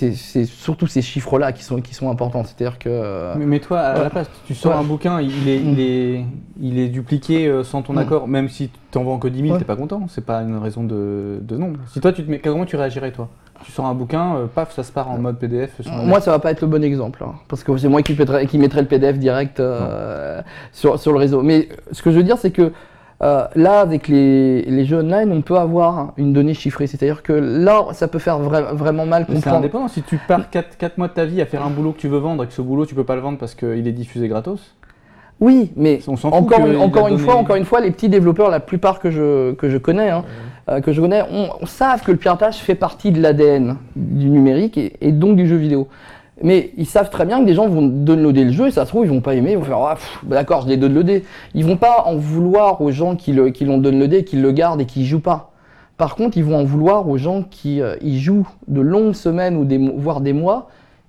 surtout ces chiffres-là qui sont, qui sont importants. C'est-à-dire que. euh, Mais, mais toi, à Ouais. la place, tu sors Ouais. un bouquin, il est, il est, il est dupliqué euh, sans ton Mm. accord, même si tu en vends que 10 000, Ouais. t'es pas content. C'est pas une raison de, de non. Si toi, tu te mets, comment tu réagirais, toi? Tu sors un bouquin, euh, paf, ça se part en mode PDF. Moi, ça va pas être le bon exemple, hein, parce que c'est moi qui mettrais, qui mettrais le PDF direct euh, sur, sur le réseau. Mais ce que je veux dire, c'est que euh, là, avec les, les jeux online, on peut avoir une donnée chiffrée. C'est-à-dire que là, ça peut faire vra- vraiment mal Mais c'est comprendre. indépendant. Si tu pars 4, mois de ta vie à faire un boulot que tu veux vendre et que ce boulot, tu peux pas le vendre parce qu'il est diffusé gratos, Oui, mais on encore, une, encore une fois, encore une fois, les petits développeurs, la plupart que je, que je connais, hein, euh, que je connais, on, on savent que le piratage fait partie de l'ADN du numérique et, et donc du jeu vidéo. Mais ils savent très bien que des gens vont downloader le jeu et ça se trouve ils vont pas aimer, ils vont faire ah, bah d'accord je l'ai downloadé. Ils vont pas en vouloir aux gens qui le- qui l'ont downloadé, qui le gardent et qui y jouent pas. Par contre ils vont en vouloir aux gens qui euh, y jouent de longues semaines ou voire des mois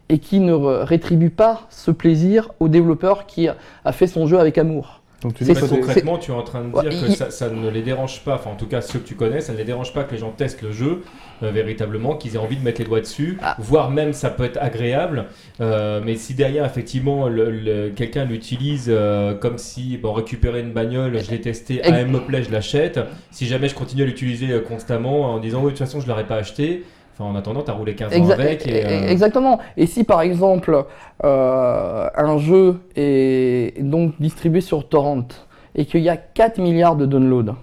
et qui ne rétribuent pas ce plaisir au développeur qui a fait son jeu avec amour. Donc tu dis que concrètement, tu es en train de dire Ouais, que il- ça, ça ne les dérange pas, enfin en tout cas ceux que tu connais, ça ne les dérange pas que les gens testent le jeu euh, véritablement, qu'ils aient envie de mettre les doigts dessus, Ah. voire même ça peut être agréable, euh, mais si derrière effectivement le- le- quelqu'un l'utilise euh, comme si bon récupérer une bagnole, je l'ai testé, ah, elle me plaît, je l'achète, si jamais je continue à l'utiliser euh, constamment en disant oui de toute façon je l'aurais pas acheté, enfin en attendant tu as roulé 15 ans Exa- avec et, e- euh, Exactement. Et si par exemple euh, un jeu est donc distribué sur torrent et qu'il y a 4 milliards de downloads,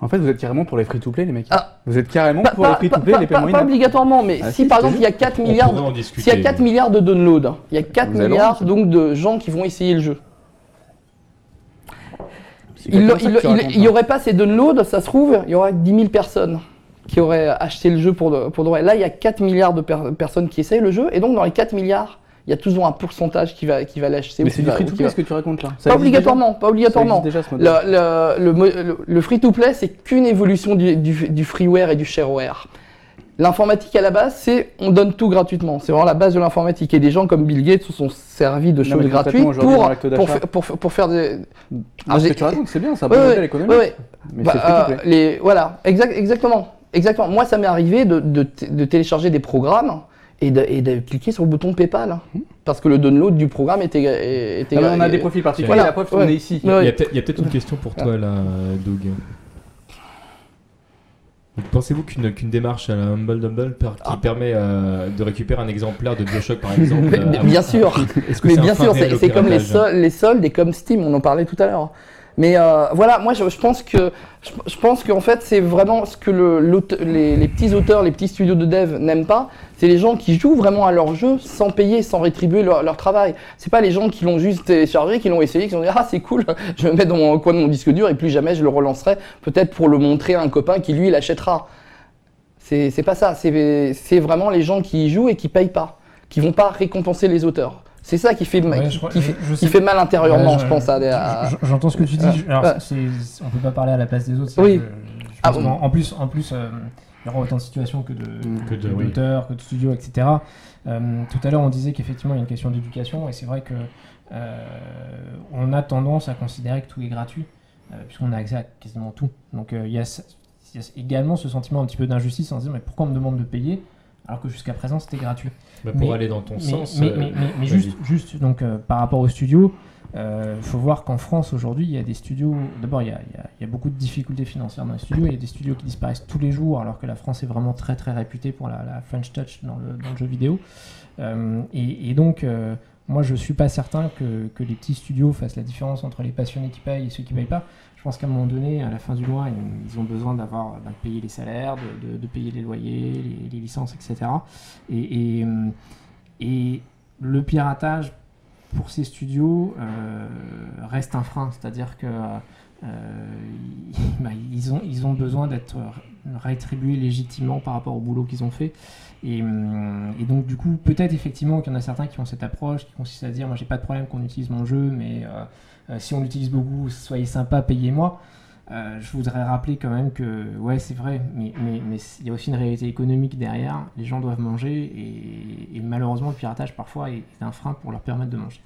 En fait, vous êtes carrément pour les free-to-play, les mecs. Ah. Vous êtes carrément pas, pour les free-to-play, les paiements pas obligatoirement, mais Ah, si si, par exemple il y a 4 on milliards, s'il y a 4 milliards de downloads, il y a 4 Vous allez milliards donc de gens qui vont essayer le jeu. Il n'y hein. aurait pas ces downloads, ça se trouve, il y aurait 10 000 personnes qui auraient acheté le jeu pour de, pour de vrai. Là, il y a 4 milliards de per- personnes qui essayent le jeu, et donc dans les 4 milliards, il y a toujours un pourcentage qui va, qui va l'acheter. Mais c'est du free-to-play ce que tu racontes là. Ça Pas obligatoirement, pas Ça obligatoirement. déjà ce. Le, le- free-to-play, c'est qu'une évolution du, du- du freeware et du shareware. L'informatique à la base, c'est on donne tout gratuitement. C'est vraiment la base de l'informatique. Et des gens comme Bill Gates se sont servis de choses gratuites pour, pour, pour, pour faire des. Ah, ce j'ai- que tu racontes, c'est bien, c'est un Ouais, bon ouais, modèle économique. ouais. Mais Bah, c'est to euh, voilà, exact, exactement. Exactement. Moi, ça m'est arrivé de, de télécharger des programmes et de, et de cliquer sur le bouton PayPal. Parce que le download du programme était. était mais on a des et- profils particuliers, Voilà, la preuve, ouais. on est ici. Il y a Ouais. peut-être il y a peut-être une question pour toi là, Doug. Pensez-vous qu'une qu'une démarche à la Humble Dumble per- qui Ah. permet euh, de récupérer un exemplaire de Bioshock par exemple *laughs* Mais- euh, bien sûr. Mais bien sûr, c'est comme les, sol- les soldes et comme Steam, on en parlait tout à l'heure. Mais euh, voilà, moi je, pense que je, je pense qu'en fait c'est vraiment ce que les, petits auteurs, les petits studios de dev n'aiment pas, c'est les gens qui jouent vraiment à leur jeu sans payer, sans rétribuer leur, leur travail. C'est pas les gens qui l'ont juste téléchargé, qui l'ont essayé, qui ont dit ah c'est cool, *laughs* je vais le mettre dans mon coin de mon disque dur et plus jamais je le relancerai, peut-être pour le montrer à un copain qui lui l'achètera. C'est pas ça, c'est c'est vraiment les gens qui y jouent et qui payent pas, qui vont pas récompenser les auteurs. C'est ça qui fait, Ouais, qui, je crois- qui je- fait, je qui sais- fait mal intérieurement, Ouais, je, pense. À, J'entends ce que tu dis. Alors, ouais. c'est- on peut pas parler à la place des autres. Oui. Ah bon. en plus, en plus, euh, il y aura autant de situations que de Que de- que oui. d'auteurs, que de studios, etc. Euh, tout à l'heure, on disait qu'effectivement, il y a une question d'éducation, et c'est vrai que euh, on a tendance à considérer que tout est gratuit, euh, puisqu'on a accès à quasiment tout. Donc, euh, il y, a ce- il y a également ce sentiment un petit peu d'injustice en se disant, mais pourquoi on me demande de payer alors que jusqu'à présent c'était gratuit Bah, Pour Mais- aller dans ton mais, sens. mais, euh, mais- juste, juste donc, euh, par rapport aux studios, il faut voir qu'en France aujourd'hui, il y a des studios. D'abord, il y a, il y beaucoup de difficultés financières dans les studios. Il y a des studios qui disparaissent tous les jours, alors que la France est vraiment très très réputée pour la, la French Touch dans le, dans le jeu vidéo. Euh, et, et donc, euh, moi, je suis pas certain que, que les petits studios fassent la différence entre les passionnés qui payent et ceux qui payent pas. Je pense qu'à un moment donné, à la fin du mois, ils, ont besoin d'avoir bah, de payer les salaires, de, payer les loyers, les, licences, etc. Et, et, le piratage pour ces studios euh, reste un frein, c'est-à-dire que euh, *laughs* bah, ont, besoin d'être rétribués légitimement par rapport au boulot qu'ils ont fait. Et, donc du coup, peut-être effectivement qu'il y en a certains qui ont cette approche qui consiste à dire, moi j'ai pas de problème qu'on utilise mon jeu, mais euh, euh, si on l'utilise beaucoup, soyez sympa, payez-moi. Euh, je voudrais rappeler quand même que, ouais, c'est vrai, mais mais- mais il y a aussi une réalité économique derrière. Les gens doivent manger et, et malheureusement, le piratage parfois est, est un frein pour leur permettre de manger.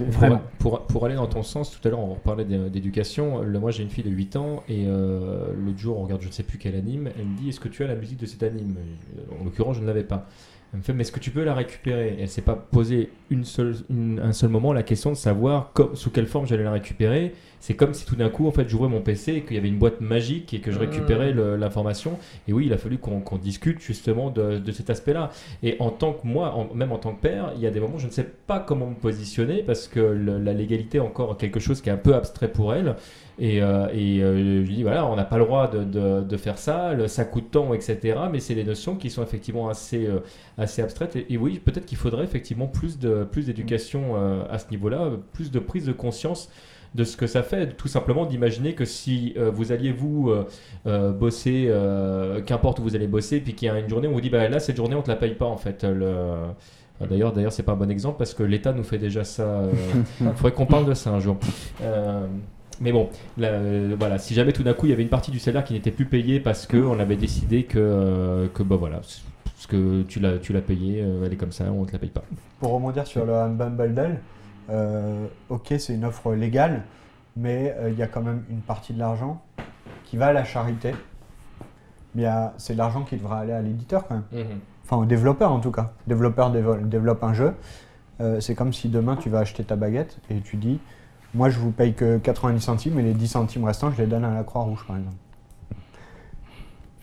Vraiment. Pour, pour aller dans ton sens, tout à l'heure on parlait d'é- d'éducation. Moi j'ai une fille de 8 ans et euh, l'autre jour on regarde je ne sais plus quel anime. Elle me dit Est-ce que tu as la musique de cet anime? En l'occurrence je ne l'avais pas. Elle me fait Mais est-ce que tu peux la récupérer? Elle s'est pas posé un seul moment la question de savoir sous quelle forme j'allais la récupérer. C'est comme si tout d'un coup en fait j'ouvrais mon PC et qu'il y avait une boîte magique et que je récupérais le- l'information. Et oui, il a fallu qu'on discute justement de, de cet aspect-là. Et en tant que moi, en- même en tant que père, il y a des moments où je ne sais pas comment me positionner parce que le- la légalité est encore quelque chose qui est un peu abstrait pour elle. Et, euh, et, euh, je lui dis voilà, on n'a pas le droit de, de- de faire ça, le- ça coûte tant, etc. Mais c'est des notions qui sont effectivement assez, euh, assez abstraites. Et, et oui, peut-être qu'il faudrait effectivement plus plus d'éducation euh, à ce niveau-là, plus de prise de conscience de ce que ça fait, tout simplement d'imaginer que si euh, vous alliez vous euh, euh, bosser, euh, qu'importe où vous allez bosser, puis qu'il y a une journée où on vous dit bah là cette journée on te la paye pas en fait. Le... D'ailleurs, d'ailleurs, c'est pas un bon exemple parce que l'État nous fait déjà ça. *laughs* Il faudrait qu'on parle de ça un jour. Euh, mais bon, là, euh, voilà, si jamais tout d'un coup il y avait une partie du salaire qui n'était plus payée parce que on avait décidé que, euh, que bah voilà, parce que tu l'as, tu l'as payé, euh, elle est comme ça, on te la paye pas. Pour rebondir sur le euh, ok, c'est une offre légale, mais euh, il y a quand même une partie de l'argent qui va à la charité. Mais c'est de l'argent qui devra aller à l'éditeur quand même. Enfin, au développeur en tout cas. Développeur développe un jeu. Euh, c'est comme si demain tu vas acheter ta baguette et tu dis Moi je vous paye que 90 centimes et les 10 centimes restants je les donne à la Croix-Rouge par exemple.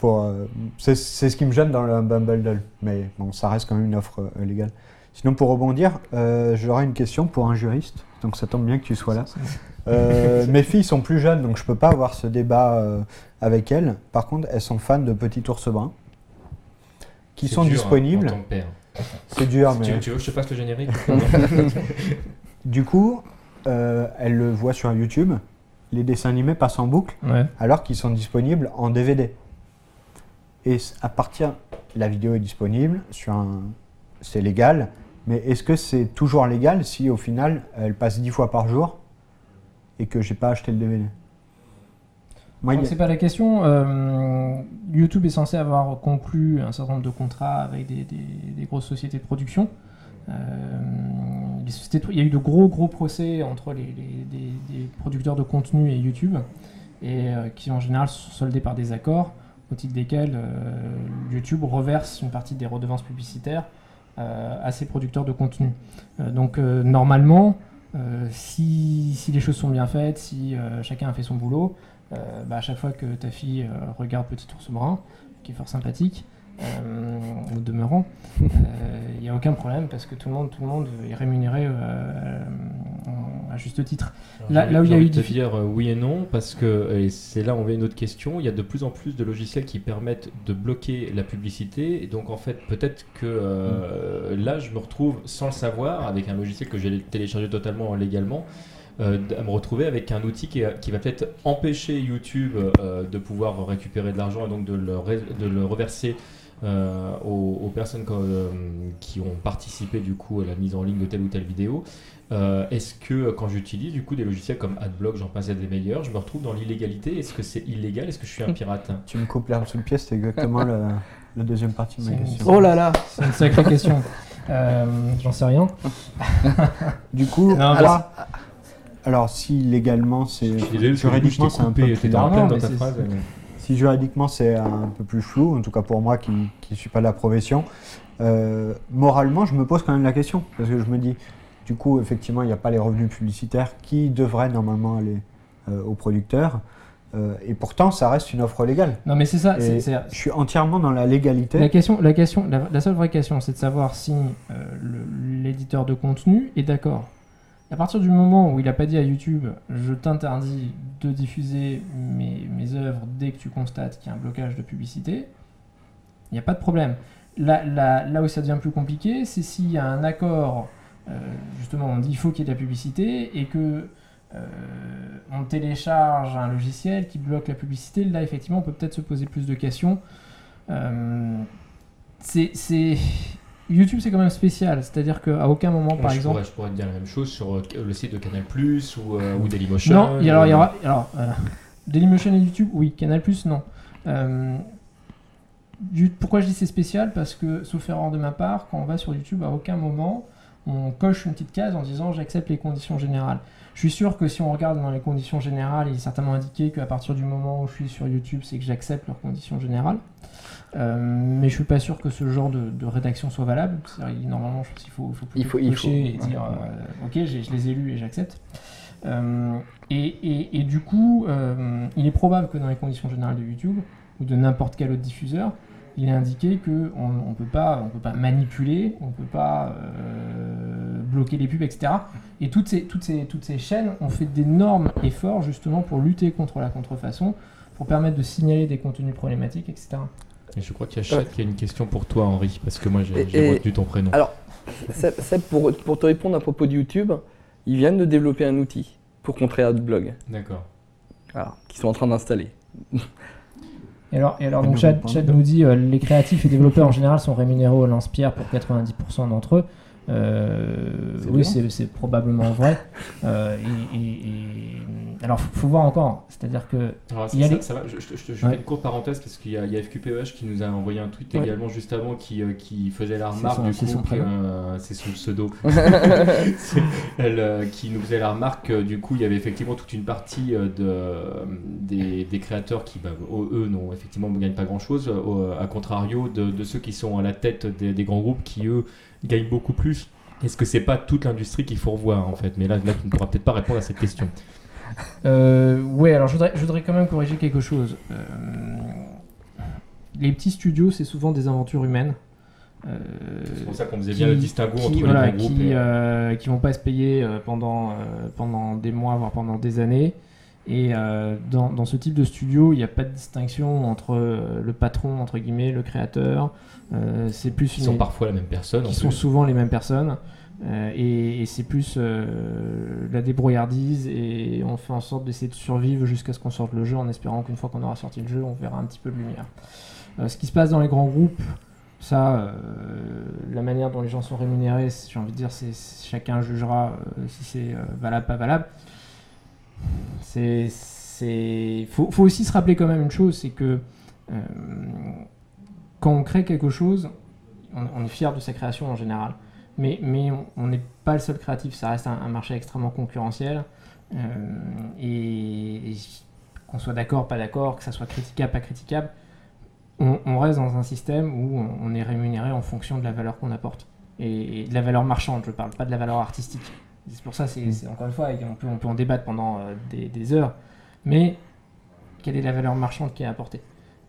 Euh, c'est, ce qui me gêne dans le Humble Bundle. Mais bon, ça reste quand même une offre euh, légale. Sinon, pour rebondir, euh, j'aurais une question pour un juriste. Donc ça tombe bien que tu sois là. Euh, mes filles sont plus jeunes, donc je peux pas avoir ce débat euh, avec elles. Par contre, elles sont fans de Petit Ours Brun, qui sont dur, hein, disponibles. père. C'est dur, Tu, mais tu veux que je te fasse le générique *laughs* du coup, euh, elles le voient sur YouTube. Les dessins animés passent en boucle, Ouais. alors qu'ils sont disponibles en DVD. Et à partir, la vidéo est disponible sur un, c'est légal. Mais est-ce que c'est toujours légal si au final elle passe 10 fois par jour et que j'ai pas acheté le DVD Moi, c'est pas la question. euh, YouTube est censé avoir conclu un certain nombre de contrats avec des, grosses sociétés de production. Euh, il y a eu de gros gros procès entre les, producteurs de contenu et YouTube, et euh, qui en général sont soldés par des accords, au titre desquels YouTube reverse une partie des redevances publicitaires à ses producteurs de contenu. Euh, donc euh, normalement, euh, si, si les choses sont bien faites, si euh, chacun a fait son boulot, euh, bah, à chaque fois que ta fille euh, regarde Petit ours brun, qui est fort sympathique, euh, au demeurant, il n'y a aucun problème parce que tout le monde, tout le monde est rémunéré euh, à juste titre. Là- là où il y a eu de dire euh, oui et non parce que c'est là où on vient une autre question. Il y a de plus en plus de logiciels qui permettent de bloquer la publicité. Et donc en fait peut-être que euh, là je me retrouve sans le savoir avec un logiciel que j'ai téléchargé totalement légalement. euh, à me retrouver avec un outil qui, qui va peut-être empêcher YouTube euh, de pouvoir récupérer de l'argent et donc de le, de le reverser euh, aux, aux personnes euh, qui ont participé du coup à la mise en ligne de telle ou telle vidéo. Euh, Est-ce que quand j'utilise du coup des logiciels comme AdBlock, j'en passe à des meilleurs, je me retrouve dans l'illégalité? Est-ce que c'est illégal? Est-ce que je suis un *laughs* pirate? Tu me coupes l'herbe sous le pied, c'est exactement la deuxième partie de ma question. Oh là là C'est une sacrée question. Euh, J'en sais rien. *laughs* Du coup, Non, alors, alors si légalement c'est juridiquement c'est un peu plus dans ta phrase. mais- Si juridiquement c'est un peu plus flou, en tout cas pour moi qui ne suis pas de la profession, euh, moralement je me pose quand même la question. Parce que je me dis, du coup effectivement il n'y a pas les revenus publicitaires qui devraient normalement aller euh, aux producteurs. Euh, et pourtant ça reste une offre légale. Non, mais c'est ça. c'est- Et c'est- je suis entièrement dans la légalité. La question, la question, la, la seule vraie question, c'est de savoir si euh, le- l'éditeur de contenu est d'accord. À partir du moment où il n'a pas dit à YouTube, je t'interdis de diffuser mes, œuvres dès que tu constates qu'il y a un blocage de publicité, il n'y a pas de problème. Là, où ça devient plus compliqué, c'est s'il y a un accord, euh, justement, on dit il faut qu'il y ait de la publicité et que euh, on télécharge un logiciel qui bloque la publicité. Là, effectivement, on peut peut-être se poser plus de questions. Euh, c'est- YouTube, c'est quand même spécial. C'est-à-dire qu'à aucun moment, par je, exemple. pourrais, je pourrais te dire la même chose sur euh, le site de Canal Plus ou, euh, ou Dailymotion. Non, il y- alors il y aura. Alors, euh, Dailymotion et YouTube, oui. Canal non. Euh, du- pourquoi je dis c'est spécial? Parce que, sauf erreur de ma part, quand on va sur YouTube, à aucun moment on coche une petite case en disant j'accepte les conditions générales. Je suis sûr que si on regarde dans les conditions générales, il est certainement indiqué qu'à partir du moment où je suis sur YouTube, c'est que j'accepte leurs conditions générales. Euh, mais je suis pas sûr que ce genre de, de rédaction soit valable. Normalement, je pense qu'il faut, faut plutôt Il faut- il faut. et dire euh, ok, je les ai lus et j'accepte. Euh, et, et- et du coup, euh, il est probable que dans les conditions générales de YouTube ou de n'importe quel autre diffuseur, il est indiqué qu'on ne peut, pas- on peut pas manipuler, on ne peut pas bloquer les pubs, etc. Et toutes ces, toutes, ces, toutes ces chaînes ont fait d'énormes efforts justement pour lutter contre la contrefaçon, pour permettre de signaler des contenus problématiques, etc. Et je crois qu'il y a Chat qui a une question pour toi, Henri, parce que moi j'ai Et- j'ai et- retenu ton prénom. Alors, Seb, Seb, pour, pour te répondre à propos de YouTube, ils viennent de développer un outil pour contrer AdBlog, D'accord. voilà, qu'ils sont en train d'installer. Et alors, et alors donc Chad. Chad nous dit euh, les créatifs et développeurs en général sont rémunérés au lance-pierre pour 90% d'entre eux. Euh, oui, c'est probablement vrai. *laughs* Euh, et, et- et- alors, faut, faut voir encore. C'est-à-dire que Alors, Il y a ça, les- ça va, je, je- je- je Ouais. fais une courte parenthèse parce qu'il y, a il y a FQPEH qui nous a envoyé un tweet Ouais. également juste avant qui, euh, qui faisait la remarque son- du c'est coup, euh, c'est son pseudo, *laughs* *laughs* elle, euh, qui nous faisait la remarque que du coup il y avait effectivement toute une partie euh, de, des, des créateurs qui bah, eux n'ont effectivement ne gagnent pas grand chose à contrario de, de ceux qui sont à la tête des, des grands groupes qui eux gagnent beaucoup plus. Est-ce que c'est pas toute l'industrie qu'il faut revoir en fait? Mais là, là tu ne pourras peut-être pas répondre à cette question. *laughs* Euh, ouais, alors je voudrais, je voudrais quand même corriger quelque chose. Euh, les petits studios, c'est souvent des aventures humaines. Euh, C'est pour ça qu'on faisait qui- bien le distinguo qui, entre voilà, les groupes. qui, et- euh, qui vont pas se payer pendant, pendant des mois, voire pendant des années. Et euh, dans, dans ce type de studio, il n'y a pas de distinction entre euh, le patron, entre guillemets, le créateur. Euh, c'est plus une- sont parfois la même personne. qui sont plus. souvent les mêmes personnes. Et, et c'est plus la débrouillardise et on fait en sorte d'essayer de survivre jusqu'à ce qu'on sorte le jeu en espérant qu'une fois qu'on aura sorti le jeu, on verra un petit peu de lumière. Ce qui se passe dans les grands groupes, ça, euh, la manière dont les gens sont rémunérés, j'ai envie de dire, c'est c'est- chacun jugera euh, si c'est euh, valable, pas valable. C'est faut, faut aussi se rappeler quand même une chose, c'est que euh, quand on crée quelque chose, on, est fier de sa création en général. Mais, mais on- n'est pas le seul créatif, ça reste un, marché extrêmement concurrentiel. Euh, et, qu'on soit d'accord, pas d'accord, que ça soit critiquable, pas critiquable, on, reste dans un système où on, on est rémunéré en fonction de la valeur qu'on apporte. Et, et de la valeur marchande, je parle pas de la valeur artistique. C'est pour ça, c'est c'est- encore une fois, on peut, on peut en débattre pendant euh, des, des heures. Mais quelle est la valeur marchande qui est apportée?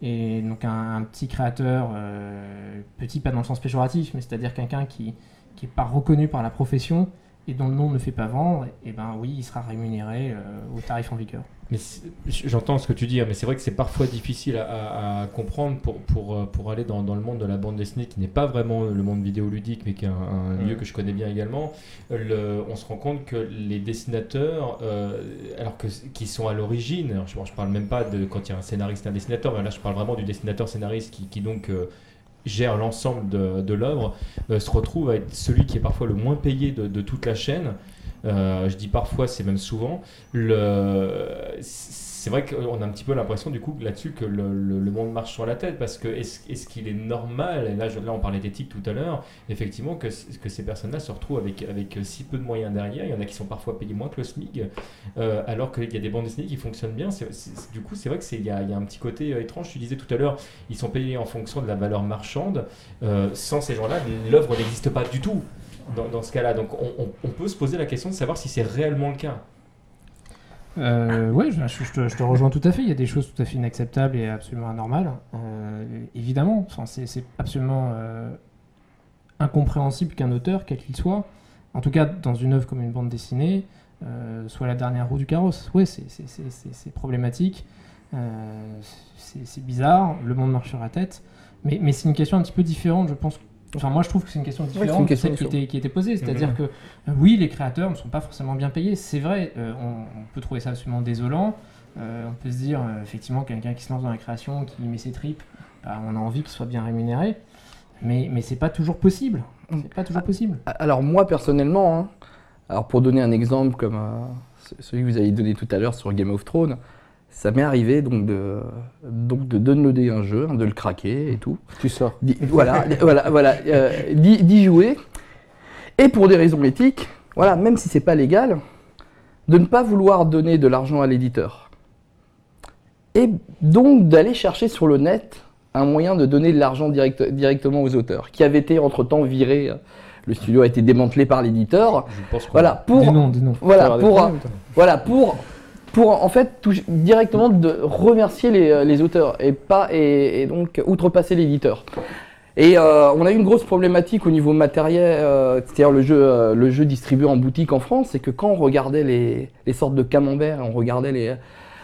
Et donc un, un petit créateur, euh, petit pas dans le sens péjoratif, mais c'est-à-dire quelqu'un qui qui n'est pas reconnu par la profession et dont le nom ne fait pas vendre, et ben oui, il sera rémunéré euh, au tarif en vigueur. Mais j'entends ce que tu dis, hein, mais c'est vrai que c'est parfois difficile à, à- à comprendre pour, pour, euh, pour aller dans, dans le monde de la bande dessinée qui n'est pas vraiment le monde vidéoludique, mais qui est un, un lieu que je connais bien également. Le- on se rend compte que les dessinateurs, euh, alors que qui sont à l'origine, alors je, je parle même pas de quand il y a un scénariste et un dessinateur, mais là je parle vraiment du dessinateur-scénariste qui, qui donc euh, gère l'ensemble de, de l'œuvre, euh, se retrouve à être celui qui est parfois le moins payé de, de toute la chaîne. Euh, je dis parfois, c'est même souvent. C'est vrai qu'on a un petit peu l'impression du coup là-dessus que le, monde marche sur la tête parce que est-ce qu'il est normal, et là, on parlait d'éthique tout à l'heure, effectivement que, ces personnes-là se retrouvent avec, si peu de moyens derrière, il y en a qui sont parfois payés moins que le SMIC, euh, alors qu'il y a des bandes dessinées qui fonctionnent bien. Du coup, c'est vrai qu'il y, a- il y a un petit côté euh, étrange. Tu disais tout à l'heure, ils sont payés en fonction de la valeur marchande. Euh, sans ces gens-là, l'œuvre n'existe pas du tout dans, ce cas-là. Donc on, peut se poser la question de savoir si c'est réellement le cas. Euh, ouais, je, te, rejoins tout à fait. Il y a des choses tout à fait inacceptables et absolument anormales. Euh, évidemment, enfin, c'est absolument euh, incompréhensible qu'un auteur, quel qu'il soit, en tout cas dans une œuvre comme une bande dessinée, euh, soit la dernière roue du carrosse. Ouais, c'est- problématique. C'est bizarre. Le monde marche sur la tête. Mais c'est une question un petit peu différente, je pense. Enfin, moi, je trouve que c'est une question différente de celle qui était, qui était posée. C'est-à-dire Mhm. que euh, oui, les créateurs ne sont pas forcément bien payés, c'est vrai, euh, on, on peut trouver ça absolument désolant. Euh, on peut se dire, euh, effectivement, quelqu'un qui se lance dans la création, qui met ses tripes, bah, on a envie qu'il soit bien rémunéré. Mais, mais c'est pas toujours possible. C'est pas toujours possible. Alors moi personnellement, hein, alors pour donner un exemple comme euh, ce- celui que vous avez donné tout à l'heure sur Game of Thrones, ça m'est arrivé donc de, donc de downloader un jeu, hein, de le craquer et tout. Tu sors. D'y- voilà, voilà, voilà, euh, d'y jouer. Et pour des raisons éthiques, voilà, même si c'est pas légal, de ne pas vouloir donner de l'argent à l'éditeur. Et donc d'aller chercher sur le net un moyen de donner de l'argent direct- directement aux auteurs, qui avait été entre-temps viré. euh, Le studio a été démantelé par l'éditeur. Je pense qu'on- Voilà, pour, Des noms, des noms. voilà, pour, problèmes, toi. voilà, pour, pour en fait directement de remercier les, euh, les auteurs et pas et, et donc outrepasser l'éditeur. Et euh, on a eu une grosse problématique au niveau matériel, euh, c'est-à-dire le jeu, euh, le jeu distribué en boutique en France, c'est que quand on regardait les, les sortes de camemberts, on regardait les,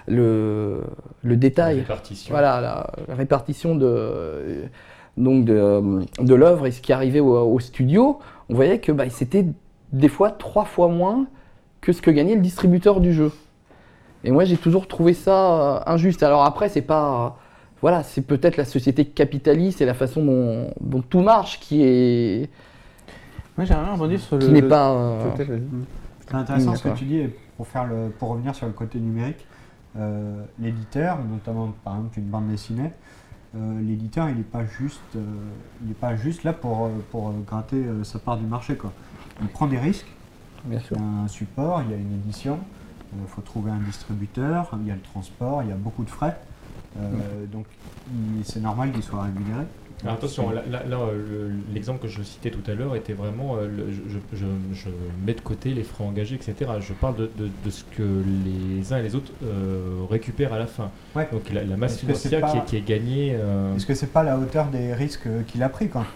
le, le la détail, répartition. voilà, la, la répartition de, donc de, de l'œuvre et ce qui arrivait au, au studio, on voyait que bah, c'était des fois trois fois moins que ce que gagnait le distributeur du jeu. Et moi, j'ai toujours trouvé ça euh, injuste. Alors après, c'est pas, voilà, c'est peut-être la société capitaliste et la façon dont, dont tout marche qui est, Moi, j'aimerais rebondir sur le. qui n'est pas. euh. C'est intéressant ce que tu dis, pour, faire le, pour revenir sur le côté numérique, euh, l'éditeur, notamment par exemple une bande dessinée, euh, l'éditeur il n'est pas juste, euh, il pas juste là pour, pour gratter sa part du marché quoi. Il prend des risques. bien Il sûr. y a un support, il y a une édition, il faut trouver un distributeur, il y a le transport, il y a beaucoup de frais. Euh, Donc c'est normal qu'il soit rémunéré. Alors attention, là, là- là, euh, le- l'exemple que je citais tout à l'heure était vraiment, euh, le- je, je- mets de côté les frais engagés, etc. Je parle de, de- de ce que les uns et les autres euh, récupèrent à la fin. Ouais. Donc la, la masse financière qui, est, qui est gagnée. euh, Est-ce que c'est pas la hauteur des risques qu'il a pris quoi?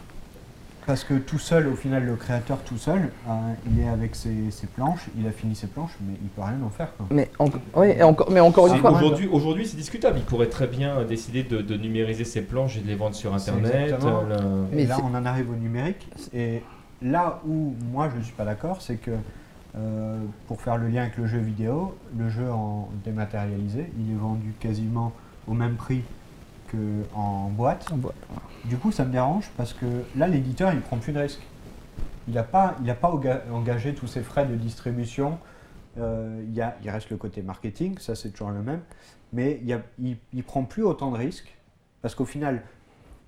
Parce que tout seul, au final, le créateur tout seul, euh, il est avec ses, ses planches, il a fini ses planches, mais il peut rien en faire quoi. Mais, en- ouais, et encore, mais encore une c'est- fois, Aujourd'hui, aujourd'hui, c'est discutable. Il pourrait très bien décider de, de numériser ses planches et de les vendre sur Internet. euh, le- Mais Et là, on en arrive au numérique. Et là où moi je ne suis pas d'accord, c'est que euh, pour faire le lien avec le jeu vidéo, le jeu en dématérialisé, il est vendu quasiment au même prix boîte. En boîte, Du coup, ça me dérange parce que là, l'éditeur, il prend plus de risques. Il n'a pas, il a pas engagé tous ses frais de distribution euh, il y a- il reste le côté marketing, ça c'est toujours le même, mais il, y a- il, il prend plus autant de risques parce qu'au final,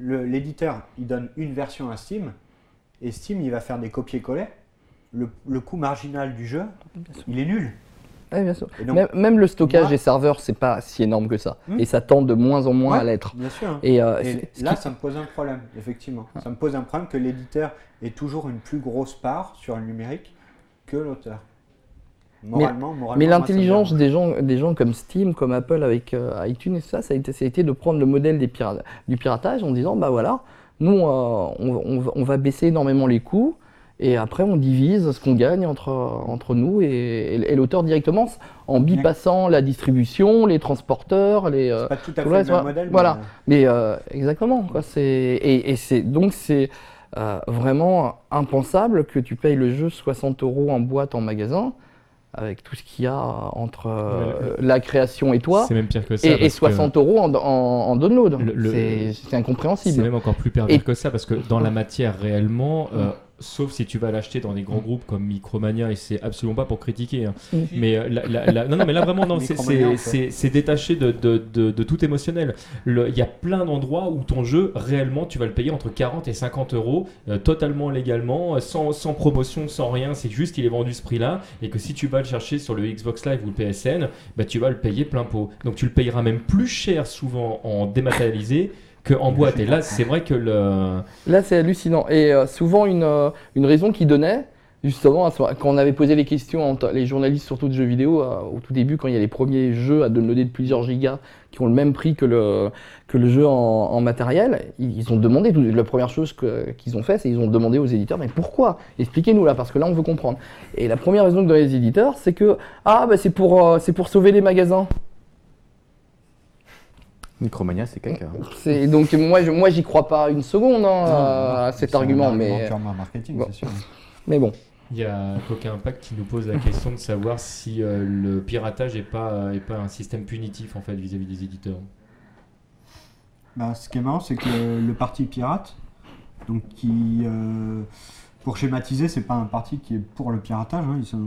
l'éditeur il donne une version à Steam et Steam il va faire des copier-coller. Le, le coût marginal du jeu, il est nul. Ouais, bien sûr. Et donc, Même, même le stockage moi- des serveurs, c'est pas si énorme que ça. Hmm. Et ça tend de moins en moins Ouais. à l'être. bien sûr. hein. Et, euh, Et là, qui- ça me pose un problème, effectivement. Ça me pose un problème que l'éditeur ait toujours une plus grosse part sur le numérique que l'auteur. Moralement, moralement. Mais ça me l'intelligence des gens, des gens comme Steam, comme Apple avec euh, iTunes et ça, ça a, été, ça a été de prendre le modèle des du piratage en disant bah voilà, nous euh, on, on va- on va baisser énormément les coûts et après on divise ce qu'on gagne entre, entre nous et, et- et l'auteur directement en bypassant la distribution, les transporteurs, les. euh, C'est pas tout à tout fait le même modèle. Voilà. mais, mais euh, exactement, quoi. C'est et, et c'est donc c'est euh, vraiment impensable que tu payes le jeu 60 euros en boîte en magasin avec tout ce qu'il y a entre euh, la création et toi C'est même pire que ça. et, et parce que 60 euros en, en- en download. C'est- C'est C'est incompréhensible. même encore plus pervers Et- que ça parce que dans la matière réellement, euh, sauf si tu vas l'acheter dans des grands groupes comme Micromania et c'est absolument pas pour critiquer. hein. Mm. Mais euh, la- la- la- non, non, mais là vraiment non, c'est- détaché de, de, de- de tout émotionnel. Il y a plein d'endroits où ton jeu réellement tu vas le payer entre 40 et 50 euros euh, totalement légalement, euh, sans, sans promotion, sans rien. C'est juste qu'il est vendu ce prix-là et que si tu vas le chercher sur le Xbox Live ou le PSN, bah, tu vas le payer plein pot. Donc tu le payeras même plus cher souvent en dématérialisé là, c'est hallucinant. Et euh, souvent, une, euh, une raison qu'ils donnaient, justement, quand on avait posé les questions, les journalistes surtout de jeux vidéo, euh, au tout début, quand il y a les premiers jeux à downloader de plusieurs gigas qui ont le même prix que le, jeu en, matériel, ils, ils ont demandé, la première chose qu'ils ont fait, c'est qu'ils ont demandé aux éditeurs, mais pourquoi? Expliquez-nous là, parce que là, on veut comprendre. Et la première raison que donnaient les éditeurs, c'est que, ah, bah, c'est pour sauver les magasins. Micromania, c'est caca. C'est- Donc, moi, je, moi, j'y crois pas une seconde hein, non, à c'est cet un argument, argument mais, purement marketing, Bon. c'est sûr. mais bon. Il y a Coquin Impact qui nous pose la question de savoir si euh, le piratage n'est pas, est pas un système punitif en fait vis-à-vis des éditeurs. Bah, ce qui est marrant, c'est que le, le parti pirate, donc qui, euh, pour schématiser, c'est pas un parti qui est pour le piratage. hein, ils sont,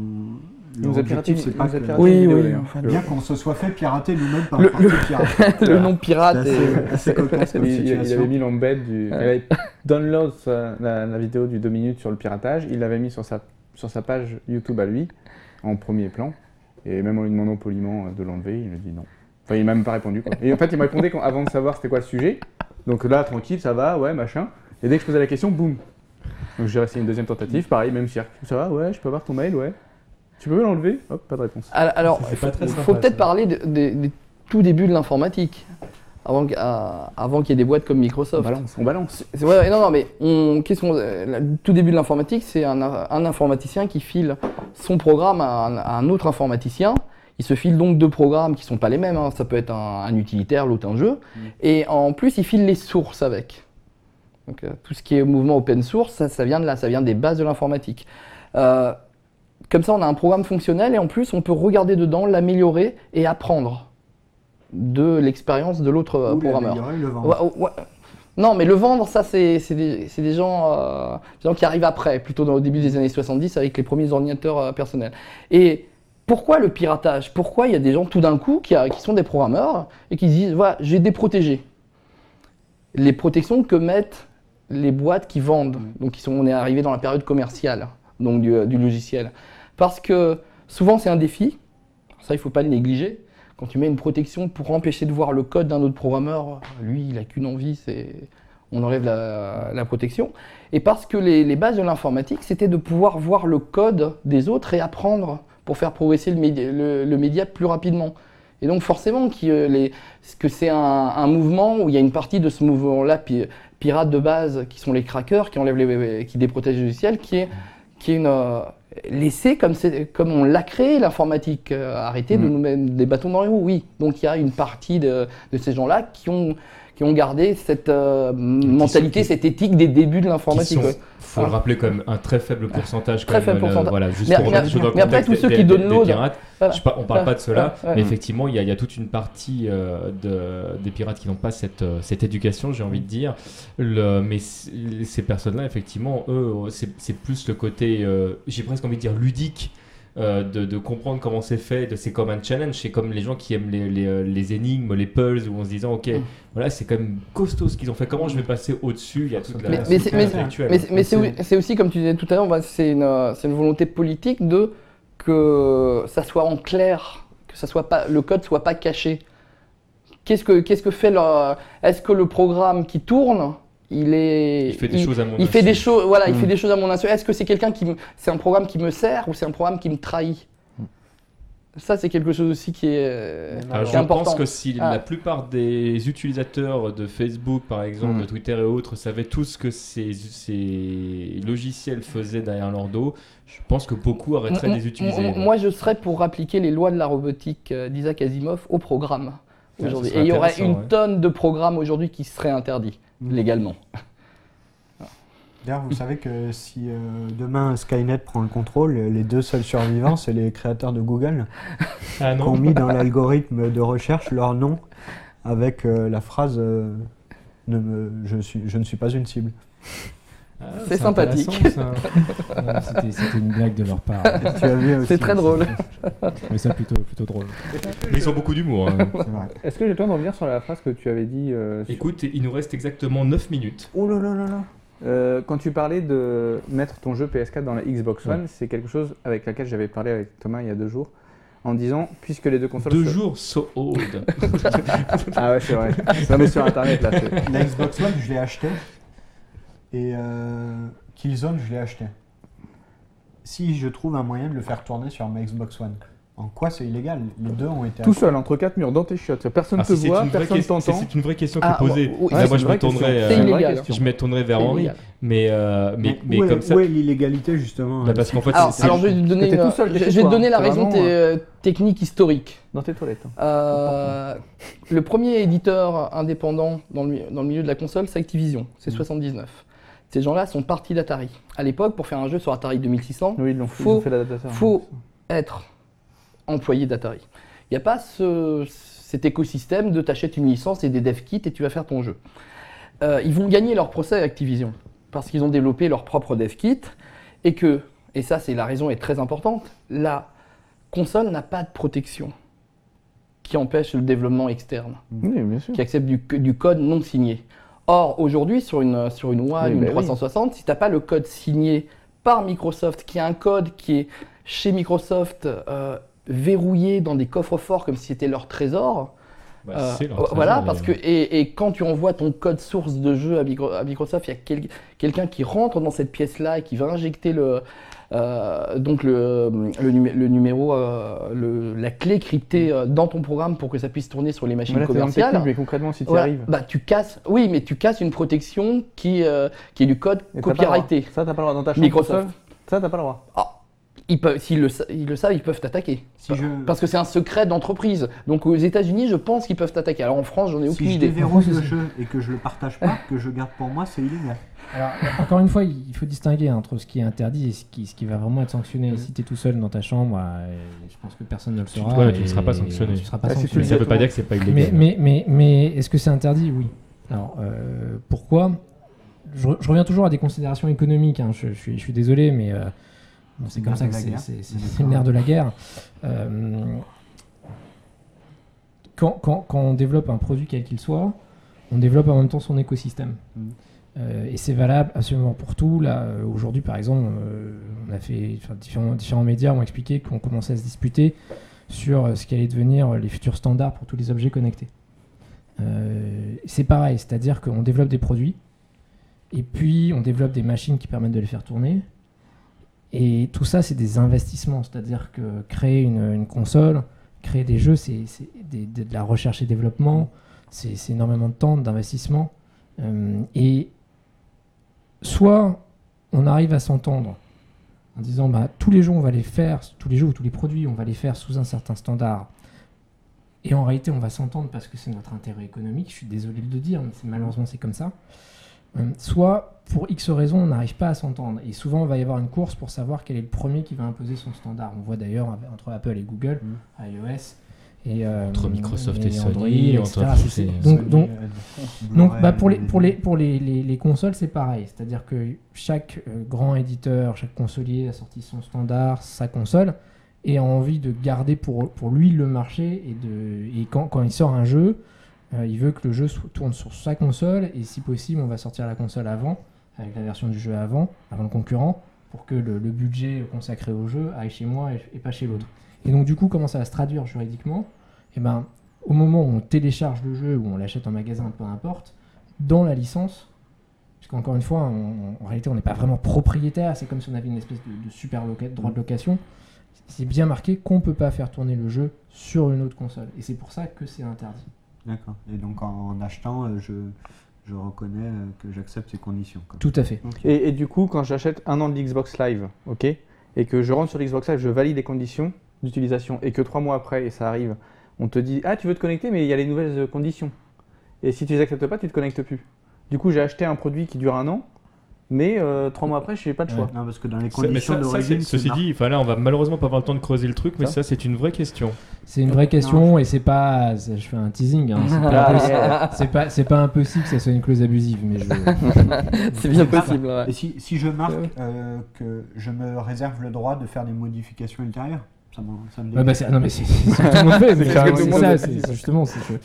Il nous a piraté, c'est pas que- Oui, vidéo, oui, enfin, bien qu'on se soit fait pirater nous-mêmes par Le- le, parti pirate. *laughs* le nom pirate est... assez, assez cocasse *laughs* comme Il, il- avait mis l'embed du. Il avait download sa- la, la vidéo du 2 minutes sur le piratage. Il l'avait mis sur sa, sur sa page YouTube à lui, en premier plan. Et même en lui demandant poliment euh, de l'enlever, il me dit non. Enfin, il m'a même pas répondu. Quoi. Et en fait, il me répondait quand- avant de savoir c'était quoi le sujet. Donc là, tranquille, ça va, ouais, machin. Et dès que je posais la question, boum. Donc j'ai resté une deuxième tentative, pareil, même cirque. Ça va, ouais, je peux avoir ton mail, ouais. Tu peux me l'enlever Hop, pas de réponse. Alors, alors, il faut peut-être parler de- de- des tout débuts de l'informatique, avant, avant qu'il y ait des boîtes comme On Microsoft. balance, on balance. C'est vrai, non, non, mais on, qu'est-ce qu'on, le tout début de l'informatique, c'est un, un informaticien qui file son programme à un, à un autre informaticien. Il se file donc deux programmes qui sont pas les mêmes. hein. Ça peut être un, un utilitaire, l'autre un jeu. Et en plus, il file les sources avec. Donc, euh, tout ce qui est mouvement open source, ça, ça vient de là, ça vient des bases de l'informatique. Euh, comme ça, on a un programme fonctionnel et en plus, on peut regarder dedans, l'améliorer et apprendre de l'expérience de l'autre euh, programmeur. le vendre. Ouais, ouais. Non, mais le vendre, ça, c'est des, des gens, euh, des gens qui arrivent après, plutôt dans, au début des années 70 avec les premiers ordinateurs euh, personnels. Et pourquoi le piratage? Pourquoi il y a des gens tout d'un coup qui, a- qui sont des programmeurs et qui se disent voilà, j'ai déprotégé les protections que mettent les boîtes qui vendent. Donc, ils sont, on est arrivé dans la période commerciale donc du, du logiciel. Parce que souvent, c'est un défi. Ça, il ne faut pas le négliger. Quand tu mets une protection pour empêcher de voir le code d'un autre programmeur, lui, il n'a qu'une envie, c'est on enlève la, protection. Et parce que les, bases de l'informatique, c'était de pouvoir voir le code des autres et apprendre pour faire progresser le média, plus rapidement. Et donc forcément euh, que c'est un, mouvement où il y a une partie de ce mouvement-là, pi- pirate de base, qui sont les crackers, qui enlèvent les, qui déprotègent le logiciel, qui est, qui est une, euh, laissé comme, on l'a créé l'informatique, euh, arrêter de Mm. nous mettre des bâtons dans les roues, oui. Donc il y a une partie de, de ces gens-là qui ont, qui ont gardé cette euh, mentalité, cette éthique des débuts de l'informatique. ouais. faut le rappeler, comme un très faible pourcentage. Quand Très faible le- pourcentage. voilà, juste Mais- pour mais- mais après, tous ceux des- qui des pirates, Voilà. je on parle pas de cela, Ouais, ouais. mais effectivement, il y, a- il y a toute une partie euh, de, des pirates qui n'ont pas cette, euh, cette éducation, j'ai envie de dire. Le, mais ces personnes-là, effectivement, eux, c'est c'est plus le côté, euh, j'ai presque envie de dire ludique. Euh, de, de comprendre comment c'est fait. de- C'est comme un challenge. C'est comme les gens qui aiment les, les, euh, les énigmes, les puzzles, où on se disant, ok, Mm. voilà, c'est quand même costaud ce qu'ils ont fait. Comment je vais passer au-dessus? Il y a toute la Mais- mais c'est- mais c'est aussi, comme tu disais tout à l'heure, bah, c'est une, euh, une volonté politique de que ça soit en clair, que ça soit pas, le code soit pas caché. Qu'est-ce que, qu'est-ce que fait le, Est-ce que le programme qui tourne, il est, Il fait des choses à mon il fait insu. des choses, voilà, il Mm. fait des choses à mon insu. Est-ce que c'est quelqu'un qui, me- c'est un programme qui me sert ou c'est un programme qui me trahit Ça, c'est quelque chose aussi qui est, euh, Alors, qui je est important. pense que si Ah. la plupart des utilisateurs de Facebook, par exemple, Mm. de Twitter et autres, savaient tout ce que ces, ces logiciels faisaient derrière leur dos, je pense que beaucoup arrêteraient de M- les utiliser. Moi, je serais pour appliquer les lois de la robotique euh, d'Isaac Asimov au programme Ouais, aujourd'hui. Et il y aurait une ouais. tonne de programmes aujourd'hui qui seraient interdits Mm. légalement. D'ailleurs, vous savez que si euh, demain Skynet prend le contrôle, les deux seuls survivants, c'est les créateurs de Google Ah qui ont mis dans l'algorithme de recherche leur nom avec euh, la phrase euh, ne me- je, suis, je ne suis pas une cible. Ah, C'est sympathique. *laughs* C'était une blague de leur part. C'est très drôle. *laughs* Mais ça plutôt, plutôt drôle. Mais ils ont beaucoup d'humour. hein. Est-ce que j'ai le temps de revenir sur la phrase que tu avais dit euh, sur- Écoute, il nous reste exactement 9 minutes. Oh là là là là Euh, Quand tu parlais de mettre ton jeu PS4 dans la Xbox One, c'est quelque chose avec laquelle j'avais parlé avec Thomas il y a deux jours, en disant, puisque les deux consoles... Deux se- jours, so old. *laughs* Ah ouais, c'est vrai. Ça met sur Internet, là. La Xbox One, je l'ai acheté. Et euh, Killzone, je l'ai acheté. Si je trouve un moyen de le faire tourner sur ma Xbox One, en quoi c'est illégal? Les deux ont été Tout seul, entre quatre murs, dans tes chiottes. Personne Ah, te voit, personne t'entend. C'est une vraie question qui Ah, posée. oui, Là, Ouais, moi, je euh, je me tournerais vers Henri, mais, euh, mais, mais où, est, comme ça, où est l'illégalité justement? Bah, euh, parce qu'en fait, Alors, c'est- alors, je vais te donner, une- seul, je vais te la raison vraiment, euh, technique historique. Dans tes toilettes. hein. Euh, le premier éditeur indépendant dans le, mi- dans le milieu de la console, c'est Activision. C'est 79. Ces gens-là sont partis d'Atari. À l'époque, pour faire un jeu sur Atari 2600, Oui, ils l'ont fait, ils Faut- être employé d'Atari. Il n'y a pas ce- cet écosystème de t'achètes une licence et des dev kits et tu vas faire ton jeu. Euh, ils vont gagner leur procès à Activision parce qu'ils ont développé leur propre dev kit et que, et ça c'est la raison est très importante, la console n'a pas de protection qui empêche le développement externe, Oui, bien sûr. qui accepte du, du code non signé. Or, aujourd'hui, sur une, sur une One, Oui, une bah oui. 360, si tu n'as pas le code signé par Microsoft, qui est un code qui est chez Microsoft euh, verrouillé dans des coffres forts comme si c'était leur trésor, bah, euh, leur voilà, parce que et, et quand tu envoies ton code source de jeu à, Micro- à Microsoft, il y a quel- quelqu'un qui rentre dans cette pièce-là et qui va injecter le euh, donc le, le, numé- le numéro, euh, le- la clé cryptée euh, dans ton programme pour que ça puisse tourner sur les machines commerciales. technique, mais concrètement, si tu y Voilà. arrives. Bah, tu casses, oui, mais tu casses une protection qui, euh, qui est du code copyrighté. Ça, t'as pas le droit dans ta chambre. Microsoft. Ça, t'as pas le droit. Ah, ils peuvent, s'ils le, ils le savent, ils peuvent t'attaquer. Si je, Parce que c'est un secret d'entreprise. Donc aux États-Unis, je pense qu'ils peuvent t'attaquer. Alors en France, j'en ai aucune si je idée. déverrouille le jeu et que je le partage pas, que je garde pour moi, c'est illégal. Alors, encore une fois, il faut distinguer entre ce qui est interdit et ce qui, ce qui va vraiment être sanctionné. Si tu es tout seul dans ta chambre, euh, je pense que personne ne le saura. voilà, tu ne seras pas sanctionné. Tu seras pas Ah, sanctionné. Ça veut pas dire que c'est pas illégal. Mais, mais, mais, mais est-ce que c'est interdit? Oui. Alors, euh, pourquoi? Je, re- je reviens toujours à des considérations économiques. hein. Je, je suis, je suis désolé, mais euh, bon, c'est comme ça que c'est- le nerf de la guerre. Euh, quand, quand, quand on développe un produit quel qu'il soit, on développe en même temps son écosystème. Mm. Euh, et c'est valable absolument pour tout. Là, euh, aujourd'hui, par exemple, euh, on a fait, différents, différents médias ont expliqué qu'on commençait à se disputer sur ce qu'allait devenir les futurs standards pour tous les objets connectés. C'est pareil, c'est-à-dire qu'on développe des produits, et puis on développe des machines qui permettent de les faire tourner. Et tout ça, c'est des investissements, c'est-à-dire que créer une, console, créer des jeux, c'est des- de la recherche et développement, c'est énormément de temps, d'investissement. Et soit on arrive à s'entendre en disant bah, tous les jeux on va les faire, tous les jeux ou tous les produits on va les faire sous un certain standard. Et en réalité on va s'entendre parce que c'est notre intérêt économique, je suis désolé de le dire, mais malheureusement c'est comme ça. Euh, soit pour X raisons on n'arrive pas à s'entendre. Et souvent il va y avoir une course pour savoir quel est le premier qui va imposer son standard. On voit d'ailleurs entre Apple et Google, iOS. Et, euh, Entre Microsoft et Sony, etc. entre- c'est- donc, donc, bah, pour les, DVD. pour les, pour les, les, les consoles, c'est pareil. C'est-à-dire que chaque euh, grand éditeur, chaque consolier a sorti son standard, sa console. et a envie de garder pour, pour lui le marché. Et, de, et quand, quand il sort un jeu, euh, il veut que le jeu so- tourne sur sa console et si possible, on va sortir la console avant, avec la version du jeu avant, avant le concurrent, pour que le, le budget consacré au jeu aille chez moi et, et pas chez l'autre. Et donc, du coup, comment ça va se traduire juridiquement? Eh ben, au moment où on télécharge le jeu ou on l'achète en magasin, peu importe, dans la licence, parce qu'encore une fois, on- en réalité, on n'est pas vraiment propriétaire, c'est comme si on avait une espèce de, de super loca- droit de location. C'est bien marqué qu'on ne peut pas faire tourner le jeu sur une autre console. Et c'est pour ça que c'est interdit. D'accord. Et donc en, en achetant, euh, je, je reconnais euh, que j'accepte ces conditions. quoi. Tout à fait. Et du coup, quand j'achète un an de l'Xbox Live, ok, et que je rentre sur l'Xbox Live, je valide les conditions d'utilisation, et que trois mois après, et ça arrive, on te dit Ah, tu veux te connecter, mais il y a les nouvelles euh, conditions. Et si tu les acceptes pas, tu te connectes plus. Du coup, j'ai acheté un produit qui dure un an, mais euh, trois mois après, je n'ai pas de choix. Non, parce que dans les conditions ça- ça, ceci dit, enfin là, on va malheureusement pas avoir le temps de creuser le truc, mais Ça ça, c'est une vraie question. C'est une vraie question et c'est pas. Je fais un teasing. hein, c'est, pas impossible, c'est, pas, pas impossible que ça soit une clause abusive, mais je. *laughs* C'est bien possible. ouais. Et si, si je marque euh, que je me réserve le droit de faire des modifications ultérieures, ça me, ça me Ouais, bah, c'est, non, mais c'est, ce que tout le monde fait. *laughs* mais C'est ça, c'est, justement. Que, Euh,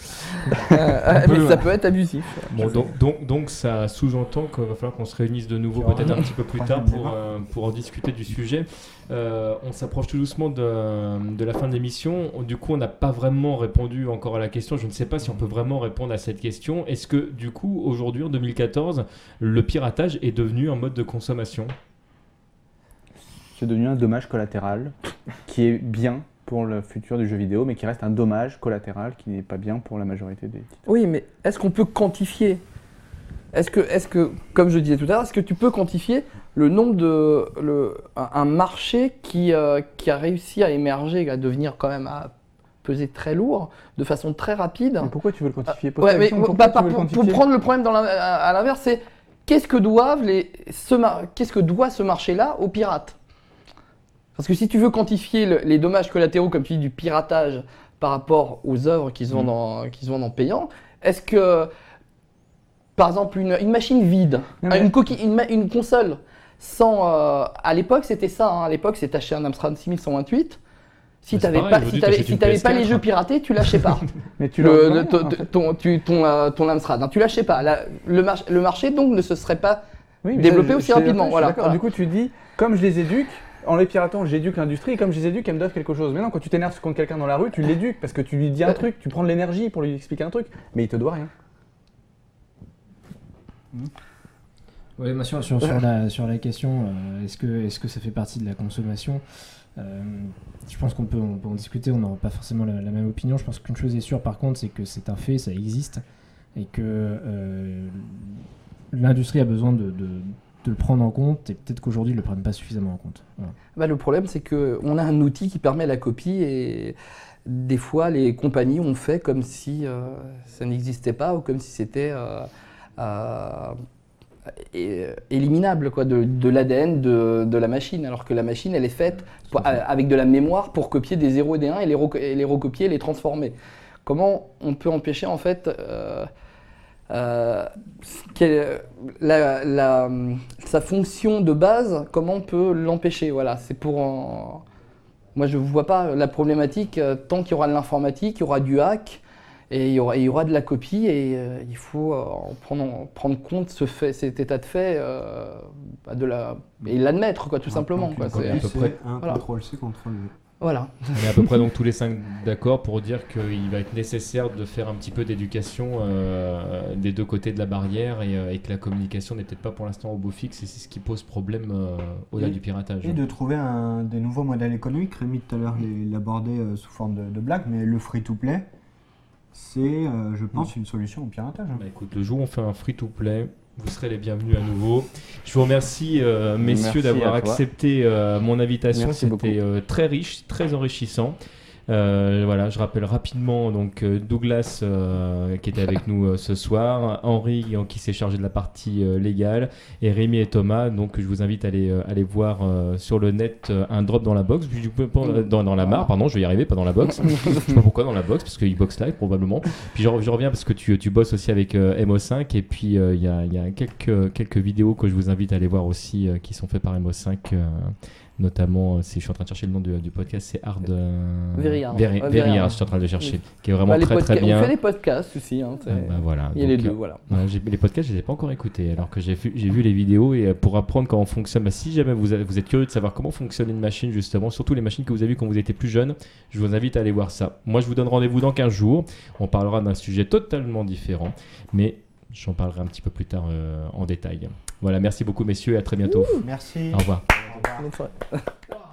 *laughs* euh, peut, mais ça peut être abusif. Bon, donc, donc, donc ça sous-entend qu'il va falloir qu'on se réunisse de nouveau peut-être un petit peu plus tard pour, débat. euh, pour en discuter du sujet. Euh, on s'approche tout doucement de, de la fin de l'émission. Du coup, on n'a pas vraiment répondu encore à la question. Je ne sais pas si on peut vraiment répondre à cette question. Est-ce que, du coup, aujourd'hui, en 2014, le piratage est devenu un mode de consommation? C'est devenu un dommage collatéral qui est bien pour le futur du jeu vidéo, mais qui reste un dommage collatéral qui n'est pas bien pour la majorité des titres. Oui, mais est-ce qu'on peut quantifier? Est-ce que, est que, comme je disais tout à l'heure, est-ce que tu peux quantifier le nombre de. Le, un, marché qui, euh, qui a réussi à émerger, à devenir quand même à peser très lourd, de façon très rapide? Mais pourquoi tu veux le quantifier? Ouais, mais bah, tu veux pour, prendre le problème dans la- à, à l'inverse, c'est qu'est-ce que doivent les, ce qu'est-ce que doit ce marché-là aux pirates? Parce que si tu veux quantifier le- les dommages collatéraux, comme tu dis, du piratage par rapport aux œuvres qui se vendent, se vendent en payant, est-ce que, par exemple, une, une machine vide, une, coquille, une, console sans, euh, à l'époque c'était ça. hein. à l'époque, c'est acheter un Amstrad 6128. Si t'avais pareil, pas, si si les PS4. jeux piratés, tu lâchais pas *laughs* Mais tu le, le- ton, en fait. ton, tu- ton, euh, ton Amstrad. hein, tu lâchais pas. La- le, mar- le marché donc ne se serait pas. Oui, je- aussi rapidement, voilà, voilà. Du coup, tu dis, comme je les éduque, en les piratant, j'éduque l'industrie, comme je les éduque, elles me doivent quelque chose. Mais non, quand tu t'énerves contre quelqu'un dans la rue, tu l'éduques parce que tu lui dis un truc, tu prends de l'énergie pour lui expliquer un truc, mais il te doit rien. Ouais, moi, sur, sur, la, question, euh, est-ce que, ça fait partie de la consommation Euh, Je pense qu'on peut, en discuter, on n'aura pas forcément la, même opinion. Je pense qu'une chose est sûre, par contre, c'est que c'est un fait, ça existe, et que euh, l'industrie a besoin de- de le prendre en compte, et peut-être qu'aujourd'hui, ils ne le prennent pas suffisamment en compte. Bah, le problème, c'est que on a un outil qui permet la copie et des fois, les compagnies ont fait comme si euh, ça n'existait pas ou comme si c'était euh, euh, éliminable quoi, de, de l'ADN de, de la machine, alors que la machine, elle est faite pour- avec de la mémoire pour copier des 0 et des 1 et les, et les recopier et les transformer. Comment on peut empêcher en fait euh, euh, la- la- sa fonction de base, comment on peut l'empêcher Voilà, c'est pour. en- Moi, je ne vois pas la problématique euh, tant qu'il y aura de l'informatique, il y aura du hack et il y aura, il y aura de la copie et euh, il faut euh, en prendre, en prendre compte ce fait, cet état de fait euh, bah, de la, et l'admettre, quoi, tout simplement. Quoi, c'est- à peu C'est près. un Voilà. contrôle C, contrôle V. voilà. On est à peu près donc tous les cinq d'accord pour dire qu'il va être nécessaire de faire un petit peu d'éducation euh, des deux côtés de la barrière et, euh, et que la communication n'est peut-être pas pour l'instant au beau fixe et c'est ce qui pose problème euh, au-delà du piratage. Et de trouver un, des nouveaux modèles économiques. Rémi tout à l'heure l'abordait euh, sous forme de, de blague, mais le free-to-play, c'est, euh, je pense, une solution au piratage. hein. Bah, écoute, le jour où on fait un free-to-play, vous serez les bienvenus à nouveau. Je vous remercie, euh, messieurs, d'avoir accepté euh, mon invitation. C'était euh, très riche, très enrichissant. Euh, voilà, je rappelle rapidement donc euh, Douglas euh, qui était avec nous ce soir, Henri qui s'est chargé de la partie légale et Rémi et Thomas. Donc je vous invite à aller, euh, aller voir euh, sur le net euh, un drop dans la box, dans, dans la mare, pardon, je vais y arriver, pas dans la box. *laughs* je sais pas pourquoi dans la box, parce qu'il box live probablement. Puis je, je reviens parce que tu, tu bosses aussi avec euh, MO5 et puis euh, il y a, y a quelques, quelques vidéos que je vous invite à aller voir aussi euh, qui sont faites par MO5 euh, notamment, euh, c'est- je suis en train de chercher le nom du, du podcast, c'est Hard. euh, Very Hard. Very, Ouais, Very Very Hard, Hard. je suis en train de le chercher, qui est vraiment Bah, très très bien. On fait des podcasts aussi. hein, Euh, bah, voilà. Il y a les deux, euh, voilà. J'ai- les podcasts, je les ai pas encore écoutés, alors que j'ai vu, j'ai vu les vidéos et euh, pour apprendre comment fonctionne. bah, si jamais vous, avez- vous êtes curieux de savoir comment fonctionne une machine, justement, surtout les machines que vous avez vues quand vous étiez plus jeune, je vous invite à aller voir ça. Moi, je vous donne rendez-vous dans 15 jours. On parlera d'un sujet totalement différent, mais j'en parlerai un petit peu plus tard euh, en détail. Voilà, merci beaucoup, messieurs, et à très bientôt. Merci. Au revoir. Au revoir. Bonne soirée. *laughs*